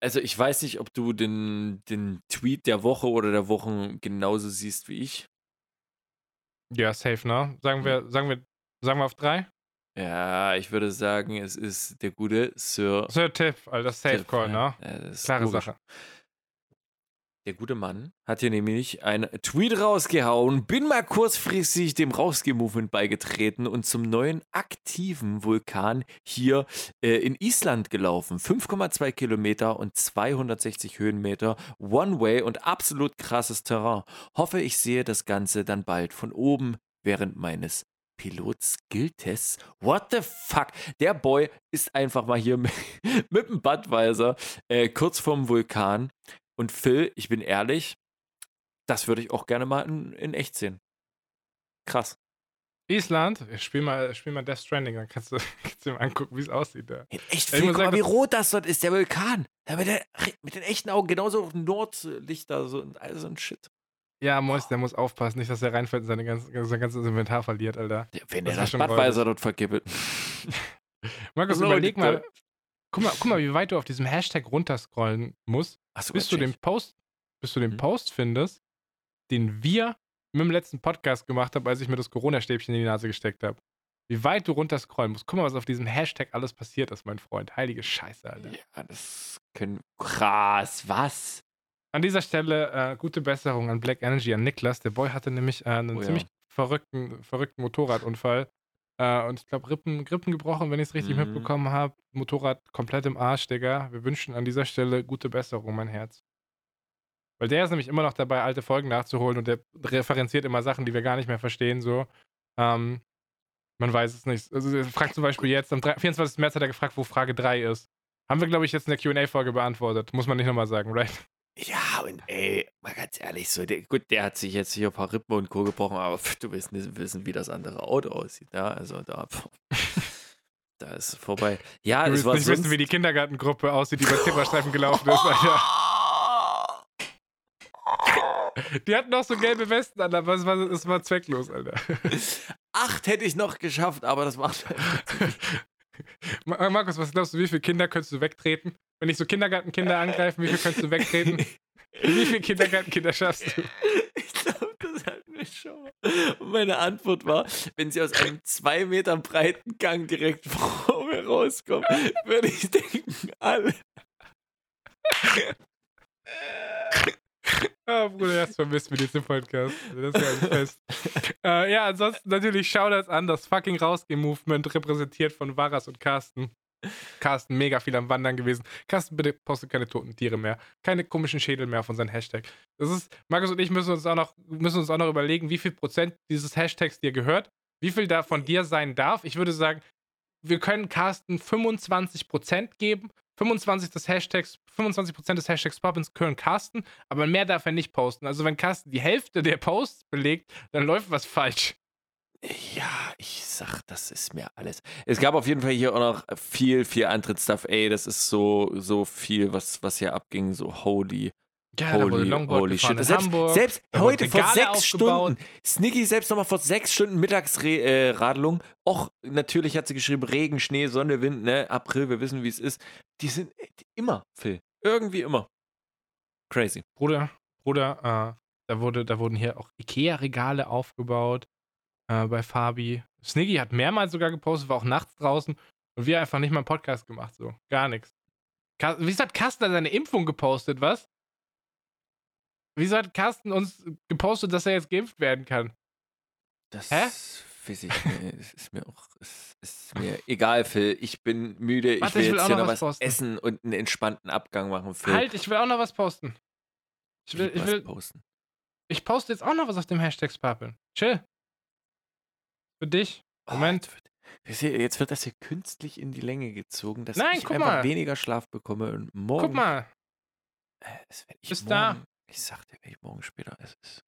Also ich weiß nicht, ob du den, den Tweet der Woche oder der Wochen genauso siehst wie ich. Ja, safe, ne? Sagen wir, sagen wir, sagen wir auf drei? Ja, ich würde sagen, es ist der gute Sir. Sir Tipp, Alter, Safe Tipp, Call, ne? Ja, Klare logisch. Sache. Der gute Mann hat hier nämlich einen Tweet rausgehauen, bin mal kurzfristig dem Rausgeh-Movement beigetreten und zum neuen aktiven Vulkan hier äh, in Island gelaufen. 5,2 Kilometer und 260 Höhenmeter, One-Way und absolut krasses Terrain. Hoffe, ich sehe das Ganze dann bald von oben während meines Pilot-Skill-Tests. What the fuck? Der Boy ist einfach mal hier mit, mit dem Budweiser äh, kurz vorm Vulkan. Und Phil, ich bin ehrlich, das würde ich auch gerne mal in, in echt sehen. Krass. Island, spiel mal, spiel mal Death Stranding, dann kannst du, kannst du dir mal angucken, wie es aussieht da. In echt, Ich Phil, guck mal, sagen, wie das- rot das dort ist, der Vulkan. Ja, mit, der, mit den echten Augen, genauso Nordlichter so, und all so ein Shit. Ja, Mois, der muss aufpassen, nicht, dass er reinfällt und seine ganze, sein ganzes Inventar verliert, Alter. Wenn Das der das schon Badweiser dort vergibbelt. Markus, überleg mal, guck mal, guck mal, wie weit du auf diesem Hashtag runterscrollen musst, Achso, bis du den Post, bis du den Mhm. Post findest, den wir mit dem letzten Podcast gemacht haben, als ich mir das Corona-Stäbchen in die Nase gesteckt habe. Wie weit du runterscrollen musst. Guck mal, was auf diesem Hashtag alles passiert ist, mein Freund. Heilige Scheiße, Alter. Ja, das können. Krass, was? An dieser Stelle äh, gute Besserung an Black Energy, an Niklas. Der Boy hatte nämlich äh, einen Oh ja. ziemlich verrückten, verrückten Motorradunfall. Äh, und ich glaube, Rippen, Rippen gebrochen, wenn ich es richtig Mhm. mitbekommen habe. Motorrad komplett im Arsch, Digga. Wir wünschen an dieser Stelle gute Besserung, mein Herz. Weil der ist nämlich immer noch dabei, alte Folgen nachzuholen und der referenziert immer Sachen, die wir gar nicht mehr verstehen, so. Ähm, man weiß es nicht. Also, er fragt zum Beispiel jetzt, am 3 24. März hat er gefragt, wo Frage 3 ist. Haben wir, glaube ich, jetzt in der QA-Folge beantwortet. Muss man nicht nochmal sagen, right? Ja, und ey, mal ganz ehrlich, so, der, gut, der hat sich jetzt hier ein paar Rippen und Co. gebrochen, aber pff, du willst nicht wissen, wie das andere Auto aussieht, ja, also da, pff, da ist vorbei. Ja, Du willst war nicht sonst... wissen, wie die Kindergartengruppe aussieht, die bei Zebrastreifen gelaufen ist, Alter. Die hatten auch so gelbe Westen an, aber es war, es war zwecklos, Alter. Acht hätte ich noch geschafft, aber das macht Ma- Markus, was glaubst du, wie viele Kinder könntest du wegtreten? Wenn ich so Kindergartenkinder angreifen, wie viel könntest du wegtreten? Wie viele Kindergartenkinder schaffst du? Ich glaube, das hatten wir schon. Und meine Antwort war, wenn sie aus einem zwei Meter breiten Gang direkt vor mir rauskommen, würde ich denken, alle. Ah, Bruder, das vermisst mir diesen Podcast. Das ist ja ein Fest. äh, ja, ansonsten natürlich Shoutouts an das fucking Rausgehen-Movement, repräsentiert von Varas und Carsten. Carsten, mega viel am Wandern gewesen. Carsten, bitte poste keine toten Tiere mehr. Keine komischen Schädel mehr auf unseren Hashtag. Das ist, Markus und ich müssen uns auch noch, müssen uns auch noch überlegen, wie viel Prozent dieses Hashtags dir gehört, wie viel da von dir sein darf. Ich würde sagen, wir können Carsten 25 Prozent geben. 25 des Hashtags, 25 Prozent des Hashtags Poppins gehören Carsten, aber mehr darf er nicht posten. Also wenn Carsten die Hälfte der Posts belegt, dann läuft was falsch. Ja, ich sag, das ist mir alles. Es gab auf jeden Fall hier auch noch viel, viel Antrittsstuff. Ey, das ist so, so viel, was, was hier abging. So holy. Ja, da wurde Holy, Longboard holy gefahren shit. Selbst, Hamburg. selbst heute vor sechs aufgebaut. Stunden, Snicky selbst nochmal vor sechs Stunden Mittagsradelung. Och, natürlich hat sie geschrieben, Regen, Schnee, Sonne, Wind, ne, April, wir wissen, wie es ist. Die sind äh, immer, Phil. Irgendwie immer. Crazy. Bruder, Bruder, äh, da, wurde, da wurden hier auch Ikea-Regale aufgebaut äh, bei Fabi. Sniggy hat mehrmals sogar gepostet, war auch nachts draußen und wir einfach nicht mal einen Podcast gemacht, so. Gar nichts. Wieso hat Carsten seine Impfung gepostet, was? Wieso hat Carsten uns gepostet, dass er jetzt geimpft werden kann? Das Hä? weiß ich nicht. Es ist mir auch, es ist mir egal, Phil. Ich bin müde. Ich Warte, will ich will jetzt auch hier noch was was posten. essen und einen entspannten Abgang machen, Phil. Halt, ich will auch noch was posten. Ich will, ich will, posten. ich poste jetzt auch noch was auf dem Hashtag Spapeln. Chill. Für dich. Oh, Moment. jetzt, wird, Wisst ihr, jetzt wird das hier künstlich in die Länge gezogen, dass Nein, ich einfach mal. weniger Schlaf bekomme und morgen. Guck mal. Äh, Bis morgen, da. Ich sag dir, wenn ich morgen später es ist.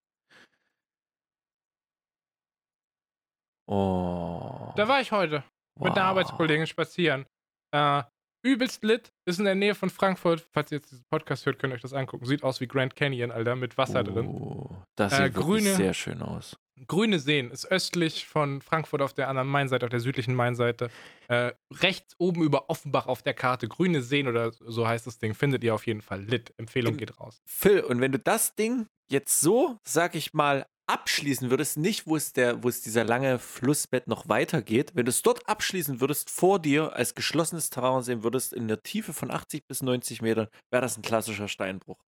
Oh. Da war ich heute. mit einer wow. Arbeitskollegin spazieren. Äh, übelst lit, ist in der Nähe von Frankfurt. Falls ihr jetzt diesen Podcast hört, könnt ihr euch das angucken. Sieht aus wie Grand Canyon, Alter, mit Wasser drin. Oh, das Äh, sieht wirklich grüne- sehr schön aus. Grüne Seen ist östlich von Frankfurt auf der anderen Mainseite, auf der südlichen Mainseite. Äh, rechts oben über Offenbach auf der Karte. Grüne Seen oder so heißt das Ding. Findet ihr auf jeden Fall lit. Empfehlung geht raus. Phil, und wenn du das Ding jetzt so, sag ich mal, abschließen würdest, nicht wo es der, wo es dieser lange Flussbett noch weitergeht, wenn du es dort abschließen würdest, vor dir als geschlossenes Terrain sehen würdest, in der Tiefe von 80 bis 90 Metern, wäre das ein klassischer Steinbruch.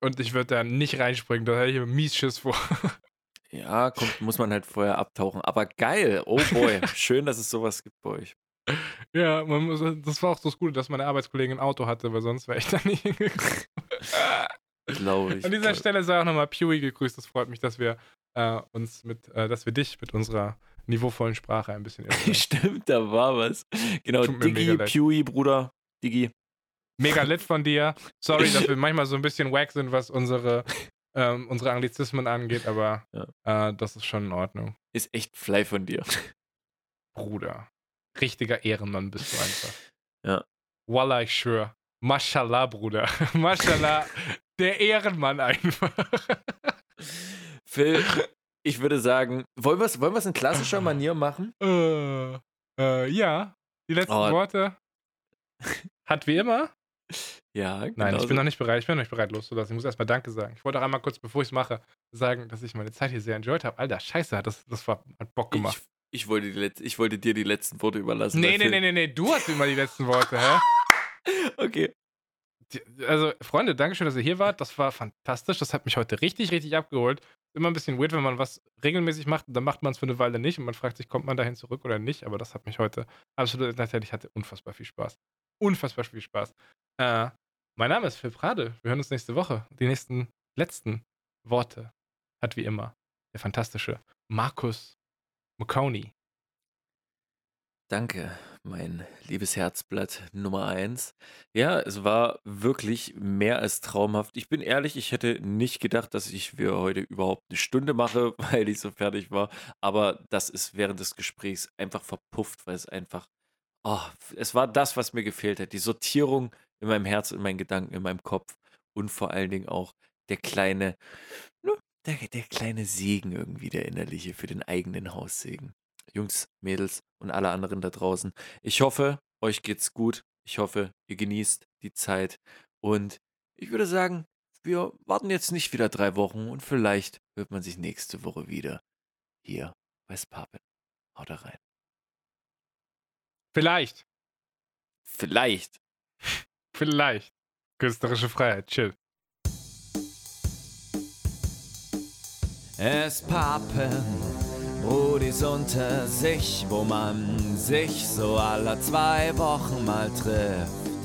Und ich würde da nicht reinspringen, da hätte ich mies Schiss vor. Ja, kommt, muss man halt vorher abtauchen. Aber geil, oh boy, schön, dass es sowas gibt bei euch. ja, man muss, das war auch so das Gute, dass meine Arbeitskollegin ein Auto hatte, weil sonst wäre ich da nicht hingekommen. Glaube ich. An dieser glaub- Stelle sei auch nochmal Pewy gegrüßt. Das freut mich, dass wir äh, uns mit, äh, dass wir dich mit unserer niveauvollen Sprache ein bisschen. Stimmt, da war was. Genau, Tut mega Diggi. Pewy, Bruder, Diggi. Mega lit von dir. Sorry, dass wir manchmal so ein bisschen wack sind, was unsere, ähm, unsere Anglizismen angeht, aber äh, das ist schon in Ordnung. Ist echt Fly von dir. Bruder. Richtiger Ehrenmann bist du einfach. Ja. Wallah, ich schwör. Mashallah, Bruder. Mashallah. Der Ehrenmann einfach. Phil, ich würde sagen, wollen wir es wollen wir's in klassischer Manier machen? äh, äh, ja. Die letzten Oh. Worte. Hat wie immer. Ja, genau. Nein, ich bin so. noch nicht bereit. Ich bin noch nicht bereit loszulassen. Ich muss erstmal Danke sagen. Ich wollte auch einmal kurz, bevor ich es mache, sagen, dass ich meine Zeit hier sehr enjoyed habe. Alter, scheiße, hat das, das war, hat Bock gemacht. Ich, ich, wollte die ich wollte dir die letzten Worte überlassen. nee, nee, nee, nee, nee, du hast immer die letzten Worte, hä? Okay. Also, Freunde, danke schön, dass ihr hier wart. Das war fantastisch. Das hat mich heute richtig, richtig abgeholt. Immer ein bisschen weird, wenn man was regelmäßig macht und dann macht man es für eine Weile nicht und man fragt sich, kommt man dahin zurück oder nicht. Aber das hat mich heute absolut interessiert. Ich hatte unfassbar viel Spaß. Unfassbar viel Spaß. Äh, mein Name ist Phil Prade. Wir hören uns nächste Woche. Die nächsten letzten Worte hat wie immer der fantastische Markus McConey. Danke, mein liebes Herzblatt Nummer eins. Ja, es war wirklich mehr als traumhaft. Ich bin ehrlich, ich hätte nicht gedacht, dass ich für heute überhaupt eine Stunde mache, weil ich so fertig war. Aber das ist während des Gesprächs einfach verpufft, weil es einfach, oh, es war das, was mir gefehlt hat. Die Sortierung in meinem Herz, in meinen Gedanken, in meinem Kopf und vor allen Dingen auch der kleine, ne, der, der kleine Segen irgendwie, der innerliche für den eigenen Haussegen. Jungs, Mädels und alle anderen da draußen. Ich hoffe, euch geht's gut. Ich hoffe, ihr genießt die Zeit. Und ich würde sagen, wir warten jetzt nicht wieder drei Wochen und vielleicht hört man sich nächste Woche wieder hier bei Spapen. Haut rein. Vielleicht. Vielleicht. Vielleicht. Künstlerische Freiheit. Chill. Es pappen Brudis unter sich, wo man sich so alle zwei Wochen mal trifft.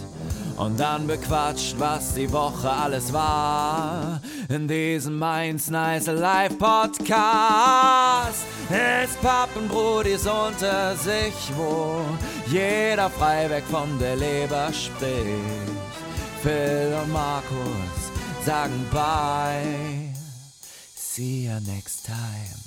Und dann bequatscht, was die Woche alles war. In diesem Mainz Nice Live Podcast. Es pappen Brudis unter sich, wo jeder frei weg von der Leber spricht. Phil und Markus sagen bye. See you next time.